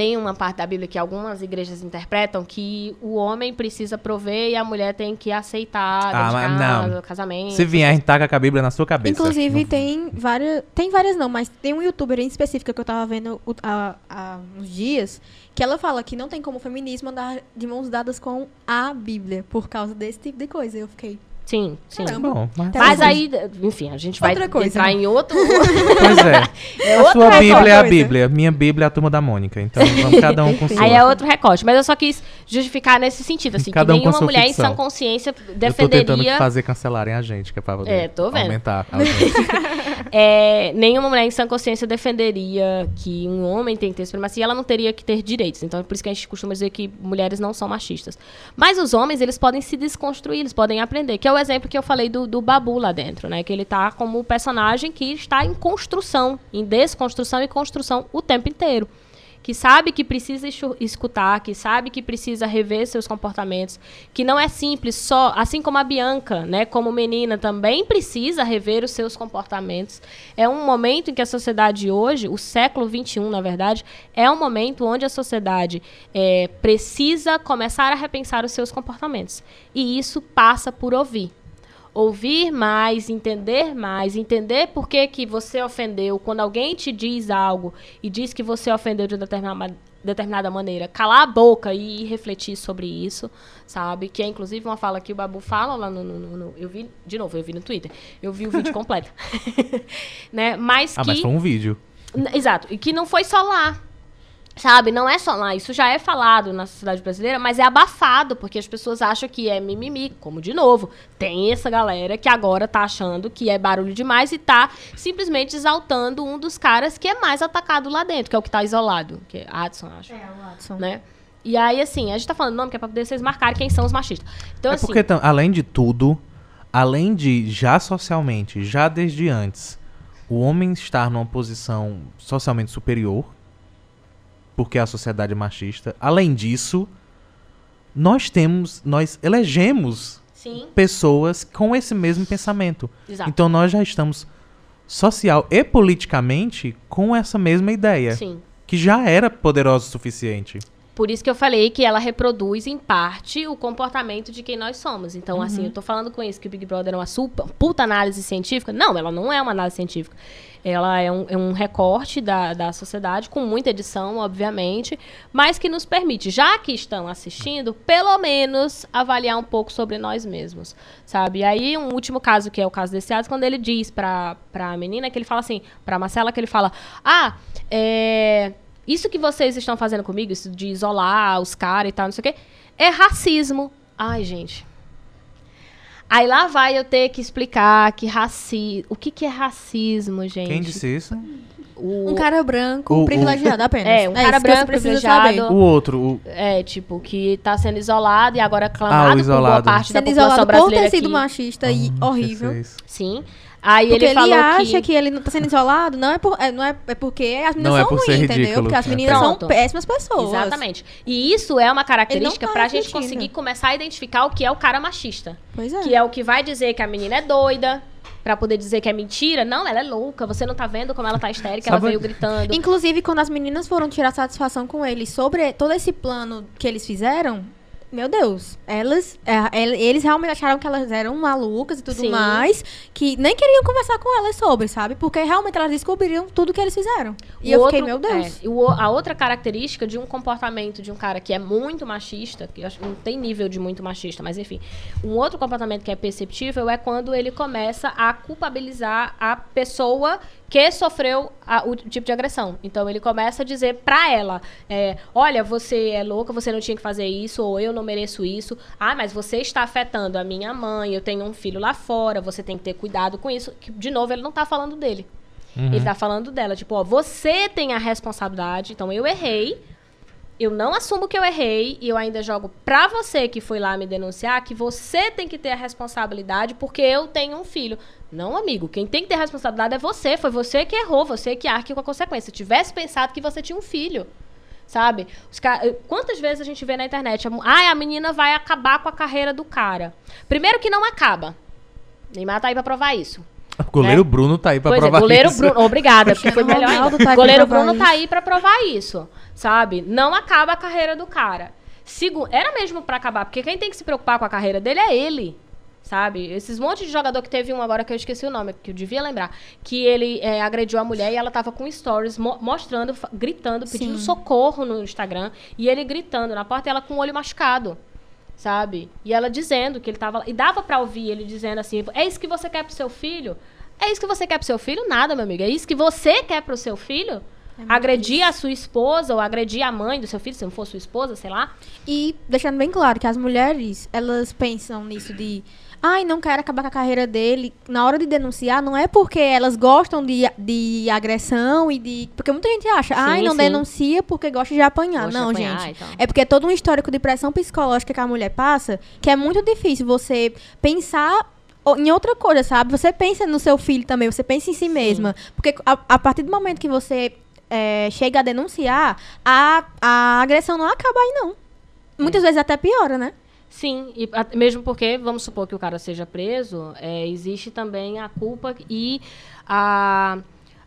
Tem uma parte da Bíblia que algumas igrejas interpretam que o homem precisa prover e a mulher tem que aceitar Ah, mas casa, não. casamento. Se vier, a gente taca com a Bíblia na sua cabeça. Inclusive, Não- tem várias. Tem várias não, mas tem um youtuber em específico que eu tava vendo há, há uns dias, que ela fala que não tem como o feminismo andar de mãos dadas com a Bíblia, por causa desse tipo de coisa. Eu fiquei. Sim, sim. Caramba. Bom, mas, Mas aí, enfim, a gente vai Outra coisa, entrar né? em outro. Pois é. *laughs* é A sua. Bíblia é a. Bíblia. Minha Bíblia é a turma da Mônica. Então vamos cada um com sua. Aí é outro recorte. Mas eu só quis justificar nesse sentido, assim, Cada que um nenhuma mulher ficção. em sã consciência Eu tô tentando defenderia. fazer cancelarem a gente, que é pra poder É, tô vendo. aumentar a *laughs* é, nenhuma mulher em sã consciência defenderia que um homem tem que ter supremacia, ela não teria que ter direitos. Então, é por isso que a gente costuma dizer que mulheres não são machistas. Mas os homens, eles podem se desconstruir, eles podem aprender. Que é o exemplo que eu falei do, do Babu lá dentro, né? Que ele tá como o personagem que está em construção, em desconstrução e construção o tempo inteiro. Que sabe que precisa escu- escutar, que sabe que precisa rever seus comportamentos, que não é simples só, assim como a Bianca, né, como menina, também precisa rever os seus comportamentos. É um momento em que a sociedade hoje, o século XXI, na verdade, é um momento onde a sociedade é, precisa começar a repensar os seus comportamentos. E isso passa por ouvir ouvir mais, entender mais, entender por que, que você ofendeu. Quando alguém te diz algo e diz que você ofendeu de determinada, determinada maneira, calar a boca e refletir sobre isso, sabe? Que é inclusive uma fala que o Babu fala lá no. no- no- eu vi, de novo, eu vi no Twitter. Eu vi o vídeo *laughs* completo. *laughs* né? Mas Ah, que. mas foi um vídeo. Exato. E que não foi só lá. Sabe? Não é só lá. Isso já é falado na sociedade brasileira, mas é abafado, porque as pessoas acham que é mimimi. Como, de novo, tem essa galera que agora tá achando que é barulho demais e tá simplesmente exaltando um dos caras que é mais atacado lá dentro, que é o que tá isolado. Que é Adson, acho. É, o Watson. Né? E aí, assim, a gente tá falando nome que é pra poder vocês marcarem quem são os machistas. Então, é assim. porque, tam- além de tudo, além de já socialmente, já desde antes, o homem estar numa posição socialmente superior, porque a sociedade é machista, além disso, nós temos, nós elegemos Sim, pessoas com esse mesmo pensamento. exato. Então nós já estamos social e politicamente com essa mesma ideia, Sim. que já era poderosa o suficiente. Por isso que eu falei que ela reproduz, em parte, o comportamento de quem nós somos. Então, assim, eu tô falando com isso que o Big Brother é uma super, puta análise científica. Não, ela não é uma análise científica. Ela é um, é um recorte da, da sociedade, com muita edição, obviamente, mas que nos permite, já que estão assistindo, pelo menos avaliar um pouco sobre nós mesmos, sabe? E aí, um último caso, que é o caso desse Atos, quando ele diz pra, pra menina, que ele fala assim, pra Marcela, que ele fala, ah, é... Isso que vocês estão fazendo comigo, isso de isolar os caras e tal, não sei o quê, é racismo. Ai, gente. Aí lá vai eu ter que explicar que raci... o que, que é racismo, gente. Quem disse isso? O... Um cara branco O- o- privilegiado apenas. É, um cara que você branco privilegiado. O outro, o, É, tipo, que tá sendo isolado e agora Ah, aclamado o por boa isolado. parte da Sendo população isolado por brasileira ter sido aqui. machista e Ah, horrível. Jesus. Sim. Aí Porque ele ele, falou acha que... que... ele não tá sendo isolado, não é, por, é, não é, é porque as meninas Não é são por ruins, entendeu? Porque as É. meninas Pronto. são péssimas pessoas. Exatamente. E isso é uma característica tá pra gente conseguir começar a identificar o que é o cara machista. Pois é. Que é o que vai dizer que a menina é doida, pra poder dizer que é mentira. Não, ela é louca. Você não tá vendo como ela tá histérica, ela Sabe- veio gritando. Inclusive, quando as meninas foram tirar satisfação com ele sobre todo esse plano que eles fizeram, meu Deus, elas, é, el- eles realmente acharam que elas eram malucas e tudo Sim. mais, que nem queriam conversar com elas sobre, sabe? Porque realmente elas descobriram tudo que eles fizeram. E O eu fiquei, outro- meu Deus. é, o- a outra característica de um comportamento de um cara que é muito machista, que eu acho que não tem nível de muito machista, mas enfim, um outro comportamento que é perceptível é quando ele começa a culpabilizar a pessoa que sofreu a- o tipo de agressão. Então ele começa a dizer pra ela, é, olha, você é louca, você não tinha que fazer isso, ou eu não mereço isso. Ah, mas você está afetando a minha mãe, eu tenho um filho lá fora, você tem que ter cuidado com isso. Que, de novo, ele não tá falando dele. Ele tá falando dela, tipo, ó, você tem a responsabilidade, então eu errei, eu não assumo que eu errei e eu ainda jogo pra você que foi lá me denunciar que você tem que ter a responsabilidade porque eu tenho um filho. Não, amigo, quem tem que ter responsabilidade é você, foi você que errou, você que arque com a consequência. Se tivesse pensado que você tinha um filho, sabe? Os ca- Quantas vezes a gente vê na internet, a mu- ai, a menina vai acabar com a carreira do cara. Primeiro que não acaba. Neymar tá aí pra provar isso. O goleiro Bruno tá aí pra Pois é, provar goleiro isso. Bruno. Obrigada, porque foi *laughs* melhor Ronaldo ainda. tá goleiro Bruno tá isso. aí pra provar isso, sabe? Não acaba a carreira do cara. Segu Era mesmo pra acabar, porque quem tem que se preocupar com a carreira dele é ele. Sabe? Esses montes de jogador que teve um agora que eu esqueci o nome, que eu devia lembrar. Que ele é, agrediu a mulher e ela tava com stories mo- mostrando, gritando, pedindo Sim. socorro no Instagram. E ele gritando na porta e ela com o olho machucado. sabe? E ela dizendo que ele tava. E dava pra ouvir ele dizendo assim: é isso que você quer pro seu filho? É isso que você quer pro seu filho? Nada, meu amigo. É isso que você quer pro seu filho? É agredir a sua esposa ou agredir a mãe do seu filho, se não for sua esposa, sei lá. E deixando bem claro que as mulheres, elas pensam nisso de. Ai, não quero acabar com a carreira dele. Na hora de denunciar, não é porque elas gostam de, de agressão e de. Porque muita gente acha, Sim, ai, não sim. denuncia porque gosta de apanhar. Gosta de não, apanhar gente. e tal. É porque é todo um histórico de pressão psicológica que a mulher passa que é muito difícil você pensar em outra coisa, sabe? Você pensa no seu filho também, você pensa em si mesma. Porque a, a partir do momento que você é, chega a denunciar, a, a agressão não acaba aí, não. É. Muitas vezes até piora, né? Sim, e a- mesmo porque, vamos supor que o cara seja preso, é, existe também a culpa e a,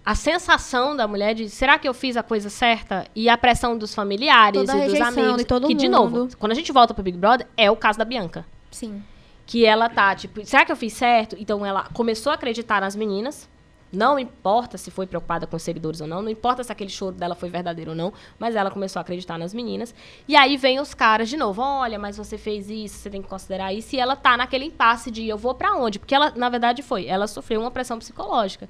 a sensação da mulher de será que eu fiz a coisa certa? E a pressão dos familiares Toda e dos amigos. de todo que, de mundo. novo, quando a gente volta pro Big Brother, é o caso da Bianca. Sim. Que ela tá, tipo, será que eu fiz certo? Então ela começou a acreditar nas meninas. Não importa se foi preocupada com os seguidores ou não, não importa se aquele choro dela foi verdadeiro ou não, mas ela começou a acreditar nas meninas. E aí vem os caras de novo, olha, mas você fez isso, você tem que considerar isso, e ela tá naquele impasse de eu vou pra onde? Porque ela, na verdade, foi, ela sofreu uma pressão psicológica.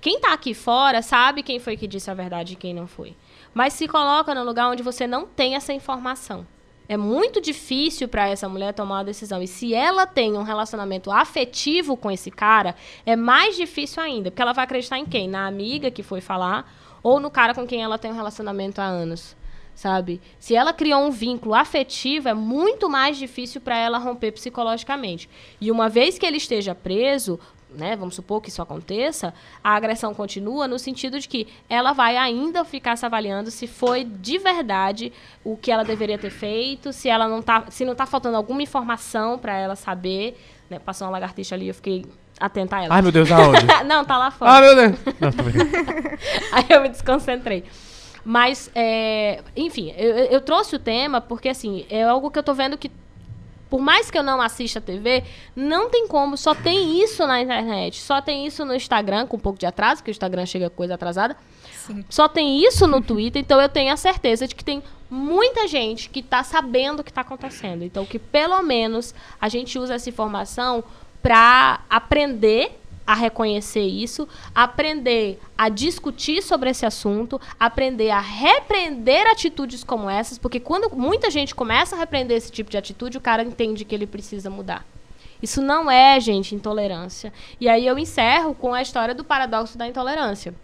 Quem tá aqui fora sabe quem foi que disse a verdade e quem não foi. Mas se coloca no lugar onde você não tem essa informação. É muito difícil para essa mulher tomar uma decisão. E se ela tem um relacionamento afetivo com esse cara, é mais difícil ainda. Porque ela vai acreditar em quem? Na amiga que foi falar ou no cara com quem ela tem um relacionamento há anos. Sabe? Se ela criou um vínculo afetivo, é muito mais difícil para ela romper psicologicamente. E uma vez que ele esteja preso, né, vamos supor que isso aconteça, a agressão continua no sentido de que ela vai ainda ficar se avaliando se foi de verdade o que ela deveria ter feito, se ela não tá, se não tá faltando alguma informação para ela saber, né, passou uma lagartixa ali, eu fiquei atenta a ela. Ai, meu Deus, aonde? *laughs* não, tá lá fora. ah, meu Deus. Não. *laughs* Aí eu me desconcentrei. Mas, é, enfim, eu, eu trouxe o tema porque, assim, é algo que eu tô vendo que, por mais que eu não assista TV, não tem como, só tem isso na internet, só tem isso no Instagram, com um pouco de atraso, porque o Instagram chega coisa atrasada. Sim. Só tem isso no Twitter, então eu tenho a certeza de que tem muita gente que tá sabendo o que tá acontecendo. Então, que pelo menos a gente usa essa informação para aprender a reconhecer isso, aprender a discutir sobre esse assunto, aprender a repreender atitudes como essas, porque quando muita gente começa a repreender esse tipo de atitude, o cara entende que ele precisa mudar. Isso não é, gente, intolerância. E aí eu encerro com a história do paradoxo da intolerância.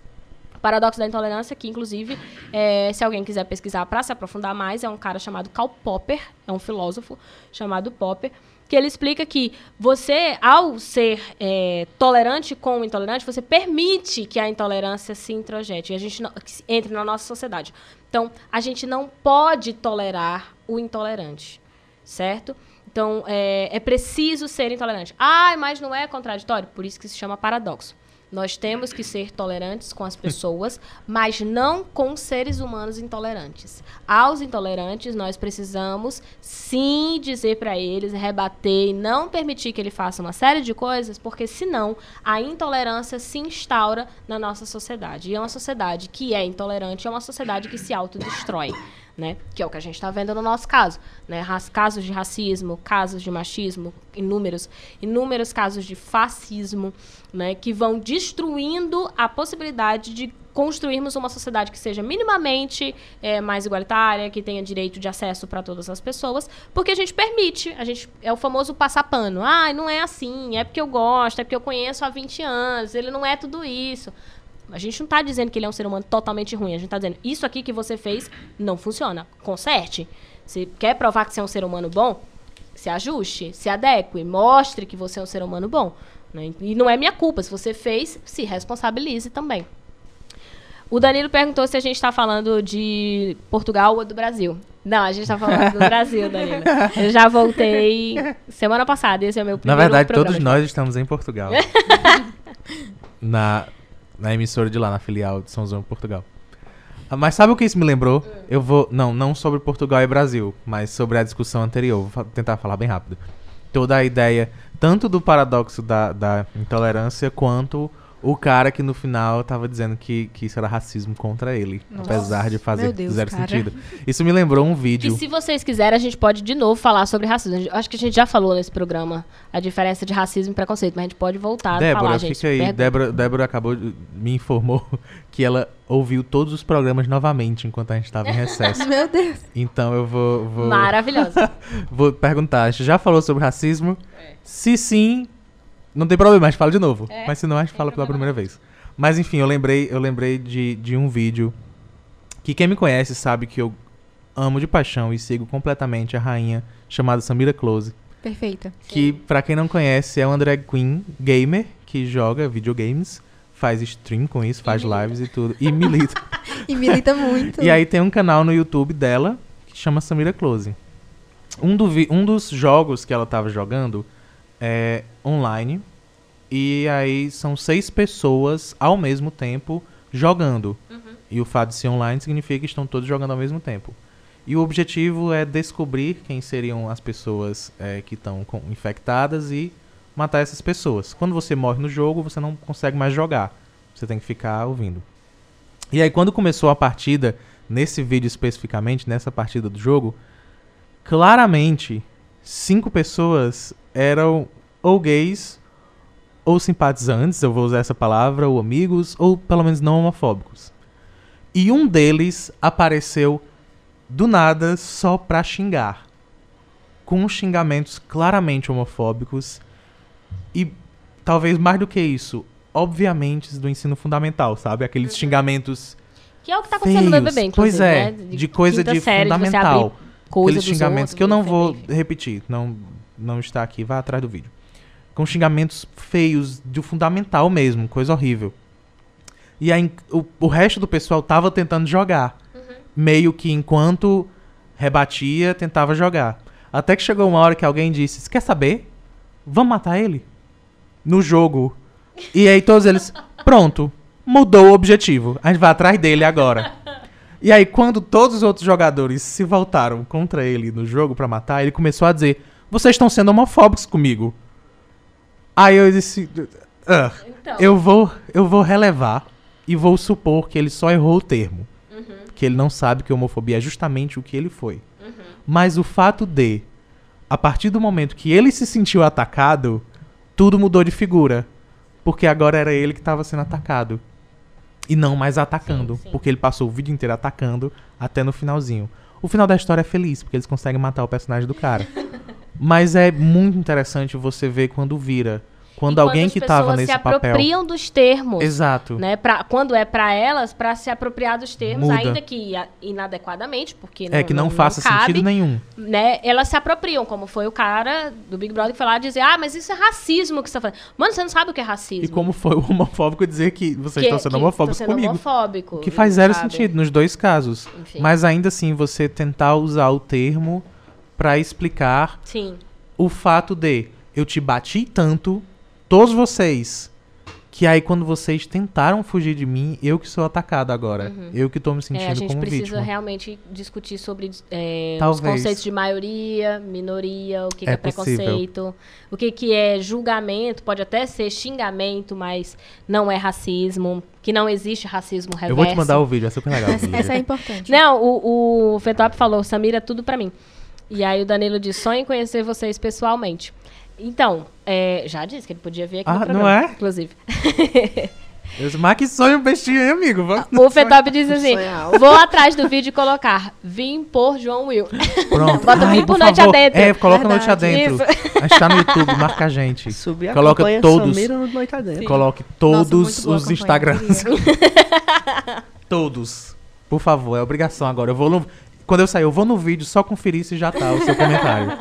O paradoxo da intolerância, que inclusive, é, se alguém quiser pesquisar para se aprofundar mais, é um cara chamado Karl Popper, é um filósofo chamado Popper, que ele explica que você, ao ser é, tolerante com o intolerante, você permite que a intolerância se introjete, e a gente não, entre na nossa sociedade. Então, a gente não pode tolerar o intolerante, certo? Então, é, é preciso ser intolerante. Ah, mas não é contraditório? Por isso que se chama paradoxo. Nós temos que ser tolerantes com as pessoas, mas não com seres humanos intolerantes. Aos intolerantes, nós precisamos sim dizer para eles, rebater e não permitir que ele faça uma série de coisas, porque senão a intolerância se instaura na nossa sociedade. E é uma sociedade que é intolerante, é uma sociedade que se autodestrói. Né? Que é o que a gente está vendo no nosso caso. Né? Casos de racismo, casos de machismo, inúmeros, inúmeros casos de fascismo, né? que vão destruindo a possibilidade de construirmos uma sociedade que seja minimamente eh, mais igualitária, que tenha direito de acesso para todas as pessoas, porque a gente permite, a gente é o famoso passar pano. Ah, não é assim, é porque eu gosto, é porque eu conheço há 20 anos, ele não é tudo isso. A gente não está dizendo que ele é um ser humano totalmente ruim. A gente está dizendo, isso aqui que você fez não funciona. Conserte. Se quer provar que você é um ser humano bom, se ajuste, se adeque, mostre que você é um ser humano bom. né? E não é minha culpa. Se você fez, se responsabilize também. O Danilo perguntou se a gente está falando de Portugal ou do Brasil. Não, a gente está falando do Brasil, Danilo. Eu já voltei semana passada. Esse é o meu Na primeiro verdade, programa todos nós estamos em Portugal. *laughs* na, na emissora de lá, na filial de São João, Portugal. Ah, Mas sabe o que isso me lembrou? Eu vou. Não, não sobre Portugal e Brasil, mas sobre a discussão anterior. Vou tentar falar bem rápido. Toda a ideia, tanto do paradoxo da, da intolerância, quanto o cara que no final tava dizendo que, que isso era racismo contra ele. Nossa. Apesar de fazer Meu Deus, zero cara. sentido. Isso me lembrou um E vídeo. se vocês quiserem, a gente pode de novo falar sobre racismo. A gente- Acho que a gente já falou nesse programa a diferença de racismo e preconceito, mas a gente pode voltar a Débora, falar, gente. fica aí. Pergunta. Débora, Débora acabou, de- me informou *laughs* que ela ouviu todos os programas novamente enquanto a gente estava em recesso. *laughs* Meu Deus. Então eu vou, vou, Maravilhosa. *laughs* vou perguntar. A gente já falou sobre racismo? Se sim, não tem problema, gente fala de novo. É, Mas se não, a gente tem fala pela problema primeira vez. Mas enfim, eu lembrei, eu lembrei de, de um vídeo que quem me conhece sabe que eu amo de paixão e sigo completamente a rainha chamada Samira Close. Perfeita. Que, pra quem não conhece, é uma drag queen gamer que joga videogames, faz stream com isso, faz lives e tudo. E milita. *laughs* E milita muito. e aí tem um canal no YouTube dela que chama Samira Close. Um, do um dos jogos que ela tava jogando é online. E aí são seis pessoas ao mesmo tempo jogando. E o fato de ser online significa que estão todos jogando ao mesmo tempo. E o objetivo é descobrir quem seriam as pessoas é, que estão infectadas e matar essas pessoas. Quando você morre no jogo, você não consegue mais jogar. Você tem que ficar ouvindo. E aí, quando começou a partida, nesse vídeo especificamente, nessa partida do jogo, claramente, cinco pessoas eram ou gays, ou simpatizantes, eu vou usar essa palavra, ou amigos, ou pelo menos não homofóbicos. E um deles apareceu do nada só pra xingar. Com xingamentos claramente homofóbicos. E talvez mais do que isso, obviamente do ensino fundamental, sabe? Aqueles xingamentos Que é o que tá acontecendo no feios. BBB, Pois é, né? de coisa quinta de série, fundamental. abrir coisa Aqueles xingamentos outros, que eu não vou repetir, não, não está aqui, vá atrás do vídeo. Com xingamentos feios, do fundamental mesmo, coisa horrível. E aí o, o resto do pessoal tava tentando jogar. Meio que enquanto rebatia, tentava jogar. Até que chegou uma hora que alguém disse: "Você quer saber? Vamos matar ele?" No jogo. E aí todos eles, *laughs* pronto, mudou o objetivo. A gente vai atrás dele agora. E aí, quando todos os outros jogadores se voltaram contra ele no jogo pra matar, ele começou a dizer: Vocês estão sendo homofóbicos comigo. Aí eu disse: "Ah, Então, eu vou, eu vou relevar e vou supor que ele só errou o termo. Que ele não sabe que homofobia é justamente o que ele foi. Mas o fato de, a partir do momento que ele se sentiu atacado, tudo mudou de figura. Porque agora era ele que estava sendo atacado. E não mais atacando. Sim, sim. Porque ele passou o vídeo inteiro atacando até no finalzinho. O final da história é feliz, porque eles conseguem matar o personagem do cara. *laughs* Mas é muito interessante você ver quando vira. Quando enquanto alguém que tava pessoas nesse se papel. apropriam dos termos. Exato. Né, pra, quando é pra elas, pra se apropriar dos termos, Muda. ainda que inadequadamente, porque não, É que não, faça cabe, sentido nenhum. né? Elas se apropriam, como foi o cara do Big Brother que foi lá dizer: Ah, mas isso é racismo que você tá fazendo. Mano, você não sabe o que é racismo. E como foi o homofóbico dizer que vocês estão sendo homofóbicos sendo comigo. homofóbico, que faz zero sabe? sentido nos dois casos. Enfim. Mas ainda assim, você tentar usar o termo pra explicar Sim. o fato de eu te bati tanto, todos vocês, que aí quando vocês tentaram fugir de mim, eu que sou atacado agora. Eu que tô me sentindo É, a gente como precisa vítima. realmente discutir sobre é, os conceitos de maioria, minoria, o que, que É é, preconceito, o que, que é julgamento, pode até ser xingamento, mas não é racismo, que não existe racismo reverso. Eu vou te mandar o vídeo, é super legal. *laughs* Essa, essa é importante. Não, o, o Fetop falou, Samira, tudo pra mim. E aí o Danilo disse, sonho em conhecer vocês pessoalmente. Então, é, já disse que ele podia vir aqui Ah, no não programa, é? inclusive. *laughs* Eu disse, Mas que sonho bestinho, hein, amigo? Vamos- O Fetop disse assim, vou atrás do vídeo e colocar, vim por João Will. Pronto. *laughs* Bota Ai, bem por por noite favor. adentro. É, coloca noite Verdade. adentro. A gente tá no YouTube, marca a gente. Subir a Coloca campanha todos- Samira no Noite Adentro. Coloque Nossa, todos boa os Instagrams. *laughs* Todos. Por favor, é obrigação agora. Eu vou no... Quando eu sair, eu vou no vídeo só conferir se já tá o seu comentário.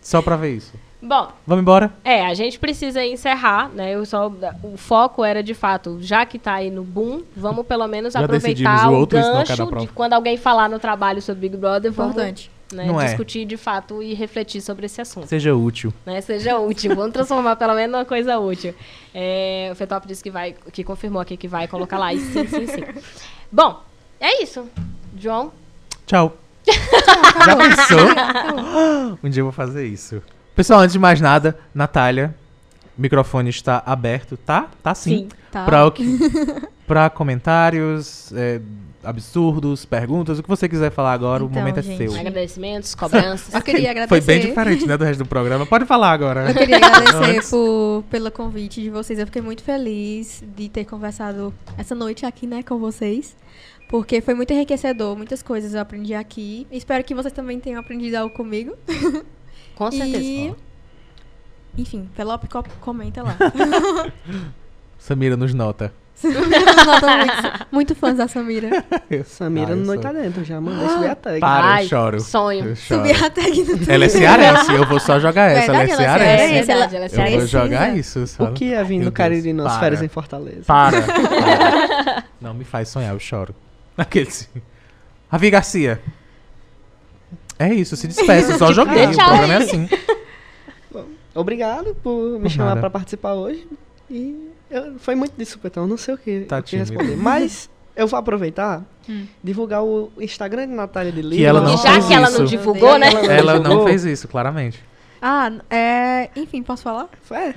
Só pra ver isso. Bom, Vamos embora? é, a gente precisa encerrar, né? Eu só, o foco era, de fato, já que tá aí no boom, vamos pelo menos Já aproveitar o o, outro, gancho de quando alguém falar no trabalho sobre Big Brother, vamos Importante. né, Não é. discutir de fato e refletir sobre esse assunto. Seja útil. né, seja útil. Vamos transformar pelo menos numa coisa útil. É, o Fetop disse que vai, que confirmou aqui que vai colocar lá. E sim, sim, sim. Bom, é isso. João, Tchau. *laughs* Já pensou? *gasps* um dia eu vou fazer isso. Pessoal, antes de mais nada, Natália, microfone está aberto, tá? Tá sim. Sim. Tá. Pra, o que- pra comentários, é, absurdos, perguntas, o que você quiser falar agora, o Então, momento é gente. seu. Agradecimentos, cobranças. Eu queria *laughs* agradecer. Foi bem diferente, né, do resto do programa. Pode falar agora. Eu queria agradecer por, pelo convite de vocês. Eu fiquei muito feliz de ter conversado essa noite aqui, né, com vocês. Porque foi muito enriquecedor, muitas coisas eu aprendi aqui. Espero que vocês também tenham aprendido algo comigo. *laughs* Com certeza. E... Enfim, Pelope co- comenta lá. *laughs* Samira nos nota. Nós somos muito, muito fãs da Samira. *laughs* Samira Ah, no. Noite Adentro, já mandei subir a tag. Para, Ai, eu choro. sonho. Eu choro. Subir a tag no Ela é cearense, eu vou só jogar essa. Verdade, ela é ela é cearense. cearense. verdade, ela é Eu vou cearense. jogar isso, O sabe? que é no Deus, Cariri nas férias em Fortaleza? Para. para. Não me faz sonhar, eu choro. Aqueles. Ravi Garcia. É isso, se despeça, só *laughs* joguei. O programa é assim. Obrigado por me Por chamar nada. pra participar hoje. E eu- foi muito de supetão, não sei o que, Tá o que responder. Mas eu vou aproveitar, Hum. divulgar o Instagram de Natália de Lima. Que ela não E já fez que ela isso. não divulgou, né? Ela não divulgou. fez isso, claramente. Ah, é... Enfim, posso falar? É.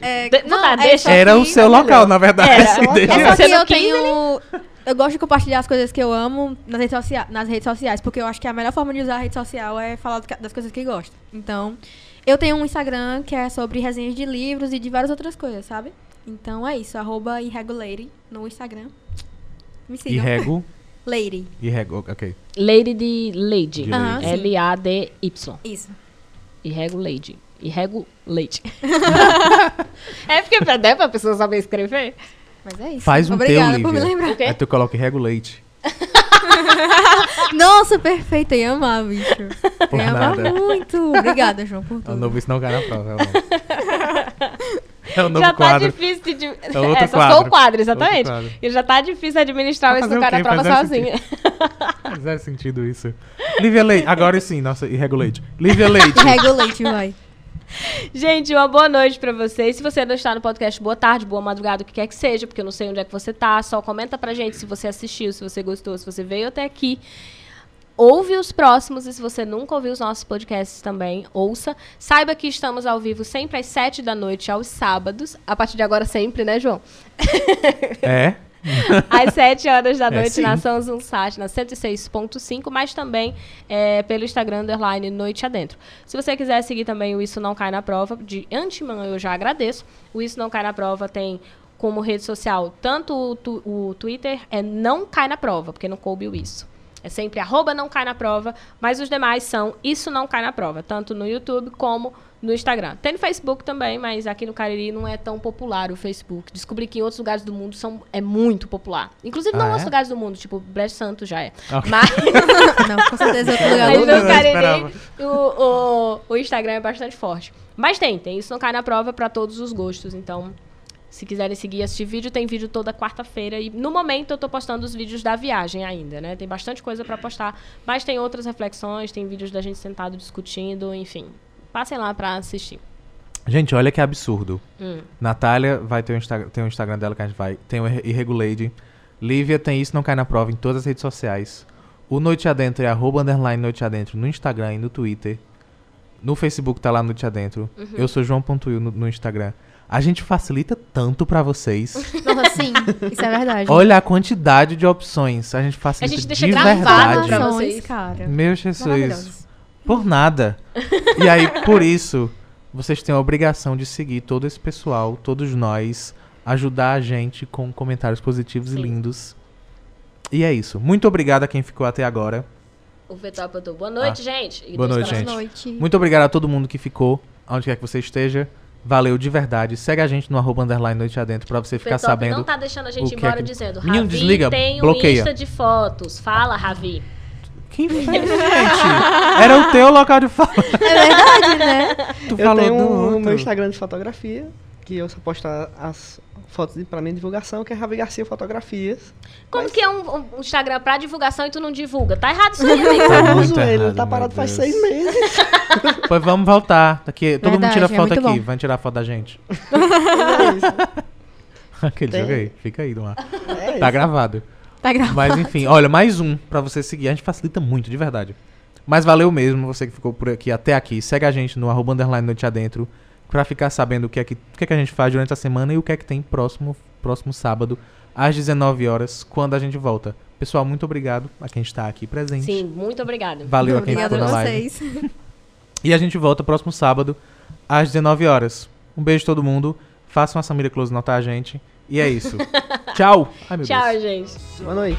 *laughs* É, De- não, tá, é deixa. Era o que- seu local, na verdade. Era. Deixa- É só que eu tenho. Eu gosto de compartilhar as coisas que eu amo nas redes, socia nas redes sociais, porque eu acho que a melhor forma de usar a rede social é falar das coisas que gosta. Então, eu tenho um Instagram que é sobre resenhas de livros e de várias outras coisas, sabe? Então é isso, arroba irregulary no Instagram. Me sigam. rego. *laughs* Lady. Rego, ok. Lady de Lady. L-A-D-Y. Isso. E. E rego leite. *laughs* é porque pra, né, pra pessoa saber escrever. Mas é isso. Faz um Obrigada teu, por me Lívia. quê? Aí tu coloca e rego leite. *laughs* Nossa, perfeito. Eu ia amar, bicho. Por eu ia amar nada. muito. Obrigada, João, por É o tudo. novo Isso Não Cai na Prova. É o, novo. *laughs* é já tá quadro. difícil de. É outro é, só sou o quadro. quadro, exatamente. Quadro. E já tá difícil administrar isso no cara quê? prova Faz sozinho. *laughs* Zero sentido isso. Lívia Leite. Agora sim, nossa, e rego leite. Lívia *laughs* Leite. Regulate, vai. Gente, uma boa noite pra vocês. Se você não está no podcast, boa tarde, boa madrugada, o que quer que seja, porque eu não sei onde é que você tá. Só comenta pra gente se você assistiu, se você gostou, se você veio até aqui. Ouve os próximos e se você nunca ouviu os nossos podcasts também, ouça. Saiba que estamos ao vivo sempre às 7 da noite, aos sábados. A partir de agora sempre, né, João? É. *laughs* *laughs* às 7 horas da É, noite sim. na São Sat, na 106.5, mas também é, pelo Instagram underline Noite Adentro. Se você quiser seguir também o Isso Não Cai na Prova, de antemão eu já agradeço. O Isso Não Cai na Prova tem como rede social tanto o, tu- o Twitter é Não Cai na Prova, porque não coube o isso. É sempre arroba não cai na prova, mas os demais são Isso Não Cai na Prova, tanto no YouTube como no Instagram. Tem no Facebook também, mas aqui no Cariri não é tão popular o Facebook. Descobri que em outros lugares do mundo são, é muito popular. Inclusive, Ah, não em é? outros lugares do mundo, tipo, Brejo Santo já é. Ok. Mas, *laughs* Não, com certeza é outro lugar mas no. Cariri, o, o, o Instagram é bastante forte. Mas tem, tem Isso Não Cai na Prova para todos os gostos. Então, se quiserem seguir e assistir vídeo, tem vídeo toda quarta-feira. E no momento eu tô postando os vídeos da viagem ainda, né? Tem bastante coisa para postar. Mas tem outras reflexões, tem vídeos da gente sentado discutindo, enfim. Passem lá para assistir. Gente, olha que absurdo. Hum. Natália vai ter o Instagram, tem o Instagram dela que a gente vai. Tem o Irregulade. Lívia tem isso, não cai na prova em todas as redes sociais. O Noite Adentro é arroba underline Noite Adentro no Instagram e no Twitter. No Facebook tá lá Noite Adentro. Uhum. Eu sou João Pontuil no, no Instagram. A gente facilita tanto pra vocês. *laughs* Nossa, sim. Isso é verdade. Olha a quantidade de opções. A gente A facilita gente deixa de gravado verdade. pra vocês. cara. Meu Jesus. Por nada. *laughs* E aí, por isso, vocês têm a obrigação de seguir todo esse pessoal, todos nós, ajudar a gente com comentários positivos e lindos. E é isso. Muito obrigado a quem ficou até agora. O botou boa noite, gente. E Ah. Boa noite, gente. noite. Muito obrigado a todo mundo que ficou, onde quer que você esteja. Valeu de verdade. Segue a gente no arroba underline noite adentro pra você ficar Vetop sabendo. não tá deixando a gente é embora que- dizendo. Menino, Ravi desliga, tem um bloqueia. Insta de fotos. Fala, Ravi. Quem fez, gente? Era o teu local de fala. É verdade, né? Tu Eu falou tenho o outro. meu Instagram de fotografia, que eu só posto as fotos pra minha divulgação, que é Ravi Garcia Fotografias. Como Mas- que é um, um Instagram pra divulgação e tu não divulga? Tá errado isso aí. Tá Eu uso ele, errado, ele tá parado faz seis meses. *laughs* Pois vamos voltar. Daqui, todo mundo Verdade, tira é foto muito aqui. bom. Vai tirar foto da gente. *laughs* é isso. *laughs* Aquele Tem. jogo aí. Fica aí, no ar. É Tá isso. gravado. Tá gravado. Mas enfim, olha, mais um pra você seguir. A gente facilita muito, de verdade. Mas valeu mesmo você que ficou por aqui até aqui. Segue a gente no arroba underline noite adentro. pra ficar sabendo o que, é que, o que é que a gente faz durante a semana e o que é que tem próximo, próximo sábado, às 19 horas, quando a gente volta. Pessoal, muito obrigado a quem está aqui presente. Sim, muito obrigada. Valeu a quem ficou a na live. vocês. *laughs* E a gente volta próximo sábado, às 19 horas. Um beijo a todo mundo. Façam a Samira Close notar a gente. E é isso. Tchau. Ai, meu Tchau, Deus. gente. Boa noite.